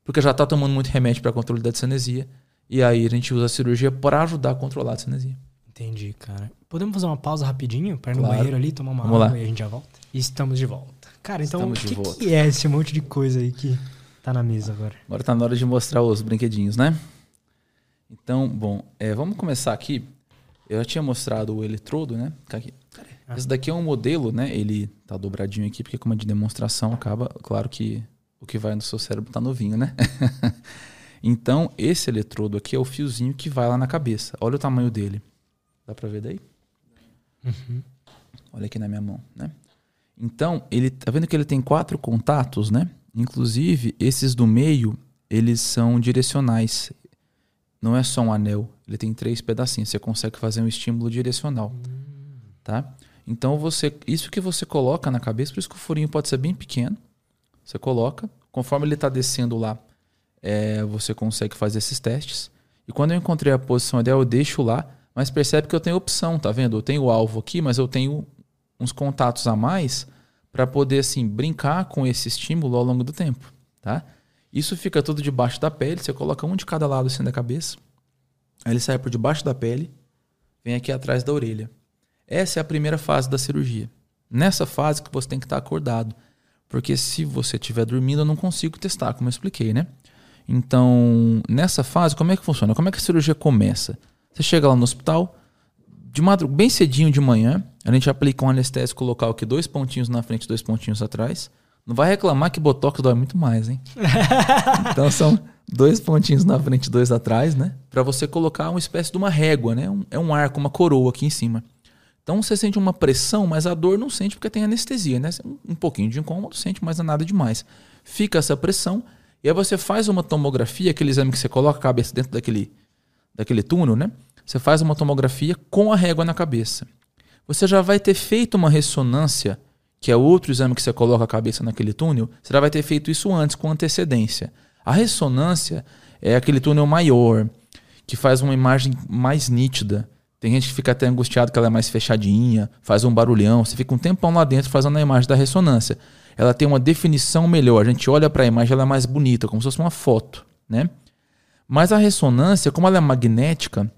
porque já está tomando muito remédio para controle da discinesia. E aí a gente usa a cirurgia para ajudar a controlar a discinesia. Entendi, cara. Podemos fazer uma pausa rapidinho para ir no claro. banheiro ali, tomar uma Vamos água lá. e a gente já volta? E estamos de volta. Cara, então o que, que, é esse monte de coisa aí que tá na mesa agora? Agora tá na hora de mostrar os brinquedinhos, né? Então, bom, é, vamos começar aqui eu já tinha mostrado o eletrodo, né? Aqui. Esse daqui é um modelo, né? Ele tá dobradinho aqui, porque como é de demonstração, acaba, claro que o que vai no seu cérebro tá novinho, né? então, esse eletrodo aqui é o fiozinho que vai lá na cabeça. Olha o tamanho dele. Dá pra ver daí? Uhum. Olha aqui na minha mão, né? Então, ele tá vendo que ele tem quatro contatos, né? Inclusive, esses do meio, eles são direcionais não é só um anel, ele tem três pedacinhos. Você consegue fazer um estímulo direcional, tá? Então você, isso que você coloca na cabeça, por isso que o furinho pode ser bem pequeno. Você coloca, conforme ele está descendo lá, é, você consegue fazer esses testes. E quando eu encontrei a posição ideal, eu deixo lá, mas percebe que eu tenho opção, tá vendo? Eu tenho o alvo aqui, mas eu tenho uns contatos a mais para poder assim brincar com esse estímulo ao longo do tempo, tá? Isso fica tudo debaixo da pele, você coloca um de cada lado assim da cabeça. Aí ele sai por debaixo da pele, vem aqui atrás da orelha. Essa é a primeira fase da cirurgia. Nessa fase que você tem que estar acordado. Porque se você estiver dormindo, eu não consigo testar, como eu expliquei, né? Então, nessa fase, como é que funciona? Como é que a cirurgia começa? Você chega lá no hospital, de bem cedinho de manhã, a gente aplica um anestésico local aqui, dois pontinhos na frente, dois pontinhos atrás. Não vai reclamar que Botox dói muito mais, hein? então são dois pontinhos na frente, dois atrás, né? Para você colocar uma espécie de uma régua, né? Um, é um arco, uma coroa aqui em cima. Então você sente uma pressão, mas a dor não sente porque tem anestesia, né? Um pouquinho de incômodo, sente, mas não é nada demais. Fica essa pressão e aí você faz uma tomografia, aquele exame que você coloca a cabeça dentro daquele, daquele túnel, né? Você faz uma tomografia com a régua na cabeça. Você já vai ter feito uma ressonância que é outro exame que você coloca a cabeça naquele túnel, você já vai ter feito isso antes, com antecedência. A ressonância é aquele túnel maior, que faz uma imagem mais nítida. Tem gente que fica até angustiado que ela é mais fechadinha, faz um barulhão, você fica um tempão lá dentro fazendo a imagem da ressonância. Ela tem uma definição melhor, a gente olha para a imagem, ela é mais bonita, como se fosse uma foto, né? Mas a ressonância, como ela é magnética,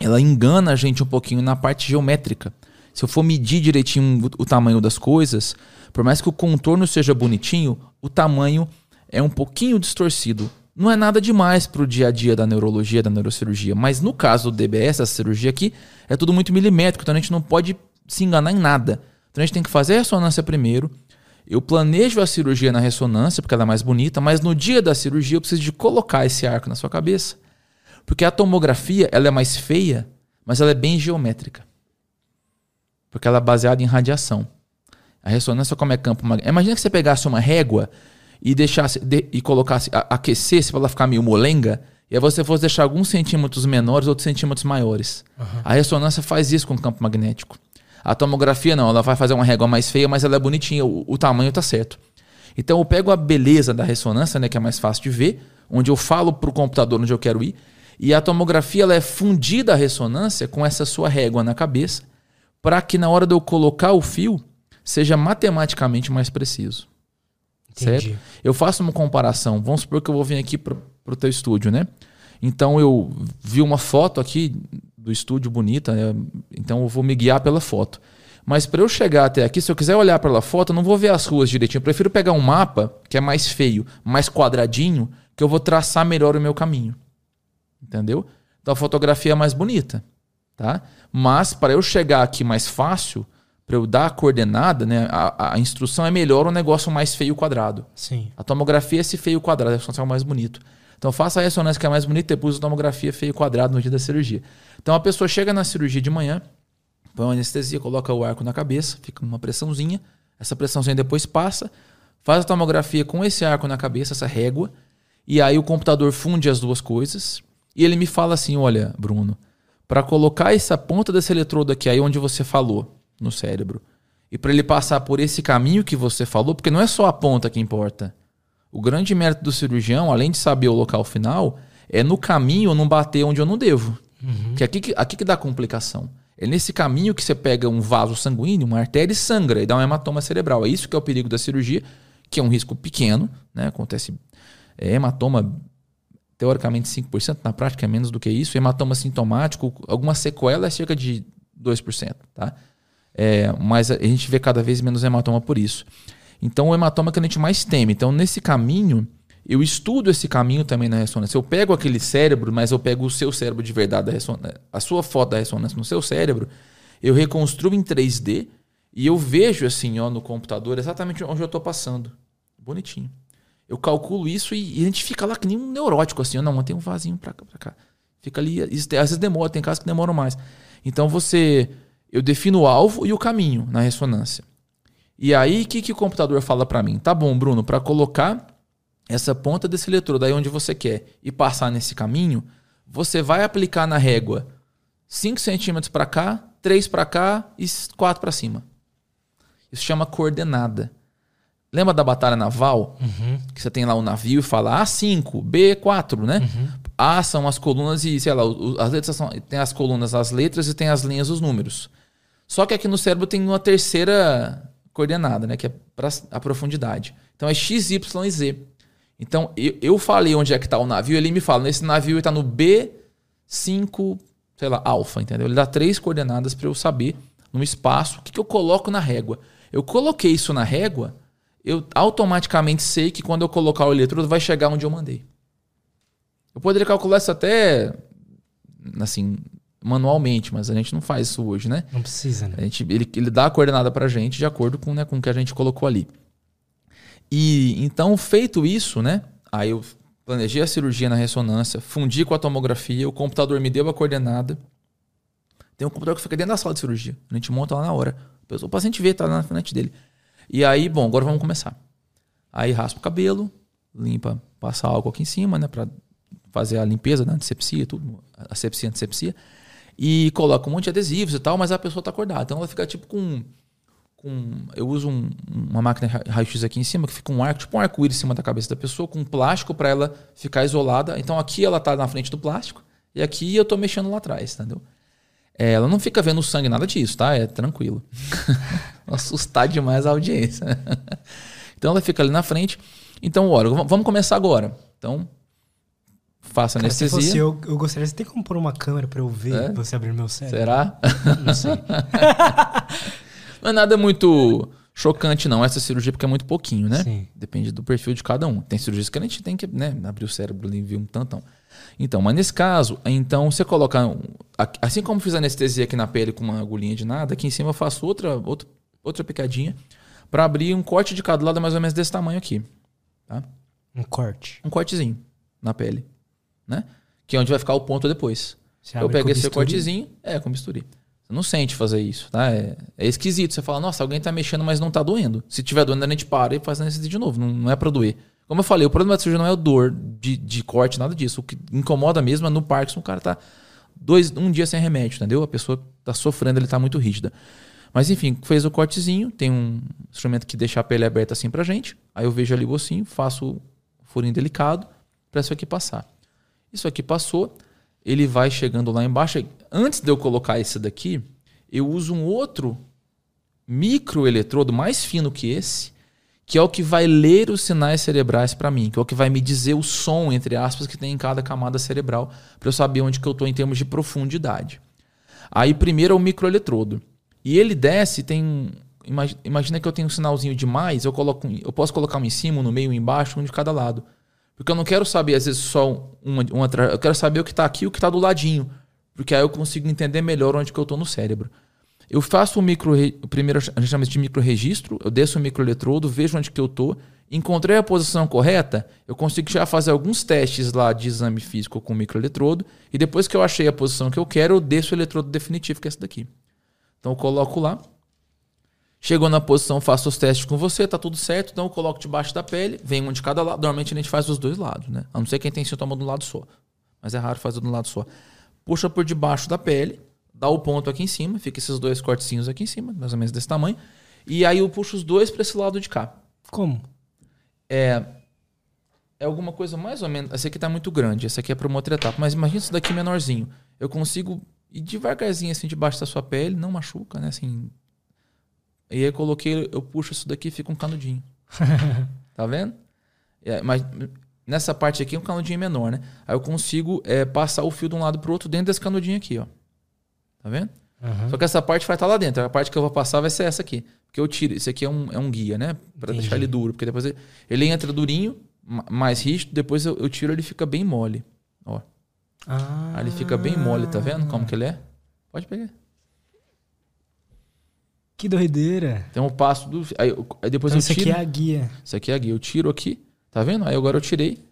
ela engana a gente um pouquinho na parte geométrica se eu for medir direitinho o, tamanho das coisas, por mais que o contorno seja bonitinho, o tamanho é um pouquinho distorcido. Não é nada demais para o dia a dia da neurologia, da neurocirurgia. Mas no caso do DBS, essa cirurgia aqui, é tudo muito milimétrico, então a gente não pode se enganar em nada. Então a gente tem que fazer a ressonância primeiro. Eu planejo a cirurgia na ressonância, porque ela é mais bonita, mas no dia da cirurgia eu preciso de colocar esse arco na sua cabeça. Porque a tomografia ela é mais feia, mas ela é bem geométrica porque ela é baseada em radiação. A ressonância, como é campo magnético. Imagina que você pegasse uma régua e deixasse de, e colocasse, a, aquecesse para ela ficar meio molenga, e aí você fosse deixar alguns centímetros menores, outros centímetros maiores. Uhum. A ressonância faz isso com o campo magnético. A tomografia não, ela vai fazer uma régua mais feia, mas ela é bonitinha, o, o tamanho tá certo. Então eu pego a beleza da ressonância, né, que é mais fácil de ver, onde eu falo para o computador onde eu quero ir, e a tomografia ela é fundida a ressonância com essa sua régua na cabeça, para que na hora de eu colocar o fio seja matematicamente mais preciso. Entendi. Certo? Eu faço uma comparação. Vamos supor que eu vou vir aqui para o teu estúdio, né? Então eu vi uma foto aqui do estúdio bonita, né? então eu vou me guiar pela foto. Mas para eu chegar até aqui, se eu quiser olhar pela foto, eu não vou ver as ruas direitinho. Eu prefiro pegar um mapa que é mais feio, mais quadradinho, que eu vou traçar melhor o meu caminho. Entendeu? Então a fotografia é mais bonita, tá? Mas para eu chegar aqui mais fácil, para eu dar a coordenada, né, a, a, instrução é melhor o um negócio mais feio quadrado. Sim. A tomografia é esse feio quadrado, é o mais bonito. Então faça a ressonância que é mais bonita, depois a tomografia feio quadrado no dia da cirurgia. Então a pessoa chega na cirurgia de manhã, põe uma anestesia, coloca o arco na cabeça, fica uma pressãozinha, essa pressãozinha depois passa, faz a tomografia com esse arco na cabeça, essa régua, e aí o computador funde as duas coisas, e ele me fala assim: olha, Bruno, para colocar essa ponta desse eletrodo aqui aí onde você falou, no cérebro, e para ele passar por esse caminho que você falou, porque não é só a ponta que importa. O grande mérito do cirurgião, além de saber o local final, é no caminho não bater onde eu não devo. Uhum. Que aqui, aqui que dá complicação. É nesse caminho que você pega um vaso sanguíneo, uma artéria e sangra e dá um hematoma cerebral. É isso que é o perigo da cirurgia, que é um risco pequeno, né? Acontece é, hematoma teoricamente 5%, na prática é menos do que isso. Hematoma sintomático, alguma sequela é cerca de 2%, tá? É, mas a gente vê cada vez menos hematoma por isso. Então o hematoma é que a gente mais teme. Então nesse caminho, eu estudo esse caminho também na ressonância. Eu pego aquele cérebro, mas eu pego o seu cérebro de verdade, da ressonância, a sua foto da ressonância no seu cérebro, eu reconstruo em 3D e eu vejo assim ó, no computador exatamente onde eu estou passando. Bonitinho. Eu calculo isso e, e, a gente fica lá que nem um neurótico assim. Não, tem um vasinho para cá, pra cá. Fica ali. Às vezes demora, tem casos que demoram mais. Então você. Eu defino o alvo e o caminho na ressonância. E aí, o que, que o computador fala para mim? Tá bom, Bruno, para colocar essa ponta desse eletrodo aí onde você quer e passar nesse caminho, você vai aplicar na régua 5 centímetros para cá, 3 para cá e 4 para cima. Isso chama coordenada. Lembra da batalha naval? Uhum. Que você tem lá o um navio e fala A5, B4, né? Uhum. A são as colunas e, sei lá, as letras são, tem as colunas, as letras e tem as linhas, os números. Só que aqui no cérebro tem uma terceira coordenada, né? Que é para a profundidade. Então é X, Y e Z. Então eu, eu falei onde é que está o navio, ele me fala, nesse navio ele está no B5, sei lá, alfa, entendeu? Ele dá três coordenadas para eu saber no espaço o que, que eu coloco na régua. Eu coloquei isso na régua, eu automaticamente sei que quando eu colocar o eletrodo vai chegar onde eu mandei. Eu poderia calcular isso até assim, manualmente, mas a gente não faz isso hoje, né? Não precisa, né? A gente, ele, ele dá a coordenada pra gente de acordo com, né, com o que a gente colocou ali. E então, feito isso, né? Aí eu planejei a cirurgia na ressonância, fundi com a tomografia, o computador me deu a coordenada. Tem um computador que fica dentro da sala de cirurgia. A gente monta lá na hora. O paciente vê, tá lá na frente dele. E aí, bom, agora vamos começar. Aí raspa o cabelo, limpa, passa álcool aqui em cima, né? Pra fazer a limpeza da antisepsia, tudo, asepsia, antisepsia e coloca um monte de adesivos e tal, mas a pessoa está acordada. Então ela fica tipo com. com eu uso um, uma máquina raio-x aqui em cima, que fica um arco, tipo um arco-íris em cima da cabeça da pessoa, com um plástico para ela ficar isolada. Então aqui ela está na frente do plástico e aqui eu estou mexendo lá atrás, entendeu? É, ela não fica vendo sangue, nada disso, tá? É tranquilo. Assustar demais a audiência. então ela fica ali na frente. Então, olha, vamos começar agora. Então, faço Cara, anestesia. Se fosse eu, eu gostaria de ter como pôr uma câmera para eu ver é? você abrir meu cérebro. Será? Não sei. não é nada muito chocante, não, essa cirurgia, porque é muito pouquinho, né? Sim. Depende do perfil de cada um. Tem cirurgias que a gente tem que né, abrir o cérebro e ver um tantão. Então, mas nesse caso, então você coloca. Assim como fiz anestesia aqui na pele com uma agulhinha de nada, aqui em cima eu faço outra, outra, outra picadinha para abrir um corte de cada lado mais ou menos desse tamanho aqui. Tá? Um corte. Um cortezinho na pele né? Que é onde vai ficar o ponto depois. Você eu pego esse cortezinho, é, com bisturi. Você não sente fazer isso, tá? É, é, esquisito. Você fala, nossa, alguém tá mexendo, mas não tá doendo. Se tiver doendo, a gente para e faz anestesia de novo. Não, não é pra doer. Como eu falei, o problema da cirurgia não é o dor de, de corte, nada disso. O que incomoda mesmo é no Parkinson, o cara tá dois, um dia sem remédio, entendeu? A pessoa tá sofrendo, ele tá muito rígida. Mas enfim, fez o cortezinho, tem um instrumento que deixa a pele aberta assim pra gente. Aí eu vejo ali o ossinho, faço o furinho delicado para isso aqui passar. Isso aqui passou, ele vai chegando lá embaixo. Antes de eu colocar esse daqui, eu uso um outro microeletrodo mais fino que esse, que é o que vai ler os sinais cerebrais para mim, que é o que vai me dizer o som, entre aspas, que tem em cada camada cerebral, para eu saber onde que eu estou em termos de profundidade. Aí primeiro é o microeletrodo. E ele desce, tem. Imagina que eu tenho um sinalzinho de mais, eu, coloco, eu posso colocar um em cima, um no meio, um embaixo, um de cada lado. Porque eu não quero saber, às vezes, só uma, uma eu quero saber o que está aqui e o que está do ladinho. Porque aí eu consigo entender melhor onde que eu estou no cérebro. Eu faço o micro. O primeiro a gente chama de microregistro, eu desço o microeletrodo, vejo onde que eu estou. Encontrei a posição correta, eu consigo já fazer alguns testes lá de exame físico com o microeletrodo. E depois que eu achei a posição que eu quero, eu desço o eletrodo definitivo, que é esse daqui. Então eu coloco lá. Chegou na posição, faço os testes com você, tá tudo certo. Então eu coloco debaixo da pele, vem um de cada lado. Normalmente a gente faz dos dois lados, né? A não ser quem tem sintoma de um lado só. Mas é raro fazer de um lado só. Puxa por debaixo da pele, dá o ponto aqui em cima, fica esses dois cortezinhos aqui em cima, mais ou menos desse tamanho. E aí eu puxo os dois para esse lado de cá. Como? É, é alguma coisa mais ou menos. Esse aqui tá muito grande, esse aqui é para uma outra etapa. Mas imagina isso daqui menorzinho. Eu consigo ir devagarzinho assim debaixo da sua pele, não machuca, né? Assim, e aí eu coloquei, eu puxo isso daqui e fica um canudinho. tá vendo? É, mas nessa parte aqui é um canudinho menor, né? Aí eu consigo é, passar o fio de um lado pro outro dentro desse canudinho aqui, ó. Tá vendo? Uhum. Só que essa parte vai estar tá lá dentro. A parte que eu vou passar vai ser essa aqui. Porque eu tiro. Isso aqui é um, é um guia, né? Pra deixar ele duro. Porque depois ele, ele entra durinho, mais rígido, depois eu, eu tiro ele fica bem mole. Ó. Ah. Aí ele fica bem mole, tá vendo como que ele é? Pode pegar. Que doideira. Tem um passo do. Aí, aí depois então, eu tiro. Isso aqui é a guia. Isso aqui é a guia. Eu tiro aqui, tá vendo? Aí agora eu tirei.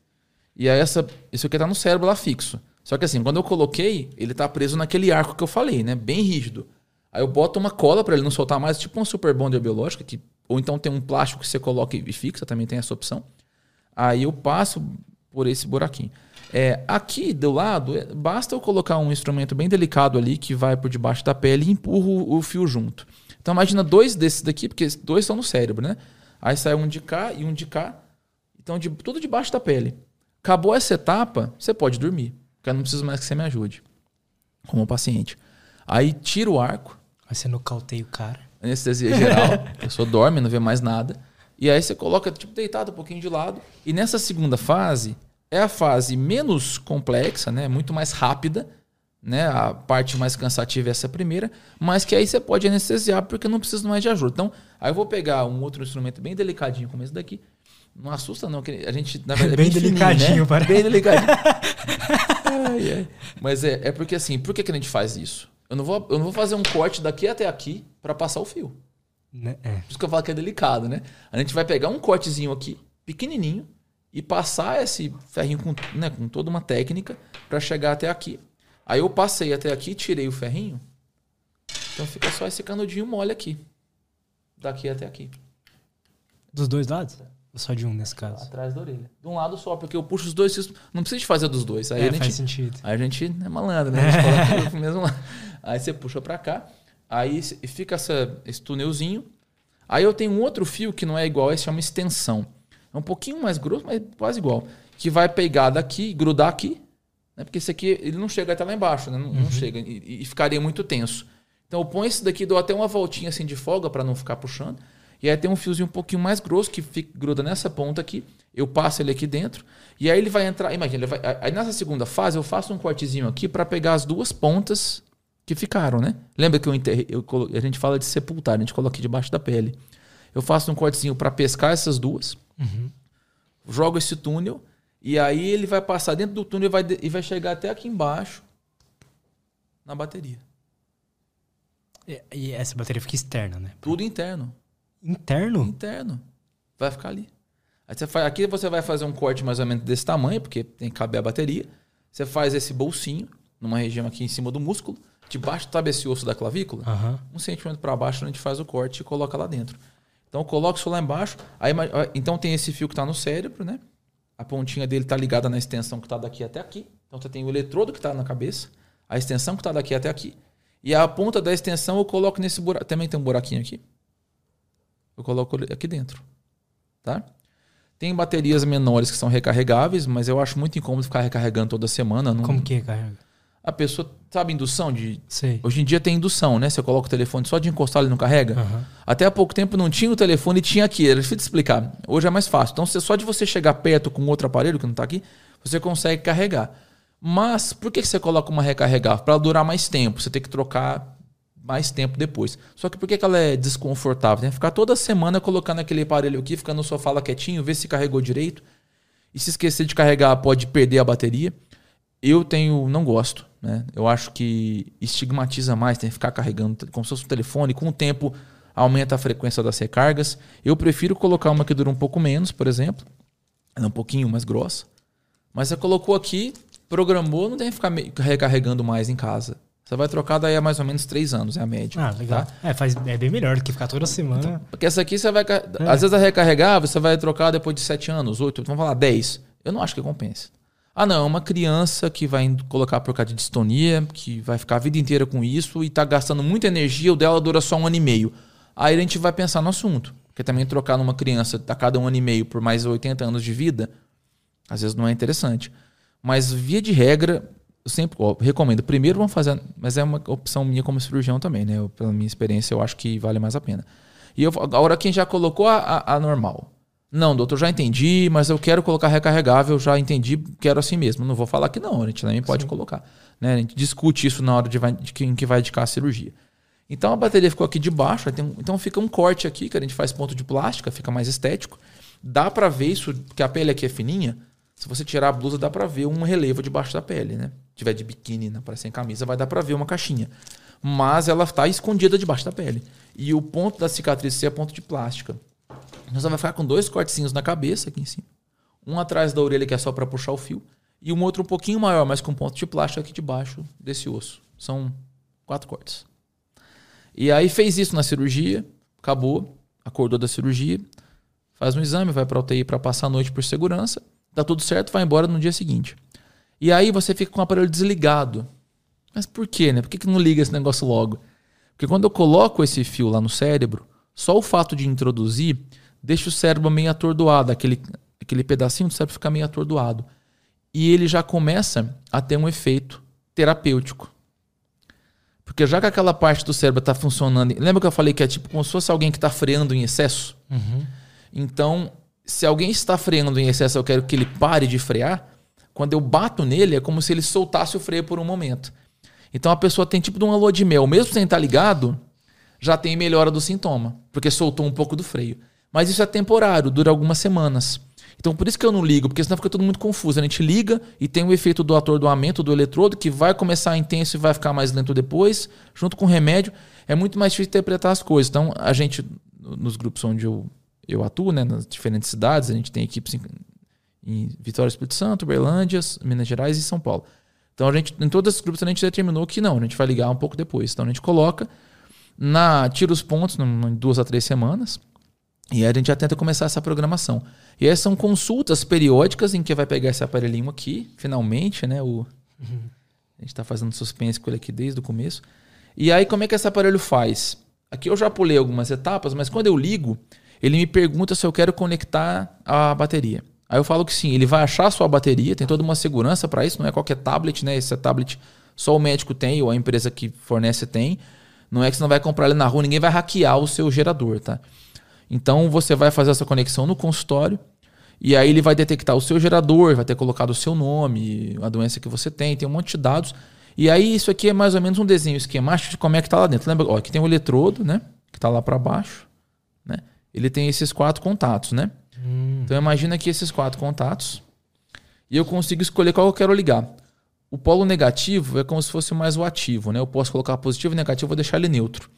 E aí essa, isso aqui tá no cérebro lá fixo. Só que assim, quando eu coloquei, ele tá preso naquele arco que eu falei, né? Bem rígido. Aí eu boto uma cola para ele não soltar mais, tipo uma super bonder biológica, que, ou então tem um plástico que você coloca e fixa, também tem essa opção. Aí eu passo por esse buraquinho. É, aqui do lado, é, basta eu colocar um instrumento bem delicado ali que vai por debaixo da pele e empurro o fio junto. Então imagina dois desses daqui, porque dois estão no cérebro, né? Aí sai um de cá e um de cá. Então de, tudo debaixo da pele. Acabou essa etapa, você pode dormir. Porque eu não preciso mais que você me ajude. Como paciente. Aí tira o arco. Aí você nocauteia o cara. Anestesia geral. a pessoa dorme, não vê mais nada. E aí você coloca, tipo, deitado um pouquinho de lado. E nessa segunda fase, é a fase menos complexa, né? Muito mais rápida né? A parte mais cansativa é essa primeira, mas que aí você pode anestesiar porque não precisa mais de ajuda. Então, aí eu vou pegar um outro instrumento bem delicadinho como esse daqui. Não assusta não, que a gente na verdade, é bem, bem delicadinho, fininho, né? parece. Bem delicadinho. ai, ai. Mas é, é porque assim, por que, que a gente faz isso? Eu não vou, eu não vou fazer um corte daqui até aqui para passar o fio. Né? É. Por isso que eu falo que é delicado, né? A gente vai pegar um cortezinho aqui, pequenininho, e passar esse ferrinho com, né, com toda uma técnica para chegar até aqui. Aí eu passei até aqui, tirei o ferrinho. Então fica só esse canudinho mole aqui. Daqui até aqui. Dos dois lados? Ou só de um nesse caso? Atrás da orelha. De um lado só, porque eu puxo os dois. Não precisa de fazer dos dois. Aí é, a gente, faz sentido. Aí a gente é malandro, né? A gente coloca mesmo lá. Aí você puxa pra cá. Aí fica essa, esse túnelzinho. Aí eu tenho um outro fio que não é igual, esse chama extensão. É um pouquinho mais grosso, mas quase igual. Que vai pegar daqui, grudar aqui né? Porque esse aqui ele não chega até lá embaixo, né? não, uhum. não, chega e, e, ficaria muito tenso. Então eu ponho esse daqui, dou até uma voltinha assim de folga para não ficar puxando. E aí tem um fiozinho um pouquinho mais grosso que fica, gruda nessa ponta aqui. Eu passo ele aqui dentro. E aí ele vai entrar. Imagina, vai, aí nessa segunda fase eu faço um cortezinho aqui para pegar as duas pontas que ficaram, né? Lembra que eu, enterrei, eu a gente fala de sepultar, a gente coloca aqui debaixo da pele. Eu faço um cortezinho para pescar essas duas. Uhum. Jogo esse túnel e aí ele vai passar dentro do túnel e vai, e vai chegar até aqui embaixo na bateria. E, e essa bateria fica externa, né? Tudo interno. Interno? Interno. Vai ficar ali. Você faz, aqui você vai fazer um corte mais ou menos desse tamanho, porque tem que caber a bateria. Você faz esse bolsinho, numa região aqui em cima do músculo. Debaixo sabe esse osso da clavícula? Uhum. Um centímetro para baixo, a gente faz o corte e coloca lá dentro. Então, eu coloco isso lá embaixo. Aí, então, tem esse fio que está no cérebro, né? a pontinha dele está ligada na extensão que está daqui até aqui. Então você tem o eletrodo que está na cabeça, a extensão que está daqui até aqui. E a ponta da extensão eu coloco nesse buraco. Também tem um buraquinho aqui. Eu coloco aqui dentro. Tá? Tem baterias menores que são recarregáveis, mas eu acho muito incômodo ficar recarregando toda semana. Não... Como que recarrega? A pessoa, sabe, indução de. Hoje em dia tem indução, né? Você coloca o telefone só de encostar, ele não carrega. Uhum. Até há pouco tempo não tinha o telefone e tinha aqui. Era difícil de explicar. Hoje é mais fácil. Então, só de você chegar perto com outro aparelho que não está aqui, você consegue carregar. Mas por que você coloca uma recarregável? Para durar mais tempo. Você tem que trocar mais tempo depois. Só que por que ela é desconfortável? Tem que ficar toda semana colocando aquele aparelho aqui, ficando no sofá lá quietinho, ver se carregou direito. E se esquecer de carregar, pode perder a bateria. Eu tenho, não gosto. Né? Eu acho que estigmatiza mais, tem que ficar carregando como se fosse um telefone. Com o tempo, aumenta a frequência das recargas. Eu prefiro colocar uma que dura um pouco menos, por exemplo. Ela é um pouquinho mais grossa. Mas você colocou aqui, programou, não tem que ficar recarregando mais em casa. Você vai trocar daí a mais ou menos três anos, é a média. Ah, legal. Tá? É, faz, é bem melhor do que ficar toda semana. Então, porque essa aqui você vai. É. Às vezes a recarregar, você vai trocar depois de sete anos, oito, vamos falar dez. Eu não acho que compensa. Ah, não, é uma criança que vai colocar por causa de distonia, que vai ficar a vida inteira com isso e está gastando muita energia, o dela dura só um ano e meio. Aí a gente vai pensar no assunto. Porque também trocar numa criança a cada um ano e meio por mais 80 anos de vida, às vezes não é interessante. Mas, via de regra, eu sempre ó, recomendo. Primeiro vamos fazer, mas é uma opção minha como cirurgião também, né? Eu, pela minha experiência, eu acho que vale mais a pena. E eu, agora quem já colocou a, a, a, normal. Não, doutor, já entendi, mas eu quero colocar recarregável, já entendi, quero assim mesmo. Não vou falar que não, a gente também pode Sim. colocar. Né? A gente discute isso na hora de, de quem que vai indicar a cirurgia. Então a bateria ficou aqui de baixo, então fica um corte aqui, que a gente faz ponto de plástica, fica mais estético. Dá para ver isso, porque a pele aqui é fininha. Se você tirar a blusa, dá para ver um relevo debaixo da pele, né? Se tiver de biquíni, né, sem camisa, vai dar para ver uma caixinha. Mas ela está escondida debaixo da pele. E o ponto da cicatriz é ponto de plástica. Então você vai ficar com dois cortezinhos na cabeça aqui em cima. Um atrás da orelha, que é só para puxar o fio. E um outro um pouquinho maior, mas com ponto de plástico aqui debaixo desse osso. São quatro cortes. E aí fez isso na cirurgia, acabou, acordou da cirurgia, faz um exame, vai para UTI para passar a noite por segurança Tá tudo certo, vai embora no dia seguinte. E aí você fica com o aparelho desligado. Mas por quê, né? Por que, que não liga esse negócio logo? Porque quando eu coloco esse fio lá no cérebro, só o fato de introduzir deixa o cérebro meio atordoado, aquele, aquele pedacinho do cérebro fica meio atordoado. E ele já começa a ter um efeito terapêutico. Porque já que aquela parte do cérebro está funcionando. Lembra que eu falei que é tipo como se fosse alguém que está freando em excesso? Uhum. Então, se alguém está freando em excesso, eu quero que ele pare de frear. Quando eu bato nele, é como se ele soltasse o freio por um momento. Então a pessoa tem tipo de uma lua de mel, mesmo sem estar ligado, já tem melhora do sintoma, porque soltou um pouco do freio. Mas isso é temporário, dura algumas semanas. Então por isso que eu não ligo, porque senão fica tudo muito confuso. A gente liga e tem o efeito do atordoamento do eletrodo, que vai começar intenso e vai ficar mais lento depois, junto com o remédio. É muito mais difícil interpretar as coisas. Então a gente, nos grupos onde eu eu atuo né, nas diferentes cidades, a gente tem equipes em, em Vitória, Espírito Santo, Berlândia, Minas Gerais e São Paulo. Então a gente, em todos esses grupos a gente determinou que não, a gente vai ligar um pouco depois. Então a gente coloca, na tira os pontos em duas a três semanas, e aí a gente já tenta começar essa programação. E aí são consultas periódicas em que vai pegar esse aparelhinho aqui, finalmente, né? O, uhum. A gente está fazendo suspense com ele aqui desde o começo. E aí, como é que esse aparelho faz? Aqui eu já pulei algumas etapas, mas quando eu ligo, ele me pergunta se eu quero conectar a bateria. Aí eu falo que sim, ele vai achar a sua bateria, tem toda uma segurança para isso, não é qualquer tablet, né? Esse tablet só o médico tem ou a empresa que fornece tem. Não é que você não vai comprar ele na rua, ninguém vai hackear o seu gerador, tá? Então você vai fazer essa conexão no consultório e aí ele vai detectar o seu gerador, vai ter colocado o seu nome, a doença que você tem, tem um monte de dados. E aí isso aqui é mais ou menos um desenho esquemático de como é que tá lá dentro. Lembra? Ó, aqui tem o eletrodo, né? Que está lá para baixo, né? ele tem esses quatro contatos, né? Hum. Então imagina aqui esses quatro contatos e eu consigo escolher qual eu quero ligar. O polo negativo é como se fosse mais o ativo, né? Eu posso colocar positivo e negativo, vou deixar ele neutro.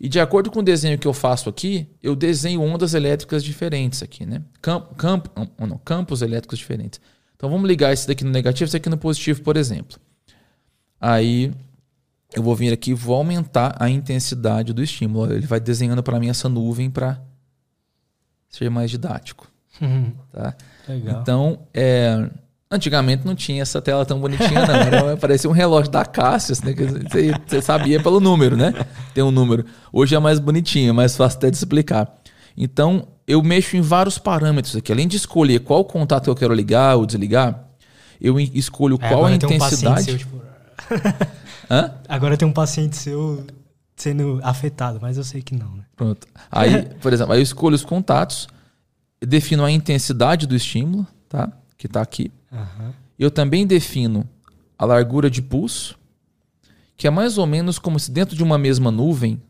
E de acordo com o desenho que eu faço aqui, eu desenho ondas elétricas diferentes aqui, né? Camp, camp, não, campos elétricos diferentes. Então vamos ligar esse daqui no negativo, esse aqui no positivo, por exemplo. Aí eu vou vir aqui e vou aumentar a intensidade do estímulo. Ele vai desenhando para mim essa nuvem para ser mais didático. Uhum. Tá? Legal. Então, é, Antigamente não tinha essa tela tão bonitinha, não. Era, parecia um relógio da Cassius, né? Que você, você, sabia pelo número, né? Tem um número. Hoje é mais bonitinho, mais fácil até de explicar. Então, eu mexo em vários parâmetros aqui. Além de escolher qual contato eu quero ligar ou desligar, eu escolho é, qual a intensidade. Um seu, tipo... Agora tem um paciente seu sendo afetado, mas eu sei que não, né? Pronto. Aí, por exemplo, aí eu escolho os contatos, defino a intensidade do estímulo, tá? Que está aqui. Uhum. Eu também defino a largura de pulso, que é mais ou menos como se dentro de uma mesma nuvem,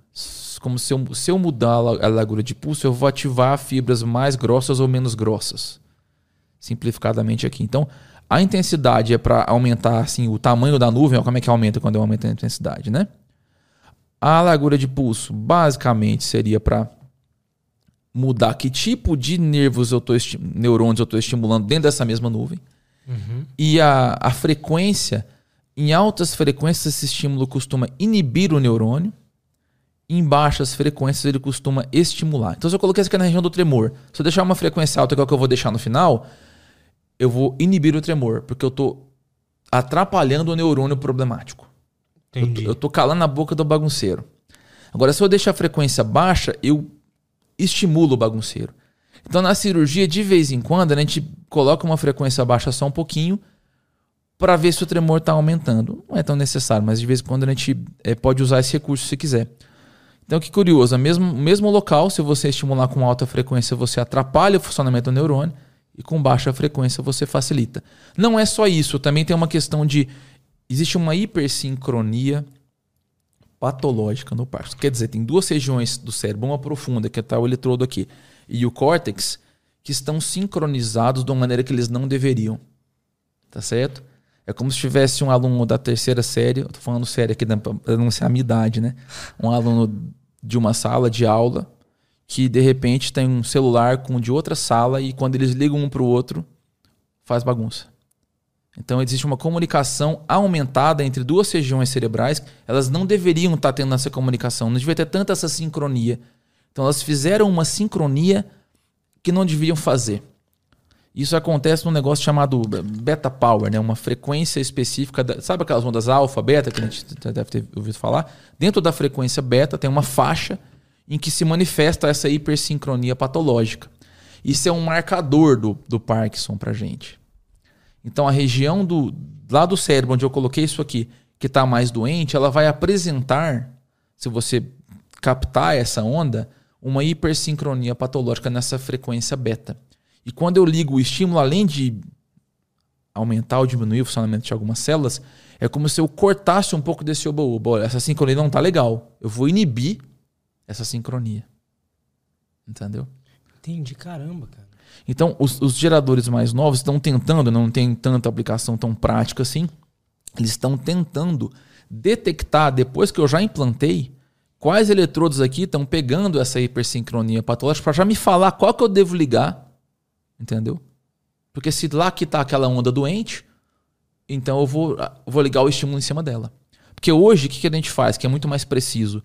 como se eu, se eu mudar a largura de pulso, eu vou ativar fibras mais grossas ou menos grossas. Simplificadamente aqui. Então, a intensidade é para aumentar assim, o tamanho da nuvem, como é que aumenta quando eu aumento a intensidade, né? A largura de pulso, basicamente, seria para mudar que tipo de nervos eu tô neurônios eu estou estimulando dentro dessa mesma nuvem. Uhum. E a, a frequência, em altas frequências, esse estímulo costuma inibir o neurônio. Em baixas frequências, ele costuma estimular. Então, se eu coloquei isso aqui na região do tremor, se eu deixar uma frequência alta, que é o que eu vou deixar no final, eu vou inibir o tremor, porque eu estou atrapalhando o neurônio problemático. Entendi. Eu, tô calando a boca do bagunceiro. Agora, se eu deixar a frequência baixa, eu estimulo o bagunceiro. Então, na cirurgia, de vez em quando, a gente coloca uma frequência baixa só um pouquinho para ver se o tremor está aumentando. Não é tão necessário, mas de vez em quando a gente é, pode usar esse recurso se quiser. Então, que curioso, mesmo mesmo local, se você estimular com alta frequência, você atrapalha o funcionamento do neurônio e com baixa frequência você facilita. Não é só isso, também tem uma questão de existe uma hipersincronia patológica no parto. Quer dizer, tem duas regiões do cérebro, uma profunda, que está o eletrodo aqui, e o córtex, que estão sincronizados de uma maneira que eles não deveriam. Tá certo? É como se tivesse um aluno da terceira série, tô falando sério aqui para não ser a minha idade, né? Um aluno de uma sala de aula que de repente tem um celular com de outra sala e quando eles ligam um para o outro, faz bagunça. Então existe uma comunicação aumentada entre duas regiões cerebrais. Elas não deveriam estar tendo essa comunicação, não devia ter tanta essa sincronia. Então elas fizeram uma sincronia que não deviam fazer. Isso acontece num negócio chamado beta power, né? uma frequência específica. Da, sabe aquelas ondas alfa, beta, que a gente deve ter ouvido falar? Dentro da frequência beta tem uma faixa em que se manifesta essa hipersincronia patológica. Isso é um marcador do, do Parkinson para gente. Então a região do lá do cérebro onde eu coloquei isso aqui, que está mais doente, ela vai apresentar, se você captar essa onda, uma hipersincronia patológica nessa frequência beta. E quando eu ligo o estímulo, além de aumentar ou diminuir o funcionamento de algumas células, é como se eu cortasse um pouco desse oba-oba. Essa sincronia não está legal. Eu vou inibir essa sincronia. Entendeu? Entendi, caramba, cara. Então, os, os geradores mais novos estão tentando, não tem tanta aplicação tão prática assim, eles estão tentando detectar, depois que eu já implantei, quais eletrodos aqui estão pegando essa hipersincronia patológica para já me falar qual que eu devo ligar, entendeu? Porque se lá que está aquela onda doente, então eu vou, vou ligar o estímulo em cima dela. Porque hoje, o que, que a gente faz, que é muito mais preciso?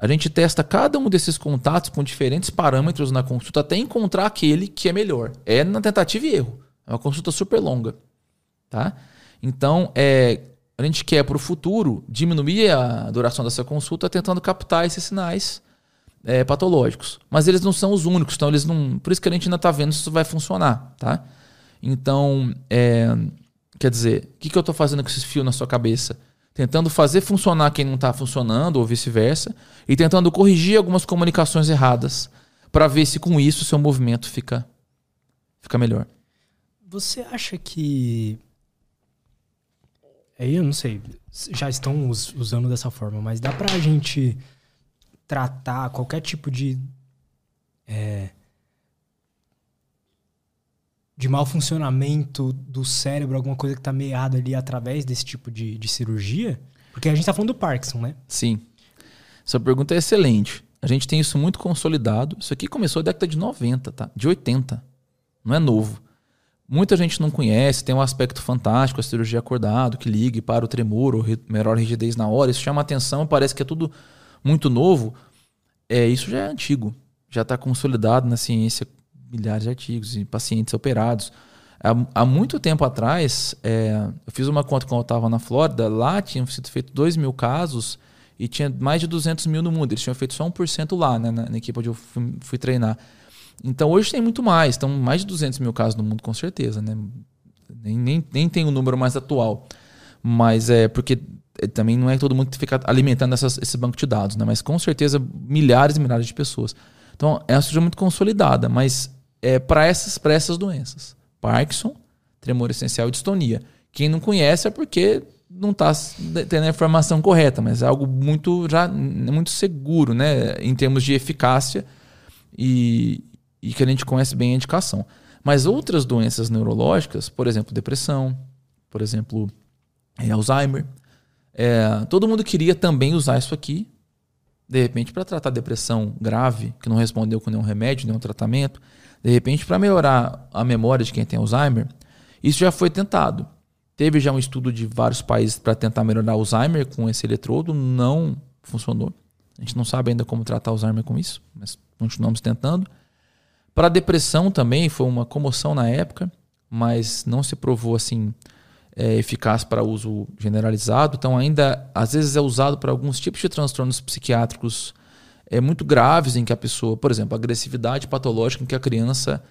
A gente testa cada um desses contatos com diferentes parâmetros na consulta até encontrar aquele que é melhor. É na tentativa e erro. É uma consulta super longa. Tá? Então, é, a gente quer para o futuro diminuir a duração dessa consulta tentando captar esses sinais é, patológicos. Mas eles não são os únicos, então eles não. Por isso que a gente ainda está vendo se isso vai funcionar. Tá? Então, é, quer dizer, o que, que eu estou fazendo com esses fios na sua cabeça? Tentando fazer funcionar quem não está funcionando ou vice-versa, e tentando corrigir algumas comunicações erradas para ver se com isso seu movimento fica, fica melhor. Você acha que. Aí eu não sei, já estão usando dessa forma, mas dá para a gente tratar qualquer tipo de. É, de mau funcionamento do cérebro, alguma coisa que está meada ali através desse tipo de, de cirurgia? Porque a gente está falando do Parkinson, né? Sim. Sua pergunta é excelente. A gente tem isso muito consolidado. Isso aqui começou na década de 90, tá? De 80. Não é novo. Muita gente não conhece, tem um aspecto fantástico, a cirurgia acordado, que ligue para o tremor ou melhor rigidez na hora. Isso chama atenção, parece que é tudo muito novo. É, isso já é antigo. Já está consolidado na ciência milhares de artigos e pacientes operados. Há, há muito tempo atrás, é, eu fiz uma conta quando eu estava na Flórida, lá tinham sido feitos 2 mil casos e tinha mais de 200 mil no mundo. Eles tinham feito só 1% lá, né, na, na equipe onde eu fui, fui, treinar. Então hoje tem muito mais, estão mais de 200 mil casos no mundo, com certeza. Né? Nem, nem, nem tem o número mais atual. Mas é porque é, também não é todo mundo que fica alimentando essas, esse banco de dados, né? mas com certeza milhares e milhares de pessoas. Então é uma estrutura muito consolidada, mas é para essas, essas doenças. Parkinson, tremor essencial e distonia. Quem não conhece é porque não está tendo a informação correta, mas é algo muito já muito seguro, né, em termos de eficácia e, e que a gente conhece bem a indicação. Mas outras doenças neurológicas, por exemplo, depressão, por exemplo, é, Alzheimer, é, todo mundo queria também usar isso aqui, de repente, para tratar depressão grave, que não respondeu com nenhum remédio, nenhum tratamento. De repente, para melhorar a memória de quem tem Alzheimer, isso já foi tentado. Teve já um estudo de vários países para tentar melhorar Alzheimer com esse eletrodo, não funcionou. A gente não sabe ainda como tratar Alzheimer com isso, mas continuamos tentando. Para depressão também foi uma comoção na época, mas não se provou assim é, eficaz para uso generalizado. Então ainda às vezes é usado para alguns tipos de transtornos psiquiátricos é, muito graves em que a pessoa, por exemplo, agressividade patológica em que a criança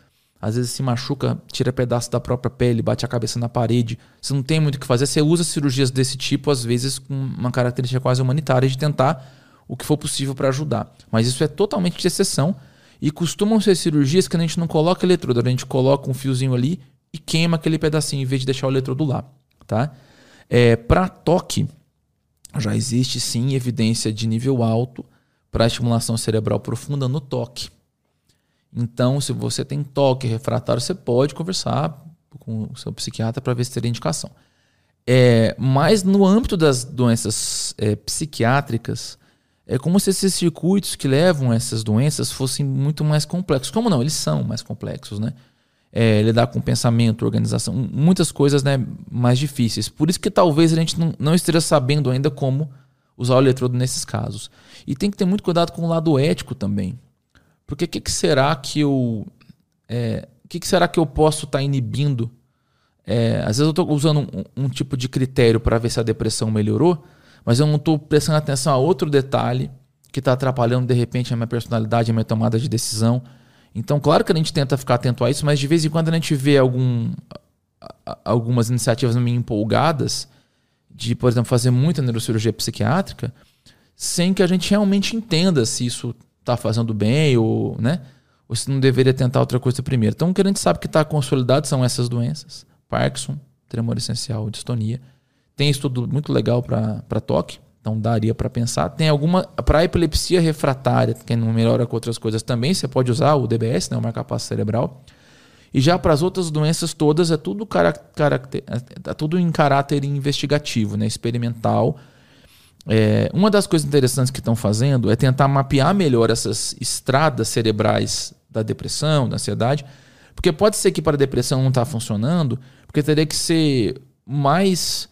às vezes se machuca, tira pedaço da própria pele, bate a cabeça na parede. Você não tem muito o que fazer. Você usa cirurgias desse tipo, às vezes com uma característica quase humanitária de tentar o que for possível para ajudar. Mas isso é totalmente de exceção e costumam ser cirurgias que a gente não coloca eletrodo, a gente coloca um fiozinho ali e queima aquele pedacinho em vez de deixar o eletrodo lá, tá? É, para toque, já existe sim evidência de nível alto para estimulação cerebral profunda no toque. Então, se você tem toque refratário, você pode conversar com o seu psiquiatra para ver se teria indicação. É, mas no âmbito das doenças é, psiquiátricas, é como se esses circuitos que levam essas doenças fossem muito mais complexos. Como não? Eles são mais complexos, né? É, lidar com pensamento, organização, muitas coisas né, mais difíceis. Por isso que talvez a gente não, não esteja sabendo ainda como usar o eletrodo nesses casos. E tem que ter muito cuidado com o lado ético também. Porque o que, que, será que eu. É, que, que será que eu posso estar tá inibindo? É, às vezes eu estou usando um, um, tipo de critério para ver se a depressão melhorou, mas eu não estou prestando atenção a outro detalhe que está atrapalhando de repente a minha personalidade, a minha tomada de decisão. Então, claro que a gente tenta ficar atento a isso, mas de vez em quando a gente vê algum, algumas iniciativas meio empolgadas de, por exemplo, fazer muita neurocirurgia psiquiátrica, sem que a gente realmente entenda se isso está fazendo bem ou, né? Ou se não deveria tentar outra coisa primeiro. Então, o que a gente sabe que está consolidado são essas doenças: Parkinson, tremor essencial, distonia. Tem estudo muito legal para toque, então daria para pensar. Tem alguma. Para epilepsia refratária, que não melhora com outras coisas também, você pode usar o DBS, né, o marca-passo cerebral. E já para as outras doenças todas é tudo, caracter, é tudo em caráter investigativo, né, experimental. É, uma das coisas interessantes que estão fazendo é tentar mapear melhor essas estradas cerebrais da depressão, da ansiedade, porque pode ser que para a depressão não está funcionando, porque teria que ser mais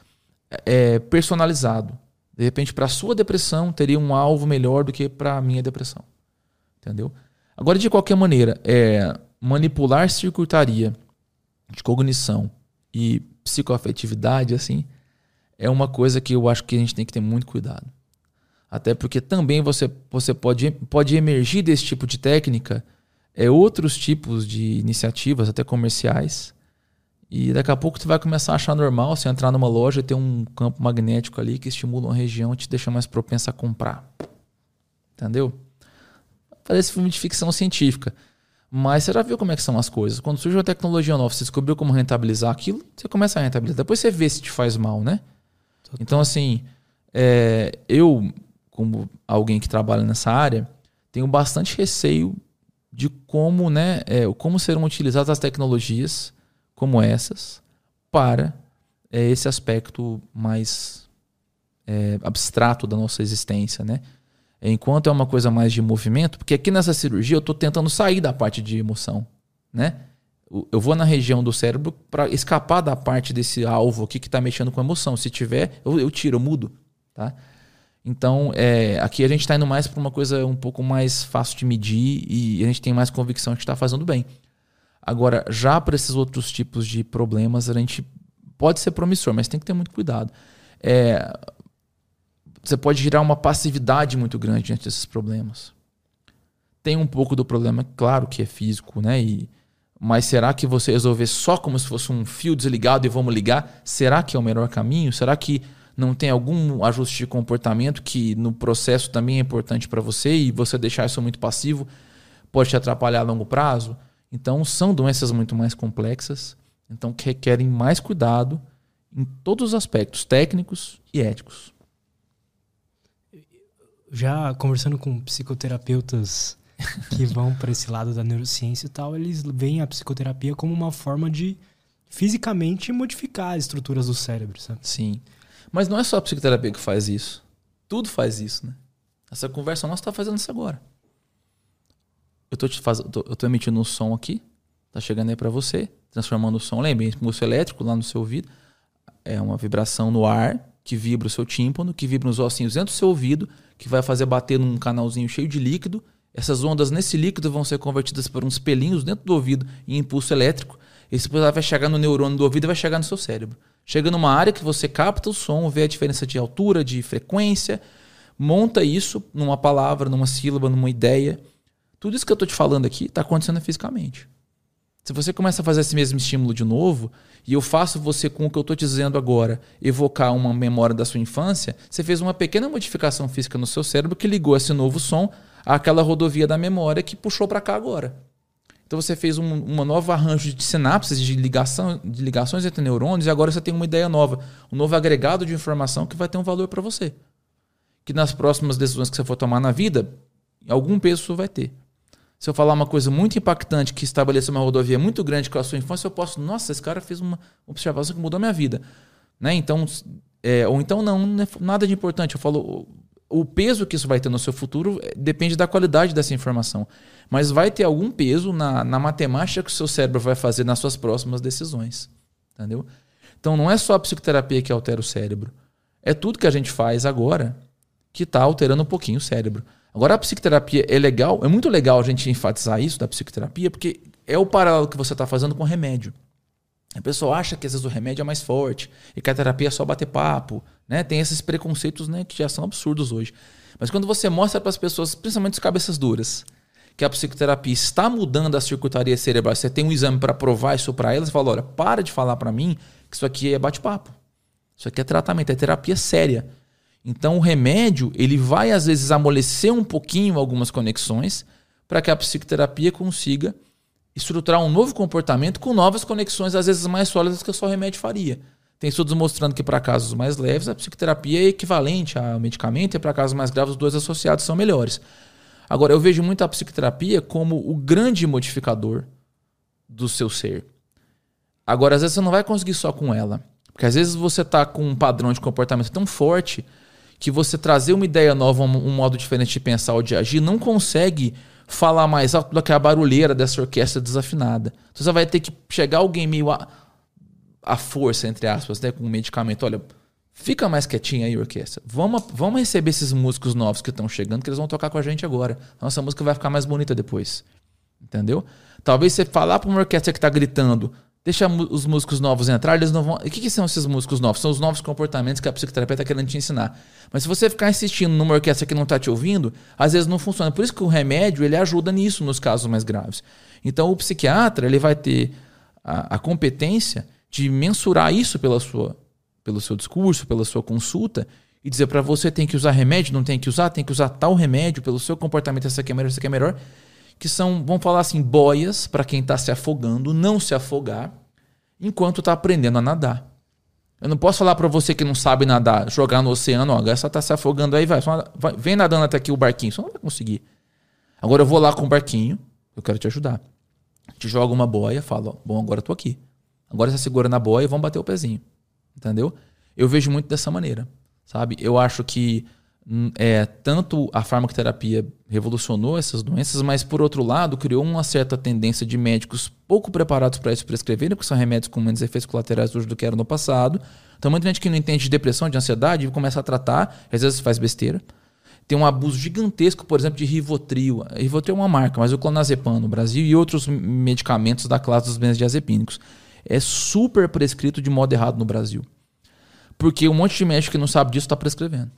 é, personalizado. De repente, para a sua depressão, teria um alvo melhor do que para a minha depressão. Entendeu? Agora, de qualquer maneira, é, manipular circuitaria de cognição e psicoafetividade, assim, é uma coisa que eu acho que a gente tem que ter muito cuidado. Até porque também você, você pode, pode emergir desse tipo de técnica é, outros tipos de iniciativas, até comerciais. E daqui a pouco tu vai começar a achar normal você entrar numa loja e ter um campo magnético ali que estimula uma região e te deixa mais propensa a comprar. Entendeu? Esse filme de ficção científica. Mas você já viu como é que são as coisas. Quando surge uma tecnologia nova, você descobriu como rentabilizar aquilo, você começa a rentabilizar. Depois você vê se te faz mal, né? Total. Então, assim, é, eu, como alguém que trabalha nessa área, tenho bastante receio de como, né, é, como serão utilizadas as tecnologias como essas para é, esse aspecto mais é, abstrato da nossa existência, né? Enquanto é uma coisa mais de movimento, porque aqui nessa cirurgia eu estou tentando sair da parte de emoção, né? Eu vou na região do cérebro para escapar da parte desse alvo aqui que está mexendo com emoção. Se tiver, eu, eu tiro, eu mudo, tá? Então, é, aqui a gente está indo mais para uma coisa um pouco mais fácil de medir e a gente tem mais convicção que está fazendo bem. Agora, já para esses outros tipos de problemas, a gente pode ser promissor, mas tem que ter muito cuidado. É, você pode gerar uma passividade muito grande diante desses problemas. Tem um pouco do problema, claro que é físico, né? E, mas será que você resolver só como se fosse um fio desligado e vamos ligar? Será que é o melhor caminho? Será que não tem algum ajuste de comportamento que no processo também é importante para você e você deixar isso muito passivo pode te atrapalhar a longo prazo? Então, são doenças muito mais complexas, então que requerem mais cuidado em todos os aspectos técnicos e éticos. Já conversando com psicoterapeutas que vão para esse lado da neurociência e tal, eles veem a psicoterapia como uma forma de fisicamente modificar as estruturas do cérebro, sabe? Sim. Mas não é só a psicoterapia que faz isso. Tudo faz isso, né? Essa conversa nossa está fazendo isso agora. Eu tô te faz... eu tô emitindo um som aqui, tá chegando aí para você, transformando o som, lembre, pulso elétrico lá no seu ouvido, é uma vibração no ar que vibra o seu tímpano, que vibra nos ossinhos dentro do seu ouvido, que vai fazer bater num canalzinho cheio de líquido. Essas ondas nesse líquido vão ser convertidas por uns pelinhos dentro do ouvido em impulso elétrico. Esse impulso vai chegar no neurônio do ouvido e vai chegar no seu cérebro. Chega numa área que você capta o som, vê a diferença de altura, de frequência, monta isso numa palavra, numa sílaba, numa ideia. Tudo isso que eu estou te falando aqui está acontecendo fisicamente. Se você começa a fazer esse mesmo estímulo de novo, e eu faço você com o que eu estou dizendo agora evocar uma memória da sua infância, você fez uma pequena modificação física no seu cérebro que ligou esse novo som àquela rodovia da memória que puxou para cá agora. Então você fez um uma nova arranjo de sinapses, de, ligação, de ligações entre neurônios, e agora você tem uma ideia nova, um novo agregado de informação que vai ter um valor para você. Que nas próximas decisões que você for tomar na vida, algum peso isso vai ter. Se eu falar uma coisa muito impactante que estabeleceu uma rodovia muito grande com a sua infância, eu posso, nossa, esse cara fez uma observação que mudou minha vida. Né? Então, é, ou então não, não é nada de importante. Eu falo, o peso que isso vai ter no seu futuro é, depende da qualidade dessa informação. Mas vai ter algum peso na, na matemática que o seu cérebro vai fazer nas suas próximas decisões. Entendeu? Então não é só a psicoterapia que altera o cérebro. É tudo que a gente faz agora que está alterando um pouquinho o cérebro. Agora a psicoterapia é legal, é muito legal a gente enfatizar isso da psicoterapia, porque é o paralelo que você está fazendo com o remédio. A pessoa acha que às vezes o remédio é mais forte e que a terapia é só bater papo, né? Tem esses preconceitos, né, que já são absurdos hoje. Mas quando você mostra para as pessoas, principalmente as cabeças duras, que a psicoterapia está mudando a circuitaria cerebral, você tem um exame para provar isso para elas, fala, olha, para de falar para mim que isso aqui é bate-papo. Isso aqui é tratamento, é terapia séria. Então o remédio, ele vai às vezes amolecer um pouquinho algumas conexões para que a psicoterapia consiga estruturar um novo comportamento com novas conexões, às vezes mais sólidas que só o remédio faria. Tem estudos mostrando que para casos mais leves a psicoterapia é equivalente ao medicamento e para casos mais graves os dois associados são melhores. Agora, eu vejo muito a psicoterapia como o grande modificador do seu ser. Agora, às vezes você não vai conseguir só com ela. Porque às vezes você está com um padrão de comportamento tão forte que você trazer uma ideia nova, um modo diferente de pensar ou de agir, não consegue falar mais alto do que a barulheira dessa orquestra desafinada. Então você vai ter que chegar alguém meio a, a força, entre aspas, né, com um medicamento. Olha, fica mais quietinho aí, orquestra. Vamos, vamos receber esses músicos novos que estão chegando, que eles vão tocar com a gente agora. Nossa música vai ficar mais bonita depois. Entendeu? Talvez você falar para uma orquestra que está gritando, deixa os músicos novos entrar, eles não vão. O que, que, são esses músicos novos? São os novos comportamentos que a psicoterapia está querendo te ensinar. Mas se você ficar insistindo numa orquestra que não está te ouvindo, às vezes não funciona. Por isso que o remédio ele ajuda nisso nos casos mais graves. Então o psiquiatra ele vai ter a, a competência de mensurar isso pela sua, pelo seu discurso, pela sua consulta e dizer para você tem que usar remédio, não tem que usar, tem que usar tal remédio pelo seu comportamento, essa aqui é melhor, essa aqui é melhor que são, vamos falar assim, boias para quem está se afogando, não se afogar, enquanto está aprendendo a nadar. Eu não posso falar para você que não sabe nadar, jogar no oceano, ó, essa tá se afogando aí, vai, vai, vem nadando até aqui o barquinho, você não vai conseguir. Agora eu vou lá com o barquinho, eu quero te ajudar. Te jogo uma boia, falo, bom, agora eu tô aqui. Agora você segura na boia e vamos bater o pezinho. Entendeu? Eu vejo muito dessa maneira, sabe? Eu acho que é, tanto a farmacoterapia revolucionou essas doenças, mas por outro lado criou uma certa tendência de médicos pouco preparados para isso prescreverem, porque são remédios com menos efeitos colaterais hoje do que era no passado. Então muita gente que não entende de depressão, de ansiedade, começa a tratar, às vezes faz besteira. tem um abuso gigantesco, por exemplo, de Rivotril. Rivotril é uma marca, mas o clonazepam no Brasil e outros medicamentos da classe dos benzodiazepínicos. É super prescrito de modo errado no Brasil. Porque um monte de médico que não sabe disso está prescrevendo.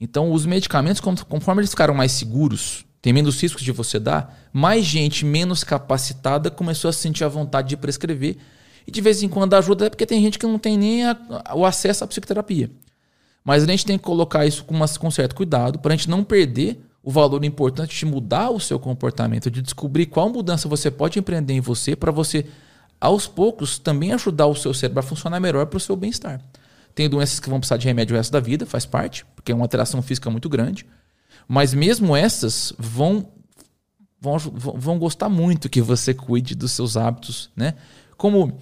Então, os medicamentos, conforme eles ficaram mais seguros, tem menos riscos de você dar, mais gente menos capacitada começou a sentir a vontade de prescrever. E de vez em quando ajuda, porque tem gente que não tem nem a, o acesso à psicoterapia. Mas a gente tem que colocar isso com, uma, com certo cuidado para a gente não perder o valor importante de mudar o seu comportamento, de descobrir qual mudança você pode empreender em você para você, aos poucos, também ajudar o seu cérebro a funcionar melhor para o seu bem-estar. Tem doenças que vão precisar de remédio o resto da vida, faz parte, porque é uma alteração física muito grande. Mas mesmo essas vão, vão, vão gostar muito que você cuide dos seus hábitos, né? Como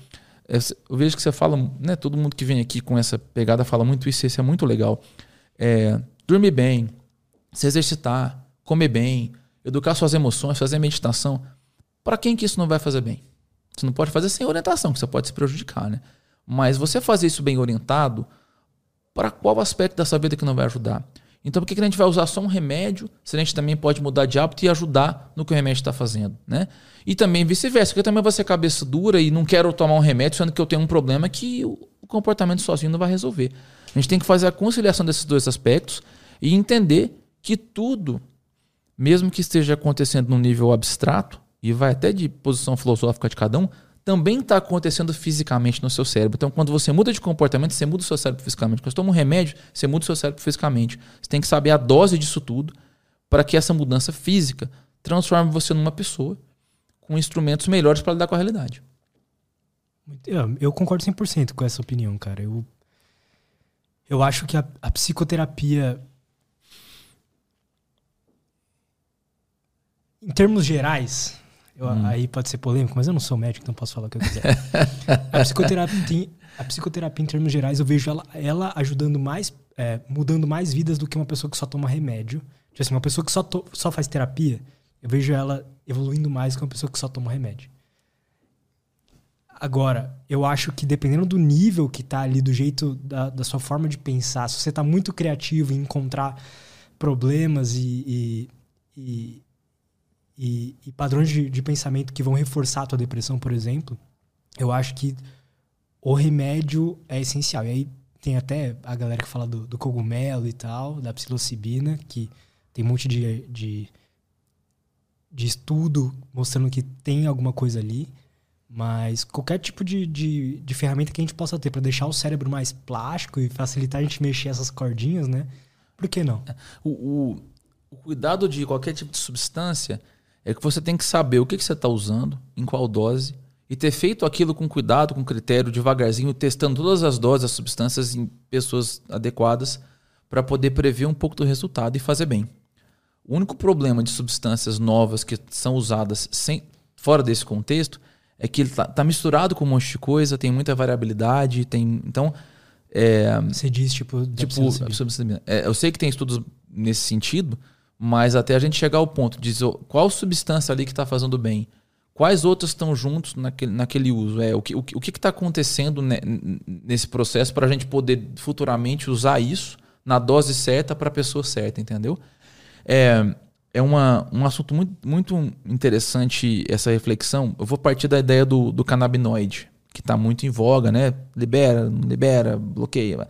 eu vejo que você fala, né? Todo mundo que vem aqui com essa pegada fala muito isso, isso é muito legal. É, dormir bem, se exercitar, comer bem, educar suas emoções, fazer meditação. Para quem que isso não vai fazer bem? Você não pode fazer sem orientação, que você pode se prejudicar, né? Mas você fazer isso bem orientado, para qual aspecto da sua vida que não vai ajudar? Então, por que a gente vai usar só um remédio se a gente também pode mudar de hábito e ajudar no que o remédio está fazendo? Né? E também vice-versa, porque eu também vou ser cabeça dura e não quero tomar um remédio, sendo que eu tenho um problema que o comportamento sozinho não vai resolver. A gente tem que fazer a conciliação desses dois aspectos e entender que tudo, mesmo que esteja acontecendo num nível abstrato, e vai até de posição filosófica de cada um, também está acontecendo fisicamente no seu cérebro. Então, quando você muda de comportamento, você muda o seu cérebro fisicamente. Quando você toma um remédio, você muda o seu cérebro fisicamente. Você tem que saber a dose disso tudo para que essa mudança física transforme você numa pessoa com instrumentos melhores para lidar com a realidade. Eu concordo 100% com essa opinião, cara. Eu, eu acho que a, a psicoterapia, em termos gerais, eu, hum. Aí pode ser polêmico, mas eu não sou médico, então posso falar o que eu quiser. a, psicoterapia, a psicoterapia, em termos gerais, eu vejo ela, ela ajudando mais, é, mudando mais vidas do que uma pessoa que só toma remédio. Tipo assim, uma pessoa que só, to, só faz terapia, eu vejo ela evoluindo mais que uma pessoa que só toma remédio. Agora, eu acho que dependendo do nível que tá ali, do jeito da, da sua forma de pensar, se você tá muito criativo em encontrar problemas e, e, e e, e padrões de, de, pensamento que vão reforçar a tua depressão, por exemplo, eu acho que o remédio é essencial. E aí tem até a galera que fala do, do cogumelo e tal, da psilocibina, que tem um monte de, de, de estudo mostrando que tem alguma coisa ali. Mas qualquer tipo de, de, de ferramenta que a gente possa ter para deixar o cérebro mais plástico e facilitar a gente mexer essas cordinhas, né? Por que não? O, o, o cuidado de qualquer tipo de substância é que você tem que saber o que, que você está usando, em qual dose, e ter feito aquilo com cuidado, com critério, devagarzinho, testando todas as doses, as substâncias em pessoas adequadas, para poder prever um pouco do resultado e fazer bem. O único problema de substâncias novas que são usadas sem, fora desse contexto é que ele está tá misturado com um monte de coisa, tem muita variabilidade, tem. Então. É, Você diz, tipo, tipo é, eu sei que tem estudos nesse sentido, mas até a gente chegar ao ponto de dizer qual substância ali que está fazendo bem, quais outras estão juntos naquele, naquele uso, é o que o que está acontecendo nesse processo para a gente poder futuramente usar isso na dose certa para a pessoa certa, entendeu? É, é uma, um assunto muito, muito interessante essa reflexão. Eu vou partir da ideia do, do canabinoide, que está muito em voga, né? Libera, não libera, bloqueia.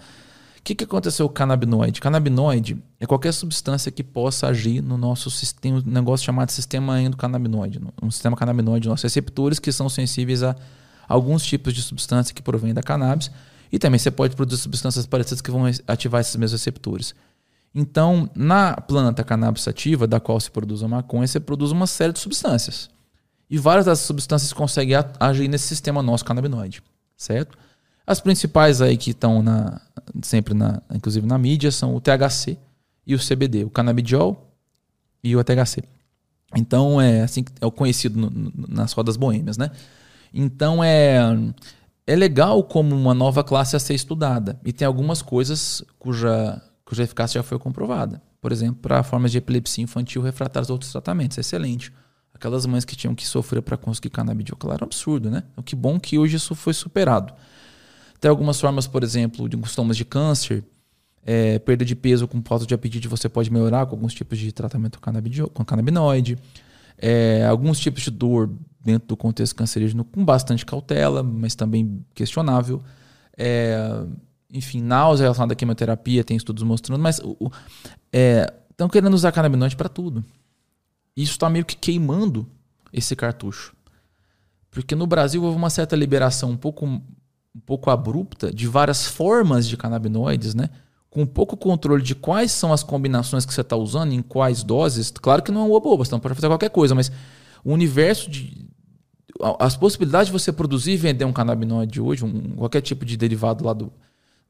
O que, que aconteceu com o canabinoide? Canabinoide é qualquer substância que possa agir no nosso sistema, um negócio chamado sistema endocannabinoide, um sistema canabinoide, nossos receptores que são sensíveis a alguns tipos de substância que provém da cannabis. E também você pode produzir substâncias parecidas que vão ativar esses mesmos receptores. Então, na planta cannabis sativa, da qual se produz a maconha, você produz uma série de substâncias. E várias dessas substâncias conseguem agir nesse sistema nosso canabinoide, certo? As principais aí que estão na, sempre na, inclusive na mídia, são o THC e o CBD, o canabidiol e o THC. Então é assim é o conhecido no, no, nas rodas boêmias, né? Então é é legal como uma nova classe a ser estudada e tem algumas coisas cuja cuja eficácia já foi comprovada. Por exemplo, para formas de epilepsia infantil refratárias a outros tratamentos, excelente. Aquelas mães que tinham que sofrer para conseguir canabidiol, claro, é absurdo, né? O que bom que hoje isso foi superado. Tem algumas formas, por exemplo, de sintomas de câncer, É, perda de peso com falta de apetite você pode melhorar com alguns tipos de tratamento com canabinoide. É, alguns tipos de dor dentro do contexto cancerígeno com bastante cautela, mas também questionável. É, enfim, náusea relacionada à quimioterapia, tem estudos mostrando, mas estão é, querendo usar canabinoide para tudo. Isso está meio que queimando esse cartucho. Porque no Brasil houve uma certa liberação um pouco, um pouco abrupta de várias formas de canabinoides, né? com pouco controle de quais são as combinações que você está usando, em quais doses. Claro que não é uma boba, você não pode fazer qualquer coisa, mas o universo de. As possibilidades de você produzir e vender um canabinoide hoje, um, qualquer tipo de derivado lá do,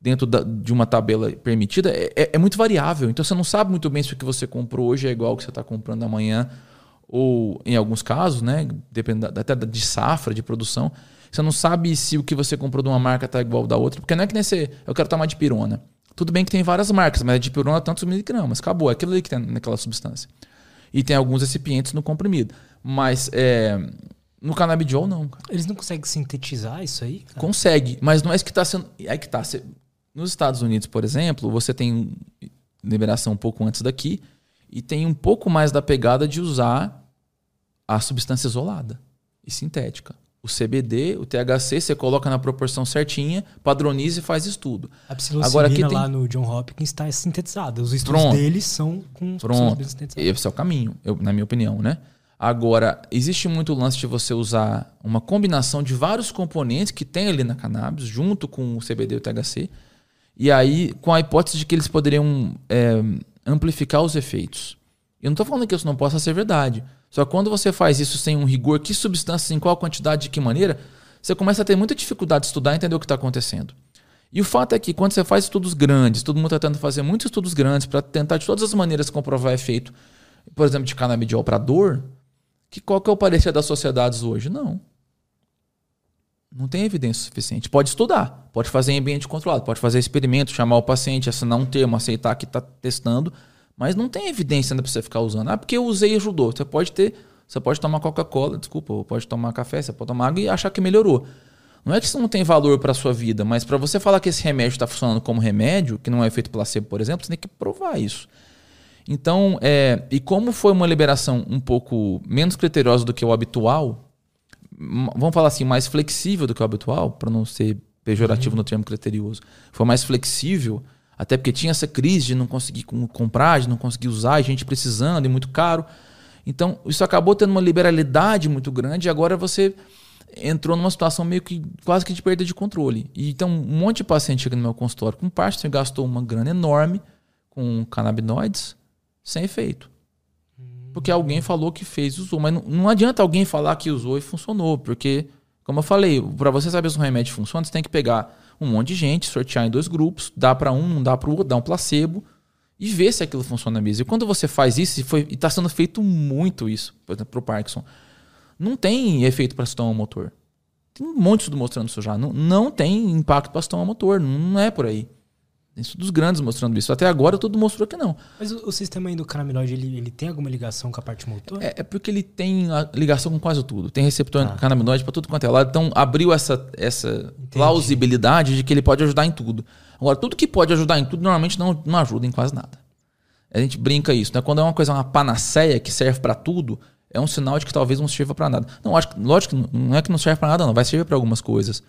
dentro da, de uma tabela permitida, é, é, é, muito variável. Então você não sabe muito bem se o que você comprou hoje é igual ao que você está comprando amanhã, ou em alguns casos, né, dependendo até de safra, de produção, você não sabe se o que você comprou de uma marca está igual da outra, porque não é que nem você, eu quero tomar de pirona. Tudo bem que tem várias marcas, mas a dipirona é tantos miligramas. Acabou, é aquilo ali que tem naquela substância. E tem alguns recipientes no comprimido. Mas é, no canabidiol, não. Cara. Eles não conseguem sintetizar isso aí? Cara? Consegue, mas não é isso que está sendo. É que está. Nos Estados Unidos, por exemplo, você tem liberação um pouco antes daqui e tem um pouco mais da pegada de usar a substância isolada e sintética o CBD, o THC, você coloca na proporção certinha, padroniza e faz estudo. A Agora aqui tem... lá no John Hopkins está sintetizada. Os estudos Pronto. deles são com Pronto. Esse é o caminho, eu, na minha opinião, né? Agora, existe muito lance de você usar uma combinação de vários componentes que tem ali na cannabis, junto com o CBD e o THC, e aí com a hipótese de que eles poderiam é, amplificar os efeitos. Eu não estou falando que isso não possa ser verdade. Só que quando você faz isso sem um rigor, que substâncias, em qual quantidade, de que maneira, você começa a ter muita dificuldade de estudar e entender o que está acontecendo. E o fato é que quando você faz estudos grandes, todo mundo está tentando fazer muitos estudos grandes para tentar de todas as maneiras comprovar efeito, por exemplo, de canabidiol para dor, que qual que é o parecer das sociedades hoje? Não. Não tem evidência suficiente. Pode estudar, pode fazer em ambiente controlado, pode fazer experimento, chamar o paciente, assinar um termo, aceitar que está testando, mas não tem evidência ainda para você ficar usando. Ah, porque eu usei e ajudou. Você pode ter, você pode tomar Coca-Cola, desculpa, pode tomar café, você pode tomar água e achar que melhorou. Não é que isso não tem valor para sua vida, mas para você falar que esse remédio está funcionando como remédio, que não é efeito placebo, por exemplo, você tem que provar isso. Então, é, e como foi uma liberação um pouco menos criteriosa do que o habitual, vamos falar assim, mais flexível do que o habitual, para não ser pejorativo uhum. no termo criterioso, foi mais flexível, até porque tinha essa crise de não conseguir comprar, de não conseguir usar, e gente precisando e muito caro. Então, isso acabou tendo uma liberalidade muito grande e agora você entrou numa situação meio que quase que de perda de controle. E então, um monte de paciente chega no meu consultório com parte, gastou uma grana enorme com canabinoides sem efeito. Porque alguém falou que fez, usou. Mas não, não adianta alguém falar que usou e funcionou, porque, como eu falei, para você saber se um remédio funciona, você tem que pegar um monte de gente, sortear em dois grupos, dá para um, não dá para o outro, dá um placebo e ver se aquilo funciona mesmo. E quando você faz isso, e está sendo feito muito isso, por exemplo, para o Parkinson, não tem efeito para sistema motor. Tem um monte de mostrando isso já. Não, não tem impacto para sistema motor, não é por aí. Tem estudos grandes mostrando isso. Até agora tudo mostrou que não. Mas o, o sistema endocannabinoide, ele, ele tem alguma ligação com a parte motor? É, é porque ele tem ligação com quase tudo. Tem receptor ah. cannabinoide para tudo quanto é lado. Então abriu essa, essa plausibilidade de que ele pode ajudar em tudo. Agora, tudo que pode ajudar em tudo normalmente não, não ajuda em quase nada. A gente brinca isso, né? Quando é uma coisa, uma panaceia que serve para tudo, é um sinal de que talvez não sirva para nada. Não, acho, lógico que não é que não serve para nada, não. Vai servir para algumas coisas.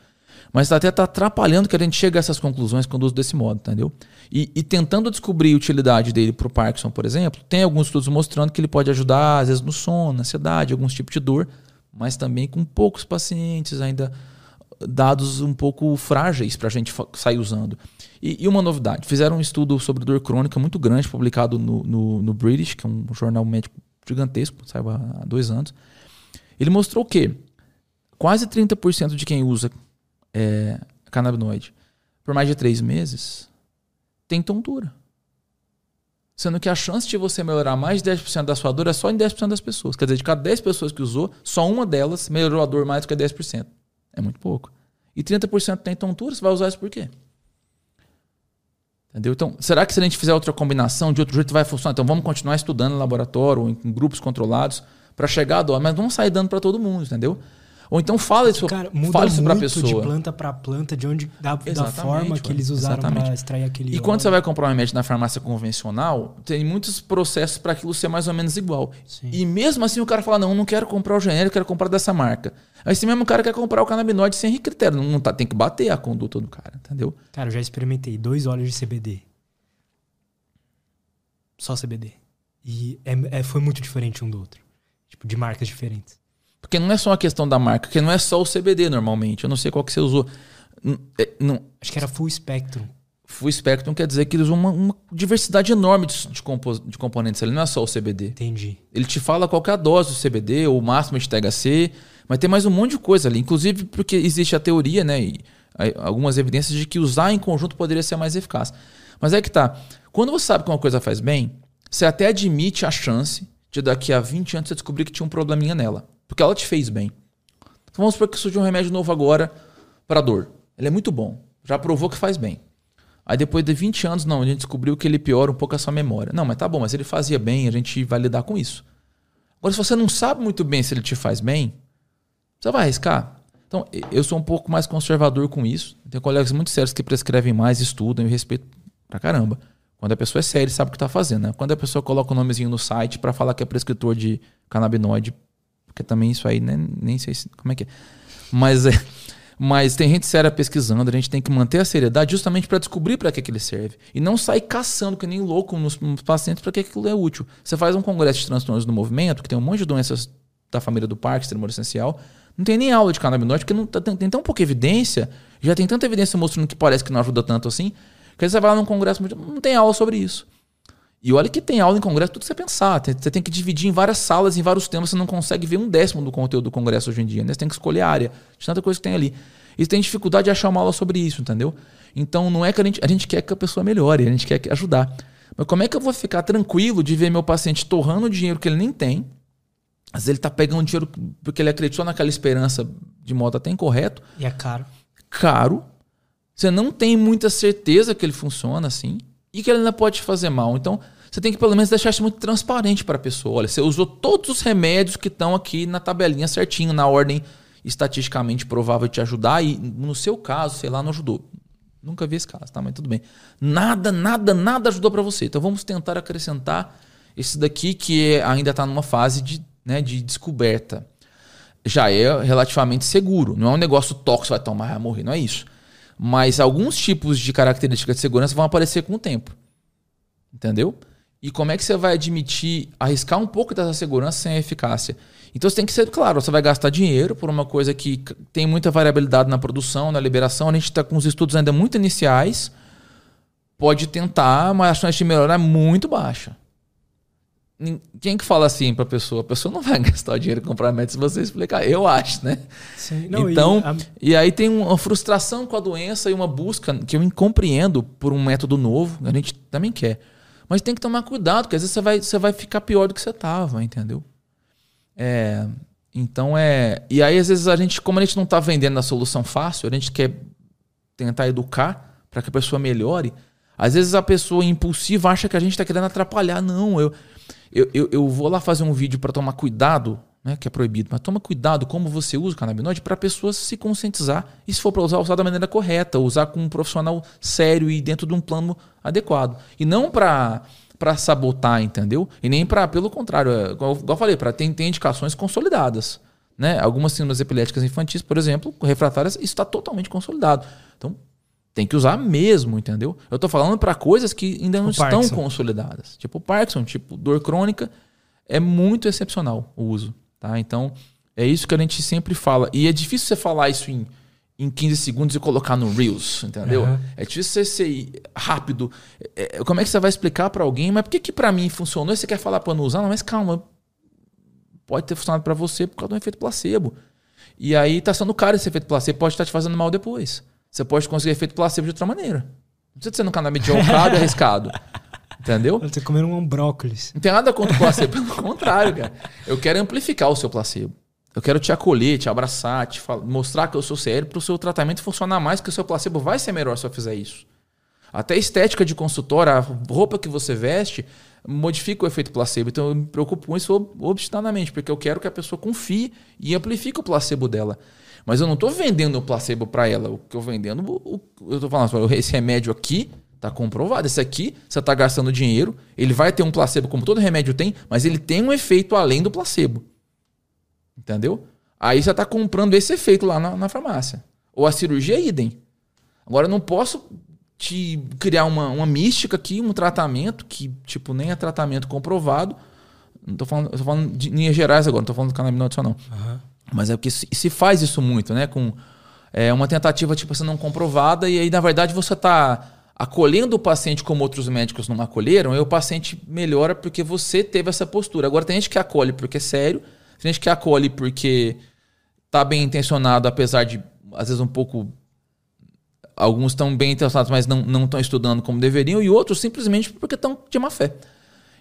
Mas até está atrapalhando que a gente chegue a essas conclusões quando usa desse modo, entendeu? E, e tentando descobrir a utilidade dele para o Parkinson, por exemplo, tem alguns estudos mostrando que ele pode ajudar, às vezes, no sono, na ansiedade, alguns tipos de dor, mas também com poucos pacientes ainda dados um pouco frágeis para a gente sair usando. E, e, uma novidade, fizeram um estudo sobre dor crônica muito grande, publicado no, no, no British, que é um jornal médico gigantesco, saiu há dois anos. Ele mostrou que quase 30% de quem usa é, canabinoide por mais de três meses, tem tontura. Sendo que a chance de você melhorar mais de 10% da sua dor é só em 10% das pessoas. Quer dizer, de cada 10 pessoas que usou, só uma delas melhorou a dor mais do que 10%. É muito pouco. E 30% tem tontura, você vai usar isso por quê? Entendeu? Então, será que se a gente fizer outra combinação, de outro jeito vai funcionar? Então vamos continuar estudando no laboratório, em grupos controlados, para chegar a dor, mas não sair dando para todo mundo, entendeu? Ou então fala isso, Cara, muda fala isso pra muito pessoa. de planta para planta, de onde da, da forma que eles usaram para extrair aquele E óleo. quando você vai comprar um remédio na farmácia convencional, tem muitos processos para aquilo ser mais ou menos igual. Sim. E mesmo assim o cara fala: "Não, não quero comprar o genérico, quero comprar dessa marca". Aí esse mesmo cara quer comprar o canabinoide sem critério, não, não tá, tem que bater a conduta do cara, entendeu? Cara, eu já experimentei dois óleos de CBD. Só CBD. E é, é, foi muito diferente um do outro. Tipo, de marcas diferentes. Porque não é só uma questão da marca, porque não é só o CBD normalmente. Eu não sei qual que você usou. É, não, Acho que era Full Spectrum. Full Spectrum quer dizer que eles usam uma, uma diversidade enorme de, de, compo de, componentes. Ele não é só o CBD. Entendi. Ele te fala qual é a dose do CBD, ou o máximo de THC, mas tem mais um monte de coisa ali. Inclusive porque existe a teoria, né? E algumas evidências de que usar em conjunto poderia ser mais eficaz. Mas é que tá. Quando você sabe que uma coisa faz bem, você até admite a chance de daqui a 20 anos você descobrir que tinha um probleminha nela. Porque ela te fez bem. Então vamos supor que surgiu um remédio novo agora para dor. Ele é muito bom. Já provou que faz bem. Aí depois de 20 anos, não, a gente descobriu que ele piora um pouco a sua memória. Não, mas tá bom, mas ele fazia bem, a gente vai lidar com isso. Agora, se você não sabe muito bem se ele te faz bem, você vai arriscar. Então, eu sou um pouco mais conservador com isso. Tenho colegas muito sérios que prescrevem mais, estudam, eu respeito pra caramba. Quando a pessoa é séria, sabe o que está fazendo. Né? Quando a pessoa coloca o nomezinho no site para falar que é prescritor de canabinoide, porque também isso aí né, nem sei se, como é que é. Mas, é, mas tem gente séria pesquisando, a gente tem que manter a seriedade justamente para descobrir para que, que ele serve. E não sair caçando que nem louco nos, nos pacientes para que aquilo é útil. Você faz um congresso de transtornos do movimento, que tem um monte de doenças da família do Parque, extremo essencial, não tem nem aula de canabinoide, porque não, tá, tem, tem tão pouca evidência, já tem tanta evidência mostrando que parece que não ajuda tanto assim, porque você vai lá num congresso, não tem aula sobre isso. E olha que tem aula em congresso, tudo você pensar. Você tem que dividir em várias salas, em vários temas, você não consegue ver um décimo do conteúdo do congresso hoje em dia. Né? Você tem que escolher a área, de tanta coisa que tem ali. E você tem dificuldade de achar uma aula sobre isso, entendeu? Então não é que a gente, a gente quer que a pessoa melhore, a gente quer ajudar. Mas como é que eu vou ficar tranquilo de ver meu paciente torrando dinheiro que ele nem tem? Às vezes ele está pegando dinheiro porque ele acreditou naquela esperança de modo até incorreto. E é caro. Caro. Você não tem muita certeza que ele funciona assim e que ele ainda pode te fazer mal. Então, você tem que pelo menos deixar isso muito transparente para a pessoa. Olha, você usou todos os remédios que estão aqui na tabelinha certinho, na ordem estatisticamente provável de te ajudar e no seu caso, sei lá, não ajudou. Nunca vi esse caso, tá? Mas tudo bem. Nada, nada, nada ajudou para você. Então vamos tentar acrescentar esse daqui que é, ainda está numa fase de, né, de descoberta. Já é relativamente seguro. Não é um negócio tóxico, vai tomar, vai morrer. Não é isso. Mas alguns tipos de características de segurança vão aparecer com o tempo. Entendeu? E como é que você vai admitir arriscar um pouco dessa segurança sem a eficácia? Então você tem que ser claro, você vai gastar dinheiro por uma coisa que tem muita variabilidade na produção, na liberação. A gente está com os estudos ainda muito iniciais. Pode tentar, mas a chance de melhorar é muito baixa. Quem que fala assim para a pessoa? A pessoa não vai gastar dinheiro e comprar médico se você explicar. Eu acho, né? Sim, não, então, e, a... e, aí tem uma frustração com a doença e uma busca que eu compreendo por um método novo. A gente também quer. Mas tem que tomar cuidado, porque às vezes você vai, você vai ficar pior do que você estava, entendeu? É, então é. E aí, às vezes, a gente, como a gente não está vendendo a solução fácil, a gente quer tentar educar para que a pessoa melhore. Às vezes a pessoa impulsiva acha que a gente está querendo atrapalhar. Não, eu, eu, eu, eu vou lá fazer um vídeo para tomar cuidado, né, que é proibido, mas toma cuidado como você usa o canabinoide para a pessoa se conscientizar. E se for para usar, usar da maneira correta, usar com um profissional sério e dentro de um plano adequado. E não para para sabotar, entendeu? E nem para, pelo contrário, é, igual, igual eu falei, para ter, ter indicações consolidadas. Né? Algumas síndromes epiléticas infantis, por exemplo, refratárias, isso está totalmente consolidado. Então, tem que usar mesmo, entendeu? Eu estou falando para coisas que ainda não o estão Parkinson. consolidadas. Tipo Parkinson, tipo dor crônica, é muito excepcional o uso. Tá? Então, é isso que a gente sempre fala. E é difícil você falar isso em em 15 segundos e colocar no Reels, entendeu? Uhum. É difícil você ser rápido. É, é como é que você vai explicar para alguém? Mas por que, que para mim funcionou? E você quer falar para não usar? Não, mas calma. Pode ter funcionado para você por causa do efeito placebo. E aí tá sendo caro esse efeito placebo, pode estar te fazendo mal depois. Você pode conseguir efeito placebo de outra maneira. Não precisa ser no canal mediocrado e arriscado. Entendeu? Você comer um brócolis. Não tem nada contra o placebo, pelo contrário, cara. Eu quero amplificar o seu placebo. Eu quero te acolher, te abraçar, te mostrar que eu sou sério para o seu tratamento funcionar mais, que o seu placebo vai ser melhor se eu fizer isso. Até a estética de consultório, a roupa que você veste, modifica o efeito placebo. Então eu me preocupo com isso obstinadamente, porque eu quero que a pessoa confie e amplifique o placebo dela. Mas eu não estou vendendo o placebo para ela. O que eu vendendo, eu estou falando, esse remédio aqui está comprovado. Esse aqui, você está gastando dinheiro, ele vai ter um placebo, como todo remédio tem, mas ele tem um efeito além do placebo. Entendeu? Aí você está comprando esse efeito lá na, na farmácia. Ou a cirurgia é idem. Agora eu não posso te criar uma, uma mística aqui, um tratamento que, tipo, nem é tratamento comprovado. Não tô falando, tô falando de linhas gerais agora, não tô falando do canal adicional. Uhum. Mas é porque se, se, faz isso muito, né? Com é, uma tentativa, tipo assim, não comprovada, e aí, na verdade, você está acolhendo o paciente como outros médicos não acolheram, e o paciente melhora porque você teve essa postura. Agora, tem gente que acolhe porque é sério, tem gente que acolhe porque tá bem intencionado, apesar de, às vezes, um pouco alguns estão bem intencionados, mas não estão estudando como deveriam, e outros simplesmente porque estão de má fé.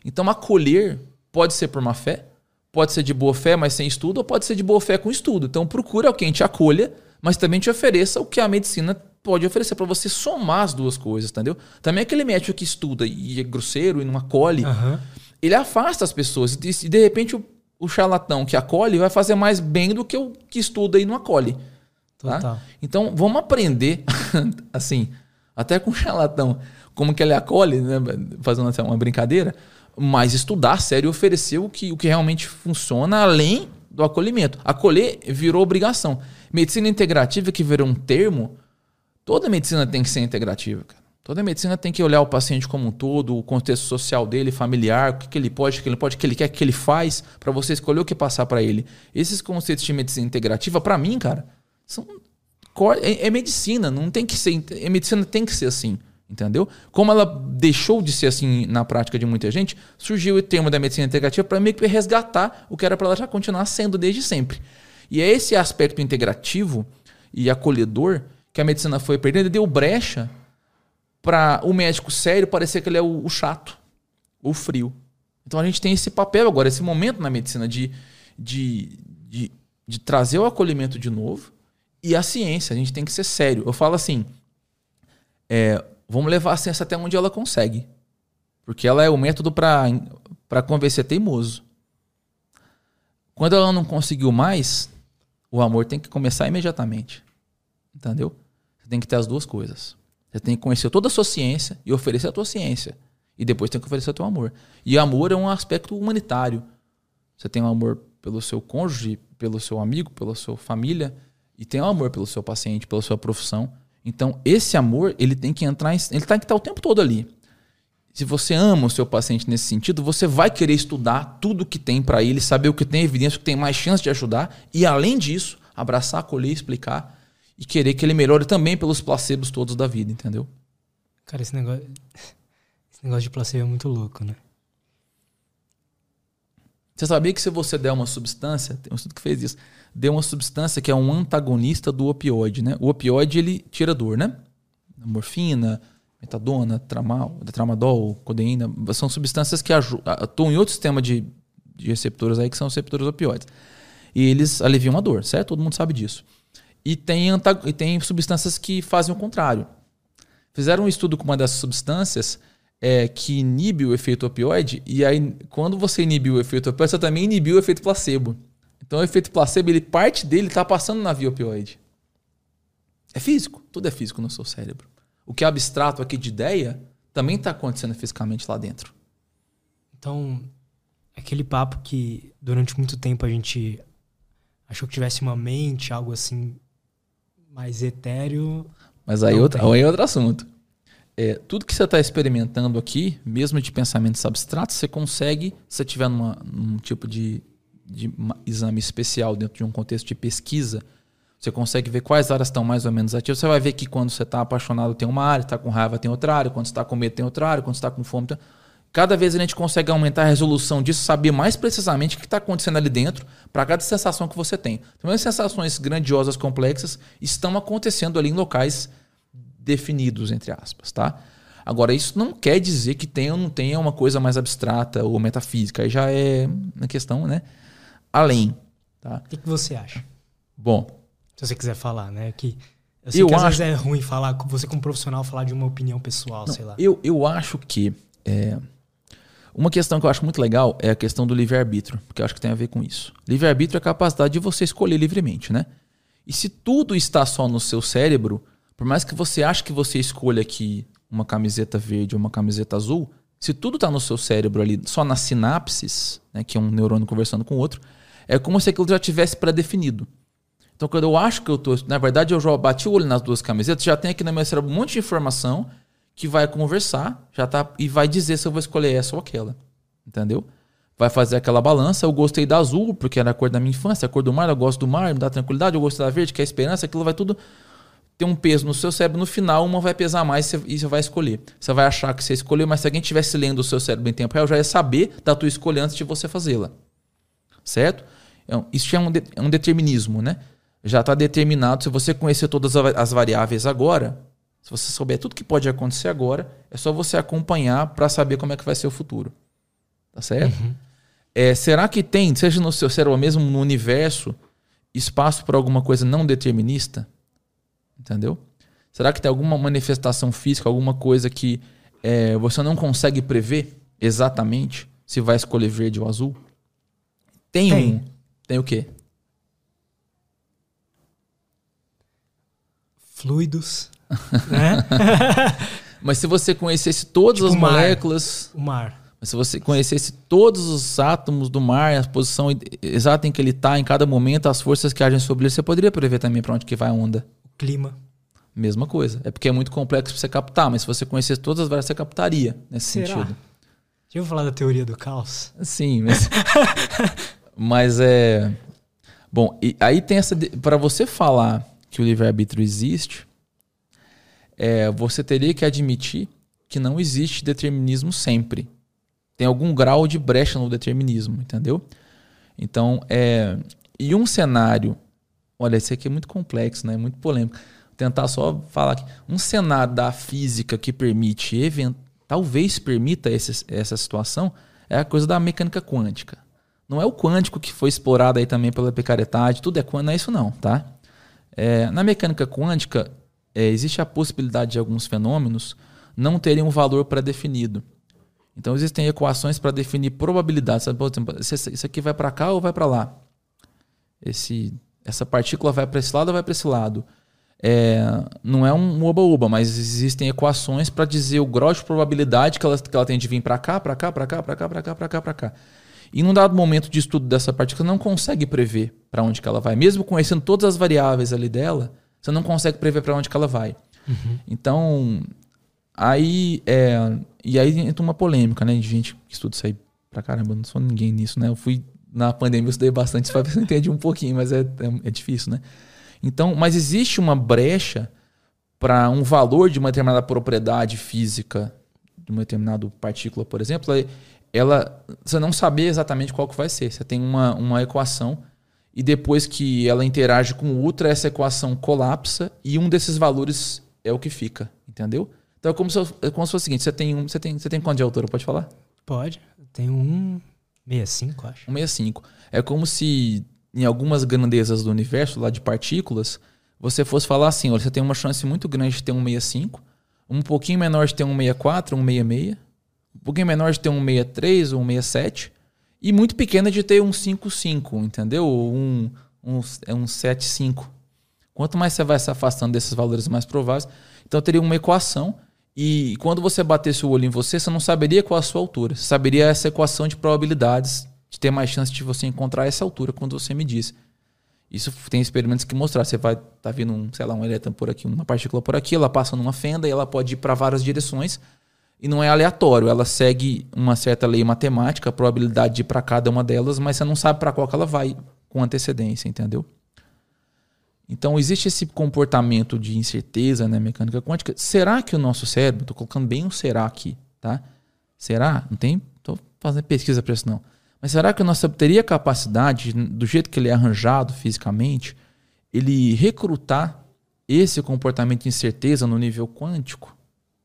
Então, acolher pode ser por má fé, pode ser de boa fé, mas sem estudo, ou pode ser de boa fé com estudo. Então, procura alguém te acolha, mas também te ofereça o que a medicina pode oferecer para você somar as duas coisas, entendeu? Também aquele médico que estuda e é grosseiro e não acolhe, uhum. ele afasta as pessoas. E de repente o, o charlatão que acolhe vai fazer mais bem do que o que estuda e não acolhe. Tá? Então vamos aprender, assim, até com o charlatão, como que ele acolhe, né? fazendo assim, uma brincadeira, mas estudar sério e oferecer o que, o que realmente funciona além do acolhimento. Acolher virou obrigação. Medicina integrativa, que virou um termo, toda medicina tem que ser integrativa. Cara. Toda medicina tem que olhar o paciente como um todo, o contexto social dele, familiar, o que, que ele pode, o que ele pode, o que ele quer, o que ele faz, para você escolher o que passar para ele. Esses conceitos de medicina integrativa, para mim, cara, são, é, é, medicina, não tem que ser. É medicina tem que ser assim, entendeu? Como ela deixou de ser assim na prática de muita gente, surgiu o termo da medicina integrativa para meio que resgatar o que era para ela já continuar sendo desde sempre. E é esse aspecto integrativo e acolhedor que a medicina foi perdendo, deu brecha para o médico sério parecer que ele é o, o chato, o frio. Então a gente tem esse papel agora, esse momento na medicina de, de, de, de trazer o acolhimento de novo e a ciência. A gente tem que ser sério. Eu falo assim: é, vamos levar a ciência até onde ela consegue. Porque ela é o método para convencer teimoso. Quando ela não conseguiu mais, o amor tem que começar imediatamente. Entendeu? Tem que ter as duas coisas. Você tem que conhecer toda a sua ciência e oferecer a tua ciência. E depois tem que oferecer o teu amor. E amor é um aspecto humanitário. Você tem um amor pelo seu cônjuge, pelo seu amigo, pela sua família e tem um amor pelo seu paciente, pela sua profissão. Então, esse amor, ele tem que entrar, em, ele tem que estar o tempo todo ali. Se você ama o seu paciente nesse sentido, você vai querer estudar tudo que tem para ele, saber o que tem evidência, o que tem mais chance de ajudar e além disso, abraçar, acolher, explicar e querer que ele melhore também pelos placebos todos da vida, entendeu? Cara, esse negócio esse negócio de placebo é muito louco, né? Você sabia que se você der uma substância, tem um estudo que fez isso, deu uma substância que é um antagonista do opioide, né? O opioide ele tira dor, né? Morfina, metadona, tramal, tramadol, codeína, são substâncias que atuam em outro sistema de, de receptores aí que são receptores opioides. E eles aliviam a dor, certo? Todo mundo sabe disso. E tem, e tem substâncias que fazem o contrário. Fizeram um estudo com uma dessas substâncias é, que inibe o efeito opioide, e aí quando você inibe o efeito opioide, você também inibiu o efeito placebo. Então o efeito placebo, ele parte dele está passando na via opioide. É físico, tudo é físico no seu cérebro. O que é abstrato aqui de ideia também está acontecendo fisicamente lá dentro. Então, aquele papo que durante muito tempo a gente achou que tivesse uma mente, algo assim mais etéreo. Mas aí, outro, aí é outro assunto é, tudo que você está experimentando aqui, mesmo de pensamentos abstratos, você consegue, se você tiver numa, num tipo de, de exame especial dentro de um contexto de pesquisa, você consegue ver quais áreas estão mais ou menos ativas. Você vai ver que quando você está apaixonado tem uma área, está com raiva tem outra área, quando você está com medo tem outra área, quando você está com fome tem... Cada vez a gente consegue aumentar a resolução disso, saber mais precisamente o que está acontecendo ali dentro para cada sensação que você tem. Então, as sensações grandiosas, complexas, estão acontecendo ali em locais definidos, entre aspas, tá? Agora, isso não quer dizer que tenha ou não tenha uma coisa mais abstrata ou metafísica. Aí já é uma questão, né? Além. Tá? O que, que você acha? Bom. Se você quiser falar, né? Que eu sei eu que às acho... vezes é ruim falar, você como profissional, falar de uma opinião pessoal, não, sei lá. Eu, eu acho que é, Uma questão que eu acho muito legal é a questão do livre-arbítrio, porque eu acho que tem a ver com isso. Livre-arbítrio é a capacidade de você escolher livremente, né? E se tudo está só no seu cérebro, por mais que você ache que você escolha aqui uma camiseta verde ou uma camiseta azul, se tudo está no seu cérebro ali, só nas sinapses, né, que é um neurônio conversando com o outro, é como se aquilo já tivesse pré-definido. Então, quando eu acho que eu estou. Na verdade, eu já bati o olho nas duas camisetas, já tem aqui no meu cérebro um monte de informação que vai conversar já tá, e vai dizer se eu vou escolher essa ou aquela. Entendeu? Vai fazer aquela balança. Eu gostei da azul, porque era a cor da minha infância, a cor do mar, eu gosto do mar, me dá tranquilidade. Eu gostei da verde, que é a esperança, aquilo vai tudo ter um peso no seu cérebro. No final, uma vai pesar mais e você vai escolher. Você vai achar que você escolheu, mas se alguém estivesse lendo o seu cérebro em tempo real, já ia saber da tua escolha antes de você fazê-la. Certo? Então, isso é um, de, é um determinismo, né? Já está determinado. Se você conhecer todas as variáveis agora, se você souber tudo que pode acontecer agora, é só você acompanhar para saber como é que vai ser o futuro. Tá certo? Uhum. É, será que tem, seja no seu cérebro ou mesmo no universo, espaço para alguma coisa não determinista? Entendeu? Será que tem alguma manifestação física, alguma coisa que é, você não consegue prever exatamente se vai escolher verde ou azul? Tem, tem. um. Tem o quê? Fluidos. Né? Mas se você conhecesse todas tipo as moléculas. O mar. Mas se você conhecesse todos os átomos do mar, a posição exata em que ele está em cada momento, as forças que agem sobre ele, você poderia prever também para onde que vai a onda. O clima. Mesma coisa. É porque é muito complexo para você captar, mas se você conhecesse todas as várias, você captaria nesse Será? sentido. Já ouviu falar da teoria do caos? Sim, mas. mas é. Bom, e aí tem essa. Para você falar que o livre-arbítrio existe, é, você teria que admitir que não existe determinismo sempre. Tem algum grau de brecha no determinismo, entendeu? Então, é, e um cenário, olha, esse aqui é muito complexo, né? Muito polêmico. Vou tentar só falar aqui. Um cenário da física que permite, event, talvez permita esse, essa situação, é a coisa da mecânica quântica. Não é o quântico que foi explorado aí também pela picaretagem, tudo é quântico, não é isso não, tá? É, na mecânica quântica, é, existe a possibilidade de alguns fenômenos não terem um valor pré-definido. Então existem equações para definir probabilidades. Por exemplo, isso aqui vai para cá ou vai para lá? Esse, essa partícula vai para esse lado ou vai para esse lado? É, não é um oba-oba, mas existem equações para dizer o grau de probabilidade que ela, que ela tem de vir para cá, para cá, para cá, para cá, para cá, para cá, para cá. E num dado momento de estudo dessa partícula, não consegue prever para onde que ela vai. Mesmo conhecendo todas as variáveis ali dela, você não consegue prever para onde ela vai. Uhum. Então, aí é, e aí entra uma polêmica, né, de gente que estuda isso aí pra caramba, eu não sou ninguém nisso, né? Eu fui na pandemia, eu estudei bastante isso para ver se eu entendi um pouquinho, mas é, é, é difícil, né? Então, mas existe uma brecha para um valor de uma determinada propriedade física de uma determinada partícula, por exemplo, ela você não saber exatamente qual que vai ser. Você tem uma, uma equação e depois que ela interage com outra, essa equação colapsa e um desses valores é o que fica, entendeu? Então é como se, é como se fosse o seguinte: você tem, um, você tem, você tem quanto de altura? Pode falar? Pode. Tem um 65, acho. Um 65. É como se em algumas grandezas do universo, lá de partículas, você fosse falar assim: olha, você tem uma chance muito grande de ter um 65, um pouquinho menor de ter um 64, um 66 um pouquinho menor de ter um 63 ou um 67 e muito pequena de ter um 55, entendeu? Um, um, é um 75. Quanto mais você vai se afastando desses valores mais prováveis, então teria uma equação e quando você batesse o olho em você, você não saberia qual a sua altura. Você saberia essa equação de probabilidades de ter mais chance de você encontrar essa altura quando você me diz. Isso tem experimentos que mostrar. Você vai tá vindo um, sei lá, um elétron por aqui, uma partícula por aqui, ela passa numa fenda e ela pode ir para várias direções e não é aleatório, ela segue uma certa lei matemática, a probabilidade de ir para cada uma delas, mas você não sabe para qual que ela vai com antecedência, entendeu? Então existe esse comportamento de incerteza na né, mecânica quântica. Será que o nosso cérebro, estou colocando bem um será aqui, tá? Será? Não tem, estou fazendo pesquisa para isso não. Mas será que o nosso cérebro teria capacidade, do jeito que ele é arranjado fisicamente, ele recrutar esse comportamento de incerteza no nível quântico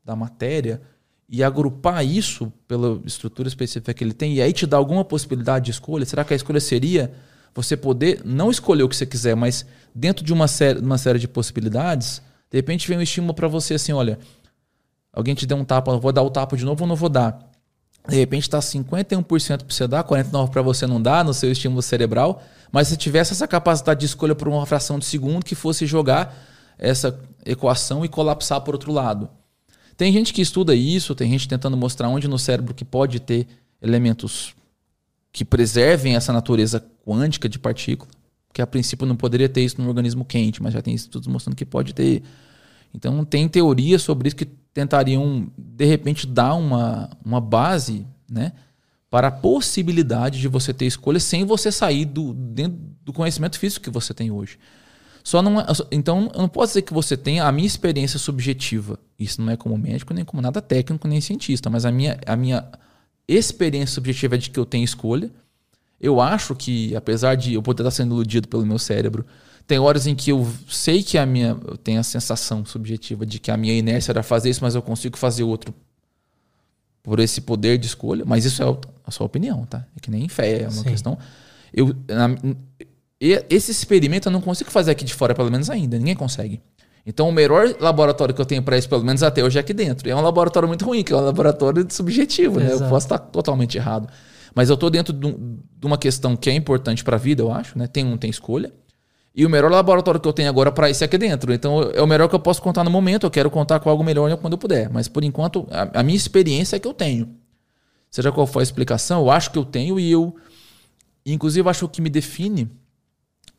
da matéria? E agrupar isso pela estrutura específica que ele tem e aí te dar alguma possibilidade de escolha? Será que a escolha seria você poder não escolher o que você quiser, mas dentro de uma série, uma série de possibilidades, de repente vem um estímulo para você assim, olha, alguém te deu um tapa, vou dar o tapa de novo ou não vou dar? De repente está 51% para você dar, 49% para você não dar no seu estímulo cerebral. Mas se tivesse essa capacidade de escolha por uma fração de segundo que fosse jogar essa equação e colapsar por outro lado. Tem gente que estuda isso, tem gente tentando mostrar onde no cérebro que pode ter elementos que preservem essa natureza quântica de partícula, que a princípio não poderia ter isso no organismo quente, mas já tem estudos mostrando que pode ter. Então tem teorias sobre isso que tentariam de repente dar uma, uma base, né, para a possibilidade de você ter escolha sem você sair do, dentro do conhecimento físico que você tem hoje. Só não, é, então, eu não posso dizer que você tenha a minha experiência subjetiva. Isso não é como médico, nem como nada técnico, nem cientista, mas a minha, a minha experiência subjetiva é de que eu tenho escolha. Eu acho que, apesar de eu poder estar sendo iludido pelo meu cérebro, tem horas em que eu sei que a minha. Eu tenho a sensação subjetiva de que a minha inércia era fazer isso, mas eu consigo fazer outro por esse poder de escolha, mas isso é a sua opinião, tá? É que nem fé, é uma Sim. questão. Eu, na, esse experimento eu não consigo fazer aqui de fora, pelo menos ainda. Ninguém consegue. Então, o melhor laboratório que eu tenho para isso, pelo menos até hoje, é aqui dentro. E é um laboratório muito ruim, que é um laboratório subjetivo, né? Eu posso estar totalmente errado. Mas eu estou dentro de, uma questão que é importante para a vida, eu acho, né? Tem um tem escolha. E o melhor laboratório que eu tenho agora para isso é aqui dentro. Então é o melhor que eu posso contar no momento. Eu quero contar com algo melhor quando eu puder. Mas por enquanto, a, a minha experiência é que eu tenho. Seja qual for a explicação, eu acho que eu tenho e eu. Inclusive, acho que o que me define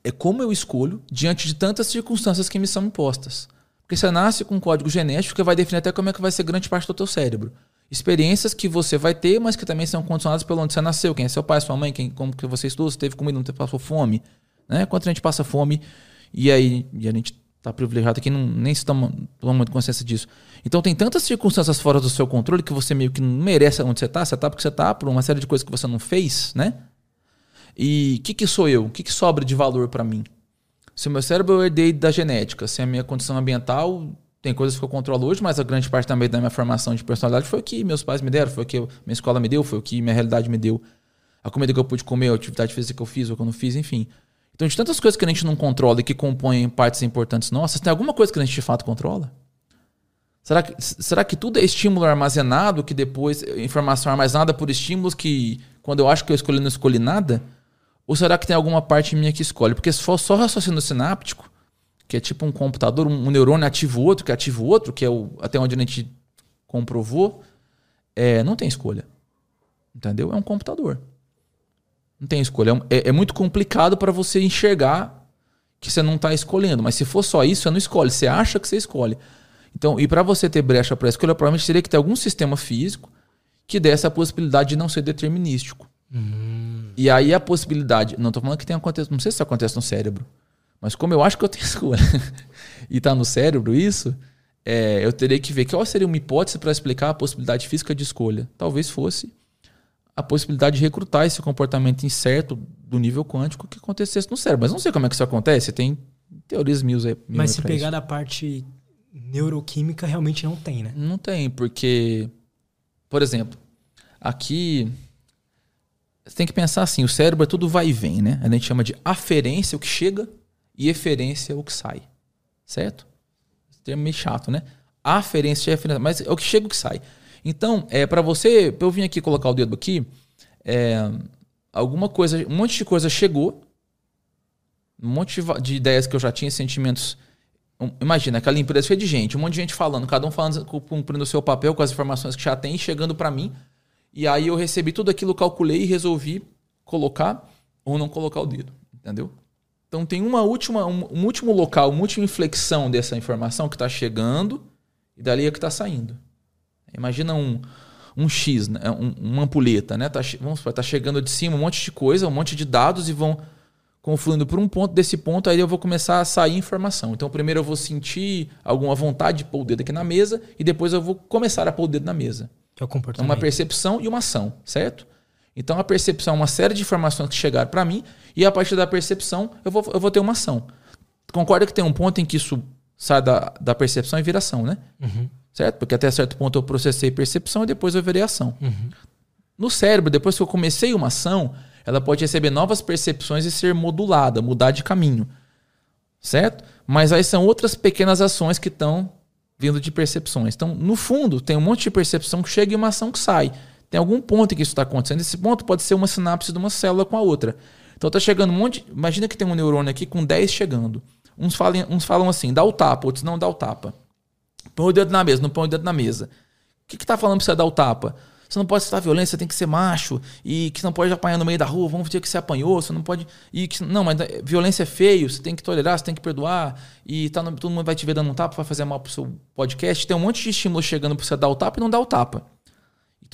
é como eu escolho diante de tantas circunstâncias que me são impostas. Porque você nasce com um código genético que vai definir até como é que vai ser grande parte do teu cérebro. Experiências que você vai ter, mas que também são condicionadas pelo onde você nasceu, quem é seu pai, sua mãe, quem, como que você estudou, se teve comida, não passou fome. Né? Quanto a gente passa fome e aí e a gente está privilegiado aqui, não, nem se toma, toma muito consciência disso. Então tem tantas circunstâncias fora do seu controle que você meio que não merece onde você está. Você está porque você está por uma série de coisas que você não fez, né? E o que, que sou eu? O que, que sobra de valor para mim? Se o meu cérebro eu herdei da genética, se a minha condição ambiental tem coisas que eu controlo hoje, mas a grande parte também da minha formação de personalidade foi o que meus pais me deram, foi o que minha escola me deu, foi o que minha realidade me deu. A comida que eu pude comer, a atividade física que eu fiz ou que eu não fiz, enfim. Então, de tantas coisas que a gente não controla e que compõem partes importantes nossas, tem alguma coisa que a gente de fato controla? Será que, será que tudo é estímulo armazenado, que depois, informação armazenada por estímulos que, quando eu acho que eu escolhi, não escolhi nada? Ou será que tem alguma parte minha que escolhe? Porque se for só raciocínio sináptico, que é tipo um computador, um, neurônio ativa o outro, que ativa o outro, que é o, até onde a gente comprovou, é, não tem escolha. Entendeu? É um computador. Não tem escolha. É, é, é muito complicado para você enxergar que você não está escolhendo. Mas se for só isso, você não escolhe. Você acha que você escolhe. Então, e para você ter brecha para escolha, provavelmente teria que ter algum sistema físico que desse a possibilidade de não ser determinístico. Uhum. E aí a possibilidade. Não estou falando que tem acontecido. Não sei se isso acontece no cérebro. Mas como eu acho que eu tenho escolha e está no cérebro isso, é, eu teria que ver qual seria uma hipótese para explicar a possibilidade física de escolha. Talvez fosse a possibilidade de recrutar esse comportamento incerto do nível quântico que acontecesse no cérebro. Mas não sei como é que isso acontece, tem teorias mil. mil Mas se pegar isso. da parte neuroquímica, realmente não tem, né? Não tem, porque, por exemplo, aqui você tem que pensar assim, o cérebro é tudo vai e vem, né? A gente chama de aferência, o que chega, e eferência, o que sai. Certo? Esse termo é meio chato, né? Aferência e eferência, mas é o que chega, o que sai. Então, é para você, eu vim aqui colocar o dedo aqui, é, alguma coisa, um monte de coisa chegou, um monte de, de ideias que eu já tinha, sentimentos. Imagina, aquela empresa cheia de gente, um monte de gente falando, cada um falando, cumprindo o seu papel com as informações que já tem, chegando para mim. E aí eu recebi tudo aquilo, calculei e resolvi colocar ou não colocar o dedo, entendeu? Então tem uma última, um, último local, uma última inflexão dessa informação que está chegando e dali é que está saindo. Imagina um, um X, né? um, uma ampulheta, né? Tá, vamos tá chegando de cima um monte de coisa, um monte de dados e vão confluindo por um ponto. Desse ponto, aí eu vou começar a sair informação. Então, primeiro eu vou sentir alguma vontade de pôr o dedo aqui na mesa e depois eu vou começar a pôr o dedo na mesa. É o comportamento. Uma percepção e uma ação, certo? Então, a percepção é uma série de informações que chegaram para mim e a partir da percepção eu vou, eu vou ter uma ação. Concorda que tem um ponto em que isso sai da, da percepção e vira ação, né? Uhum. Certo? Porque até certo ponto eu processei percepção e depois eu verei ação. Uhum. No cérebro, depois que eu comecei uma ação, ela pode receber novas percepções e ser modulada, mudar de caminho. Certo? Mas aí são outras pequenas ações que estão vindo de percepções. Então, no fundo, tem um monte de percepção que chega e uma ação que sai. Tem algum ponto em que isso está acontecendo. Esse ponto pode ser uma sinapse de uma célula com a outra. Então tá chegando um monte. Imagina que tem um neurônio aqui com 10 chegando. Uns falam, uns falam assim, dá o tapa, outros não dá o tapa. Põe o dedo na mesa, não põe o dedo na mesa. O que, que tá falando pra você dar o tapa? Você não pode estar violência, você tem que ser macho. E que você não pode apanhar no meio da rua, vamos dizer que você apanhou, você não pode. E que, não, mas violência é feio, você tem que tolerar, você tem que perdoar. E tá no, todo mundo vai te ver dando um tapa, vai fazer mal pro seu podcast. Tem um monte de estímulos chegando pra você dar o tapa e não dar o tapa.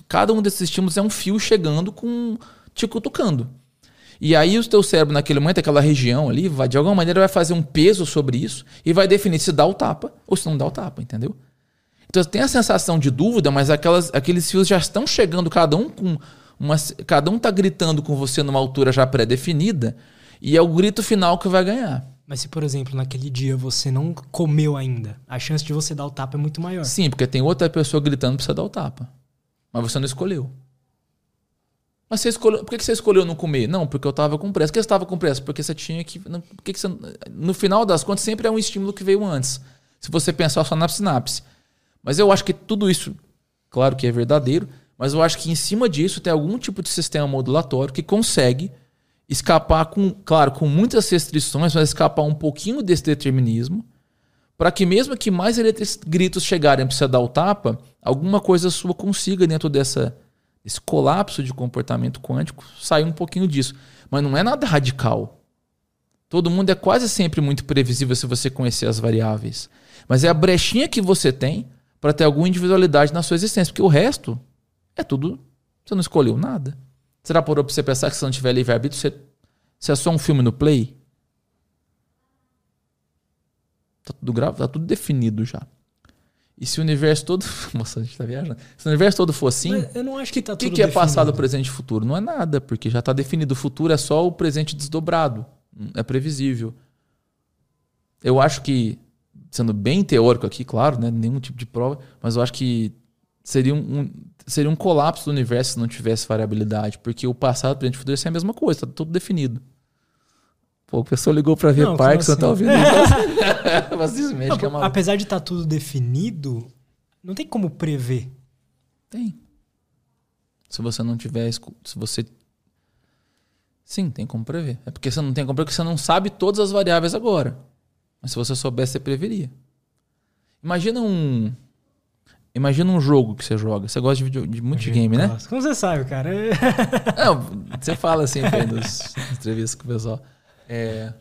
Cada um desses estímulos é um fio chegando com. te cutucando. E aí o teu cérebro, naquele momento, aquela região ali, vai, de alguma maneira vai fazer um peso sobre isso e vai definir se dá o tapa ou se não dá o tapa, entendeu? Então tem a sensação de dúvida, mas aquelas, aqueles fios já estão chegando, cada um com uma. Cada um tá gritando com você numa altura já pré-definida, e é o grito final que vai ganhar. Mas se, por exemplo, naquele dia você não comeu ainda, a chance de você dar o tapa é muito maior. Sim, porque tem outra pessoa gritando pra você dar o tapa. Mas você não escolheu. Mas você escolheu. Por que você escolheu não comer? Não, porque eu estava com pressa. Por que você estava com pressa? Porque você tinha que. Por que você, no final das contas, sempre é um estímulo que veio antes. Se você pensar só na sinapse. Mas eu acho que tudo isso, claro que é verdadeiro, mas eu acho que em cima disso tem algum tipo de sistema modulatório que consegue escapar com, claro, com muitas restrições, mas escapar um pouquinho desse determinismo, para que mesmo que mais gritos chegarem para você dar o tapa, alguma coisa sua consiga dentro dessa esse colapso de comportamento quântico sai um pouquinho disso. Mas não é nada radical. Todo mundo é quase sempre muito previsível se você conhecer as variáveis. Mas é a brechinha que você tem para ter alguma individualidade na sua existência. Porque o resto é tudo. Você não escolheu nada. Será por você pensar que se não tiver livre-arbítrio, você, você é só um filme no play? Tá tudo, grave, tá tudo definido já. E se o universo todo. Nossa, a gente tá viajando. Se o universo todo for assim. Mas eu não acho que tá tudo. O que, que é passado, presente e futuro? Não é nada, porque já está definido. O futuro é só o presente desdobrado. É previsível. Eu acho que, sendo bem teórico aqui, claro, né, nenhum tipo de prova, mas eu acho que seria um, um seria um colapso do universo se não tivesse variabilidade, porque o passado, presente e futuro é a mesma coisa, está tudo definido. Pô, o pessoal ligou para ver não, Parkinson, assim? tá ouvindo? não, que é apesar de estar tá tudo definido, não tem como prever. Tem. Se você não tiver. Se você. Sim, tem como prever. É porque você não tem como prever, porque você não sabe todas as variáveis agora. Mas se você soubesse, você preveria. Imagina um. Imagina um jogo que você joga. Você gosta de, video, de muito de game, né? Como você sabe, cara? Não, você fala assim nas entrevistas com o pessoal. É,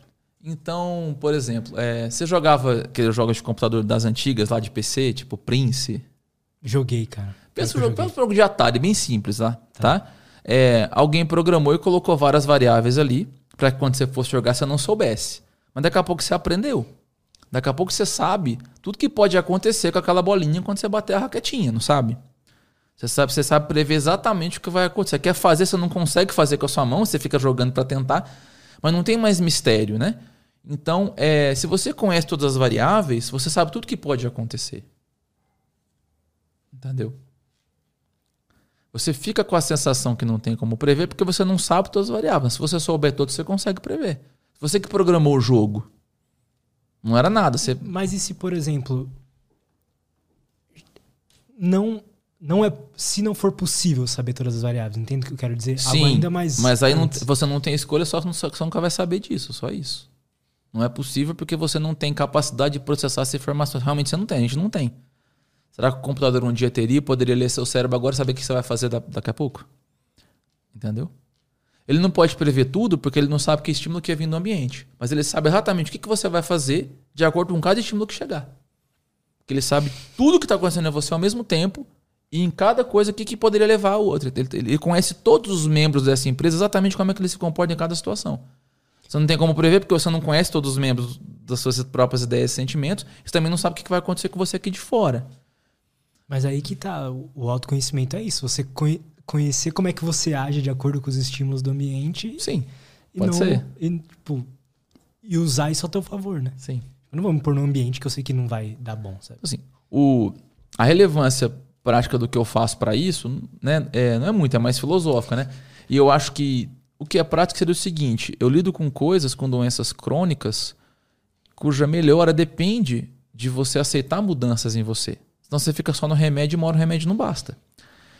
então, por exemplo, é, você jogava aqueles jogos de computador das antigas lá de PC, tipo Prince? Joguei, cara. Pensa um jogo, um jogo de Atari, bem simples lá, tá? tá? É, alguém programou e colocou várias variáveis ali para que quando você fosse jogar você não soubesse. Mas daqui a pouco você aprendeu. Daqui a pouco você sabe tudo que pode acontecer com aquela bolinha quando você bater a raquetinha, não sabe? Você sabe, você sabe prever exatamente o que vai acontecer. Você quer fazer, você não consegue fazer com a sua mão, você fica jogando para tentar mas não tem mais mistério, né? Então, é, se você conhece todas as variáveis, você sabe tudo que pode acontecer. Entendeu? Você fica com a sensação que não tem como prever porque você não sabe todas as variáveis. Se você souber todas, você consegue prever. Você que programou o jogo, não era nada. Você... Mas e se, por exemplo, não não é se não for possível saber todas as variáveis, entende o que eu quero dizer? Sim, Algo ainda mais mas aí não, você não tem escolha, só você nunca vai saber disso, só isso. Não é possível porque você não tem capacidade de processar essa informação. Realmente você não tem, a gente não tem. Será que o computador um dia teria, poderia ler seu cérebro agora e saber o que você vai fazer daqui a pouco? Entendeu? Ele não pode prever tudo porque ele não sabe que estímulo que ia vir no ambiente. Mas ele sabe exatamente o que você vai fazer de acordo com cada estímulo que chegar. Porque ele sabe tudo que está acontecendo em você ao mesmo tempo e em cada coisa o que, que poderia levar ao outro. Ele, ele, conhece todos os membros dessa empresa exatamente como é que ele se comporta em cada situação. Você não tem como prever porque você não conhece todos os membros das suas próprias ideias e sentimentos. Você também não sabe o que vai acontecer com você aqui de fora. Mas aí que tá, o autoconhecimento é isso. Você conhecer como é que você age de acordo com os estímulos do ambiente. Sim, pode não, ser. E, tipo, e usar isso a teu favor, né? Sim. Eu não vou me pôr num ambiente que eu sei que não vai dar bom, sabe? Assim, o, a relevância prática do que eu faço para isso, né, é, não é muito, é mais filosófica, né? E eu acho que o que é prático seria o seguinte: eu lido com coisas, com doenças crônicas, cuja melhora depende de você aceitar mudanças em você. Então você fica só no remédio e uma hora o remédio não basta.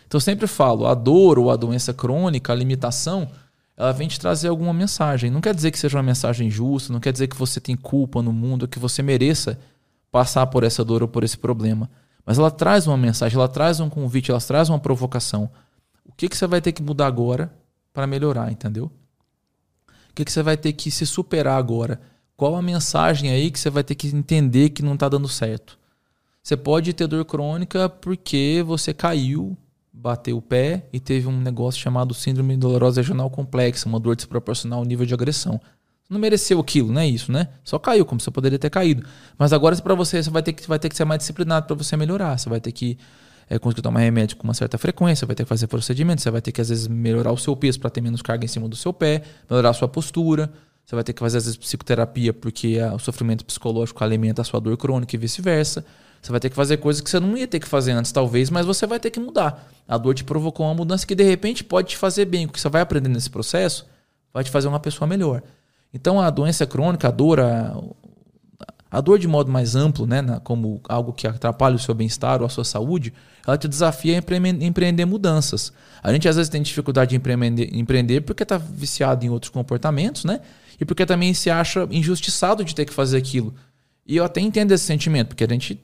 Então eu sempre falo, a dor ou a doença crônica, a limitação, ela vem te trazer alguma mensagem. Não quer dizer que seja uma mensagem justa, não quer dizer que você tem culpa no mundo, que você mereça passar por essa dor ou por esse problema. Mas ela traz uma mensagem, ela traz um convite, ela traz uma provocação. O que, que você vai ter que mudar agora para melhorar, entendeu? O que, que você vai ter que se superar agora? Qual a mensagem aí que você vai ter que entender que não está dando certo? Você pode ter dor crônica porque você caiu, bateu o pé e teve um negócio chamado síndrome dolorosa regional complexa, uma dor desproporcional ao nível de agressão. Não mereceu aquilo, não é isso, né? Só caiu, como você poderia ter caído. Mas agora para você, você vai ter que, vai ter que ser mais disciplinado para você melhorar. Você vai ter que é, conseguir tomar remédio com uma certa frequência, vai ter que fazer procedimentos, você vai ter que às vezes melhorar o seu peso para ter menos carga em cima do seu pé, melhorar a sua postura. Você vai ter que fazer às vezes psicoterapia porque o sofrimento psicológico alimenta a sua dor crônica e vice-versa. Você vai ter que fazer coisas que você não ia ter que fazer antes, talvez, mas você vai ter que mudar. A dor te provocou uma mudança que de repente pode te fazer bem. O que você vai aprender nesse processo vai te fazer uma pessoa melhor. Então a doença crônica, a dor, a, a dor de modo mais amplo, né, como algo que atrapalha o seu bem-estar ou a sua saúde, ela te desafia a empreender mudanças. A gente às vezes tem dificuldade de empreender, empreender porque está viciado em outros comportamentos, né? E porque também se acha injustiçado de ter que fazer aquilo. E eu até entendo esse sentimento, porque a gente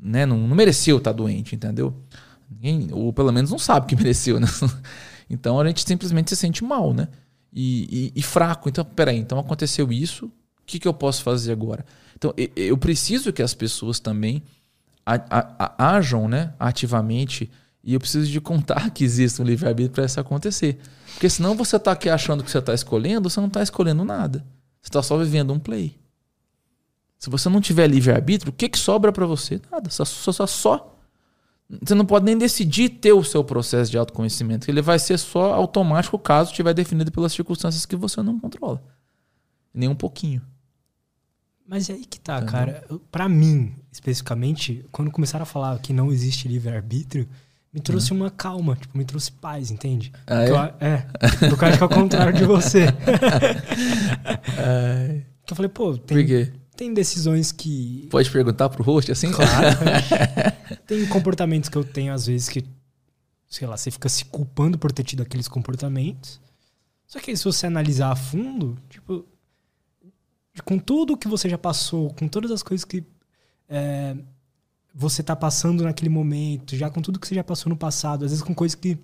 né, não, não mereceu estar tá doente, entendeu? Ninguém, ou pelo menos não sabe que mereceu, né? Então a gente simplesmente se sente mal, né? E, e, e fraco. Então, peraí, então aconteceu isso, o que, que eu posso fazer agora? Então, eu preciso que as pessoas também ajam né, ativamente e eu preciso de contar que existe um livre-arbítrio para isso acontecer. Porque senão você está aqui achando que você está escolhendo, você não está escolhendo nada. Você está só vivendo um play. Se você não tiver livre-arbítrio, o que, que sobra para você? Nada. Só, só, só. Você não pode nem decidir ter o seu processo de autoconhecimento. Ele vai ser só automático caso estiver definido pelas circunstâncias que você não controla. Nem um pouquinho. Mas é aí que tá, Entendeu? cara. Para mim, especificamente, quando começaram a falar que não existe livre-arbítrio, me trouxe uhum. uma calma, tipo, me trouxe paz, entende? Ah, é? Eu, é. Porque eu acho que é o contrário de você. que eu falei, pô, tem. Tem decisões que. Pode perguntar pro host assim? Claro. tem comportamentos que eu tenho, às vezes, que, sei lá, você fica se culpando por ter tido aqueles comportamentos. Só que se você analisar a fundo, tipo, com tudo que você já passou, com todas as coisas que é, você tá passando naquele momento, já com tudo que você já passou no passado, às vezes com coisas que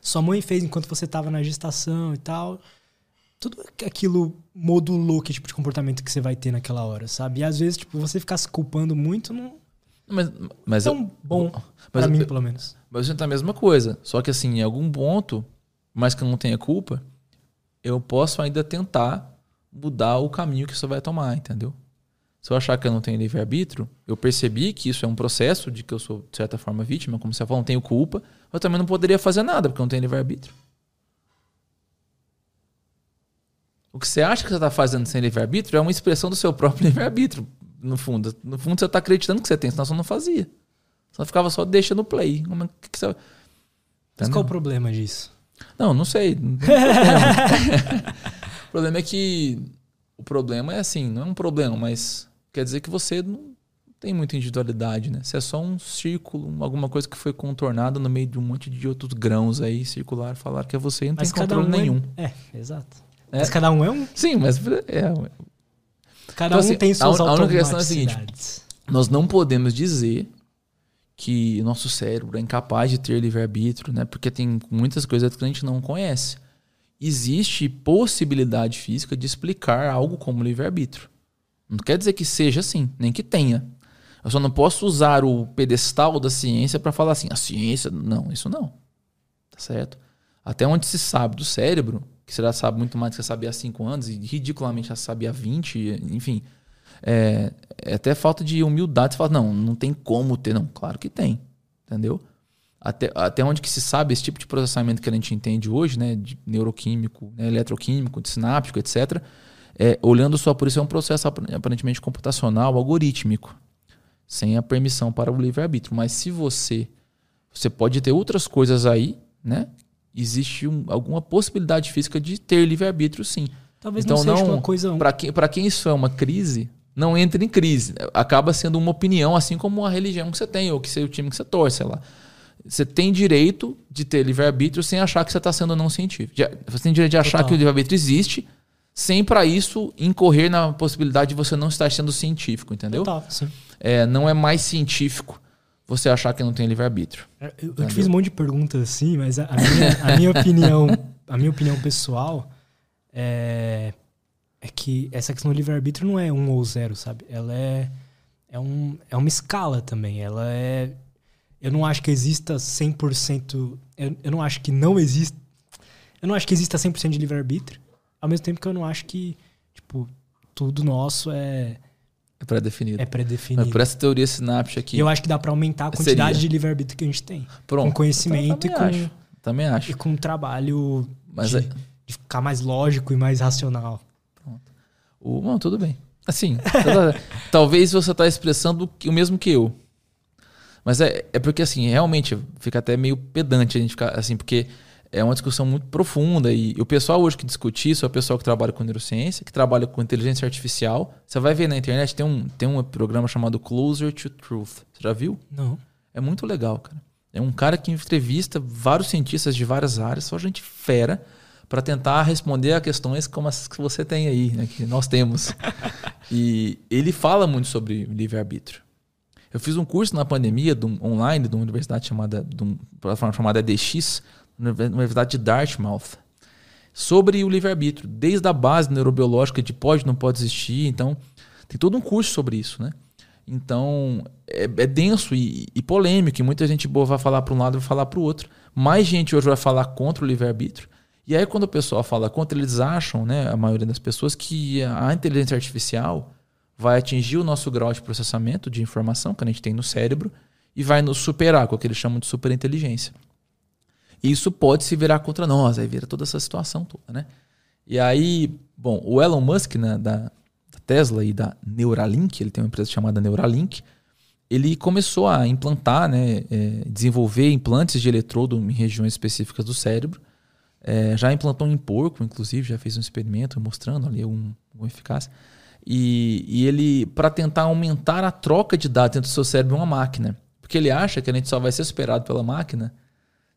sua mãe fez enquanto você tava na gestação e tal tudo aquilo modulou que tipo de comportamento que você vai ter naquela hora, sabe? E às vezes, tipo, você ficar se culpando muito não. Mas, mas tão eu, bom para mim, pelo menos. Mas eu sinto a mesma coisa. Só que assim, em algum ponto, mais que eu não tenha culpa, eu posso ainda tentar mudar o caminho que isso vai tomar, entendeu? Se eu achar que eu não tenho livre-arbítrio, eu percebi que isso é um processo de que eu sou, de certa forma, vítima, como você falou, não tenho culpa, eu também não poderia fazer nada, porque eu não tenho livre-arbítrio. O que você acha que você está fazendo sem livre-arbítrio é uma expressão do seu próprio livre-arbítrio, no fundo. No fundo, você está acreditando que você tem, senão você não fazia. Só ficava só deixando o play. Como é que você... Mas qual o problema disso? Não, não sei. Não o problema é que. O problema é assim, não é um problema, mas quer dizer que você não tem muita individualidade, né? Você é só um círculo, alguma coisa que foi contornada no meio de um monte de outros grãos aí circular, falar que é você e não mas tem controle um nenhum. É, é exato. É. Mas cada um é um. Sim, mas é. Cada então, um assim, tem suas a, a única questão é a seguinte: nós não podemos dizer que o nosso cérebro é incapaz de ter livre-arbítrio, né? Porque tem muitas coisas que a gente não conhece. Existe possibilidade física de explicar algo como livre-arbítrio. Não quer dizer que seja assim, nem que tenha. Eu só não posso usar o pedestal da ciência para falar assim, a ciência. Não, isso não. Tá certo? Até onde se sabe do cérebro, que você já sabe muito mais do que você sabia há 5 anos e ridiculamente já sabia há 20, enfim. É, é, até falta de humildade. Você fala, não, não tem como ter. Não, claro que tem. Entendeu? Até, até onde que se sabe esse tipo de processamento que a gente entende hoje, né, de neuroquímico, né, eletroquímico, de sináptico, etc., é, olhando só por isso é um processo aparentemente computacional, algorítmico, sem a permissão para o livre-arbítrio. Mas se você você pode ter outras coisas aí, né, existe um, alguma possibilidade física de ter livre-arbítrio, sim. Talvez então, não seja não, uma coisa... Para quem, quem isso é uma crise, não entre em crise. Acaba sendo uma opinião, assim como a religião que você tem, ou que o time que você torce, sei lá. Você tem direito de ter livre-arbítrio sem achar que você está sendo não científico. Você tem direito de achar Total. que o livre-arbítrio existe, sem para isso incorrer na possibilidade de você não estar sendo científico, entendeu? Total, sim. É, não é mais científico você achar que não tem livre-arbítrio. É, eu, te fiz um monte de perguntas assim, mas a, a, minha, a minha, opinião, a minha opinião pessoal é, é que essa questão do livre-arbítrio não é um ou zero, sabe? Ela é, é, um, é uma escala também. Ela é. Eu não acho que exista 100%. Eu, eu não acho que não exista. Eu não acho que exista 100% de livre-arbítrio. Ao mesmo tempo que eu não acho que, tipo, tudo nosso é é pré-definido. É pré-definido. Por essa teoria sináptica aqui. Eu acho que dá para aumentar a quantidade seria. de livre-arbítrio que a gente tem. Pronto. Com conhecimento então, e com. Acho. Também acho. E com trabalho Mas de, é... de ficar mais lógico e mais racional. Pronto. O, bom, tudo bem. Assim, talvez você está expressando o mesmo que eu. Mas é, é porque, assim, realmente fica até meio pedante a gente ficar assim, porque é uma discussão muito profunda e o pessoal hoje que discute isso é o pessoal que trabalha com neurociência, que trabalha com inteligência artificial. Você vai ver na internet, tem um, tem um programa chamado Closer to Truth. Você já viu? Não. É muito legal, cara. É um cara que entrevista vários cientistas de várias áreas, só gente fera, para tentar responder a questões como as que você tem aí, né, que nós temos. e ele fala muito sobre livre-arbítrio. Eu fiz um curso na pandemia de um, online de uma universidade chamada, de uma plataforma chamada EDX, na Universidade de Dartmouth, sobre o livre-arbítrio, desde a base neurobiológica de pode não pode existir. Então, tem todo um curso sobre isso, né? Então, é, é denso e, e, polêmico, e muita gente boa vai falar para um lado e vai falar para o outro. Mais gente hoje vai falar contra o livre-arbítrio. E aí, quando o pessoal fala contra, eles acham, né, a maioria das pessoas, que a inteligência artificial vai atingir o nosso grau de processamento de informação que a gente tem no cérebro e vai nos superar, com o que eles chamam de superinteligência. E isso pode se virar contra nós, aí vira toda essa situação toda, né? E aí, bom, o Elon Musk, né, da, da Tesla e da Neuralink, ele tem uma empresa chamada Neuralink, ele começou a implantar, né, é, desenvolver implantes de eletrodo em regiões específicas do cérebro. É, já implantou em porco, inclusive, já fez um experimento mostrando ali um, um eficácia. E, e ele, para tentar aumentar a troca de dados dentro do seu cérebro, uma máquina. Porque ele acha que a gente só vai ser superado pela máquina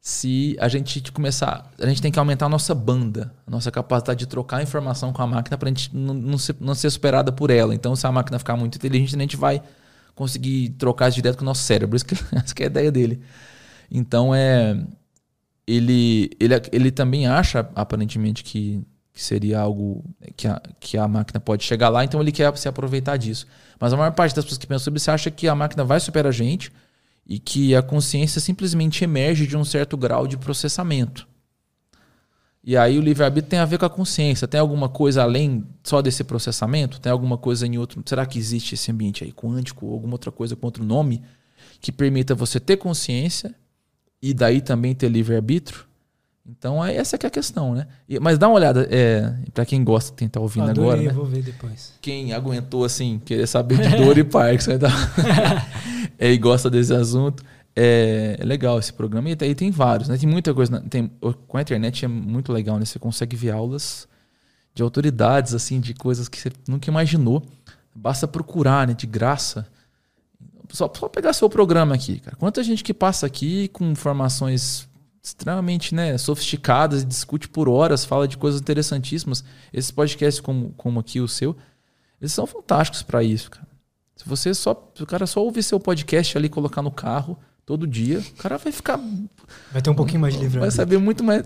se a gente começar. A gente tem que aumentar a nossa banda, a nossa capacidade de trocar informação com a máquina para a gente não, não, ser, não ser superada por ela. Então, se a máquina ficar muito inteligente, a gente vai conseguir trocar direto com o nosso cérebro. Isso que, essa que é a ideia dele. Então, é. Ele, ele, ele também acha, aparentemente, que, que seria algo que a, que a máquina pode chegar lá, então ele quer se aproveitar disso. Mas a maior parte das pessoas que pensam sobre isso acha que a máquina vai superar a gente e que a consciência simplesmente emerge de um certo grau de processamento. E aí o livre-arbítrio tem a ver com a consciência. Tem alguma coisa além só desse processamento? Tem alguma coisa em outro. Será que existe esse ambiente aí quântico ou alguma outra coisa com outro nome que permita você ter consciência e daí também ter livre-arbítrio? Então essa é a questão, né? Mas dá uma olhada, é, para quem gosta, quem tá ouvindo Adorei, agora, né? vou ver depois. Quem aguentou assim, querer saber de dor e Parkinson então, é, e gosta desse assunto, é, é, legal esse programa. E aí tem vários, né? Tem muita coisa, tem, com a internet é muito legal, né? Você consegue ver aulas de autoridades assim, de coisas que você nunca imaginou. Basta procurar, né, de graça. Só, só pegar seu programa aqui, cara. Quanta gente que passa aqui com informações extremamente né, sofisticadas e discute por horas, fala de coisas interessantíssimas. Esses podcasts como, como aqui o seu, eles são fantásticos para isso, cara. Se você só, se o cara só ouvir seu podcast ali colocar no carro todo dia, o cara vai ficar vai ter um pouquinho mais de livre. Vai saber muito mais,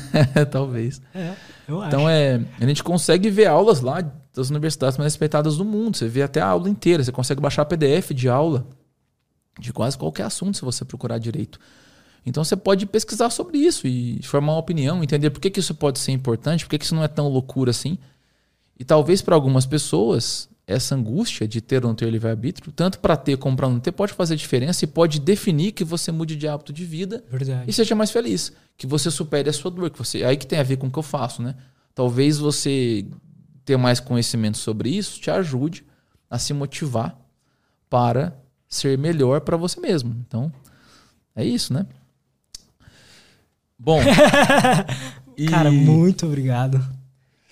talvez. É, eu então acho. é, a gente consegue ver aulas lá das universidades mais respeitadas do mundo. Você vê até a aula inteira, você consegue baixar PDF de aula de quase qualquer assunto se você procurar direito. Então você pode pesquisar sobre isso e formar uma opinião, entender por que, que isso pode ser importante, por que, que isso não é tão loucura assim. E talvez para algumas pessoas, essa angústia de ter ou não ter livre-arbítrio, tanto para ter como para não ter, pode fazer diferença e pode definir que você mude de hábito de vida Verdade. e seja mais feliz. Que você supere a sua dor. Que você, aí que tem a ver com o que eu faço, né? Talvez você ter mais conhecimento sobre isso te ajude a se motivar para ser melhor para você mesmo. Então, é isso, né? Bom. e... Cara, muito obrigado.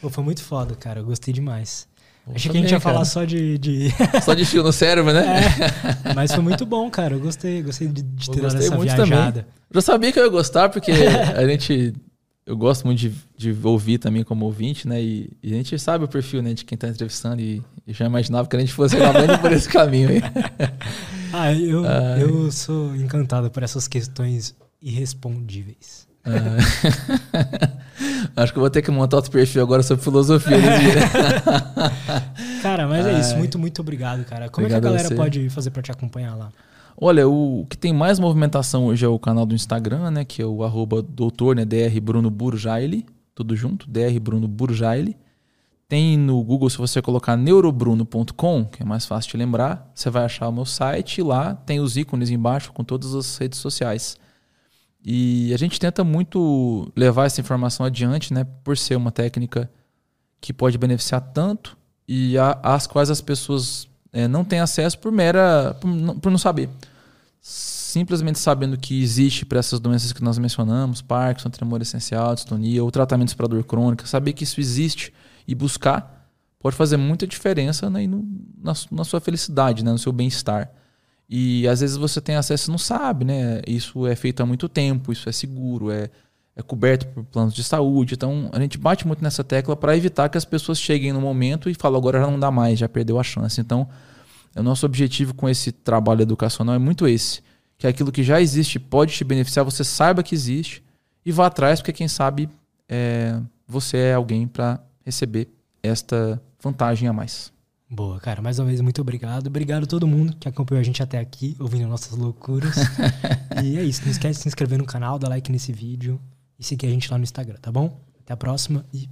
Pô, foi muito foda, cara. Eu gostei demais. Achei que a gente ia cara. falar só de, de... Só de fio no cérebro, né? É, mas foi muito bom, cara. Eu gostei, gostei de, de ter dado essa viajada. Também. Eu já sabia que eu ia gostar, porque a gente. Eu gosto muito de, de ouvir também como ouvinte, né? E, e, a gente sabe o perfil né, de quem está entrevistando e, e, já imaginava que a gente fosse indo por esse caminho aí. ah, eu, eu sou encantado por essas questões irrespondíveis. Ah. Acho que eu vou ter que montar outro perfil agora sobre filosofia. Né? cara, mas é isso. Muito, muito obrigado, cara. Como obrigado é que a galera a pode fazer para te acompanhar lá? Olha, o que tem mais movimentação hoje é o canal do Instagram, né? Que é o arroba doutor, né? DR Bruno Burjaile, tudo junto, DR Bruno Burjaile. Tem no Google, se você colocar neurobruno.com, que é mais fácil de lembrar, você vai achar o meu site e lá tem os ícones embaixo com todas as redes sociais. E a gente tenta muito levar essa informação adiante, né, por ser uma técnica que pode beneficiar tanto e às quais as pessoas é, não têm acesso por mera. por não, por não saber. Simplesmente sabendo que existe para essas doenças que nós mencionamos, Parkinson, tremor essencial, distonia, ou tratamentos para dor crônica, saber que isso existe e buscar pode fazer muita diferença né, no, na, na sua felicidade, né, no seu bem-estar. E às vezes você tem acesso e não sabe, né? Isso é feito há muito tempo, isso é seguro, é, é coberto por planos de saúde. Então a gente bate muito nessa tecla para evitar que as pessoas cheguem no momento e falem agora já não dá mais, já perdeu a chance. Então o nosso objetivo com esse trabalho educacional é muito esse, que aquilo que já existe pode te beneficiar, você saiba que existe e vá atrás, porque quem sabe é, você é alguém para receber esta vantagem a mais. Boa, cara. Mais uma vez, muito obrigado. Obrigado a todo mundo que acompanhou a gente até aqui, ouvindo nossas loucuras. e é isso. Não esquece de se inscrever no canal, dar like nesse vídeo e seguir a gente lá no Instagram, tá bom? Até a próxima e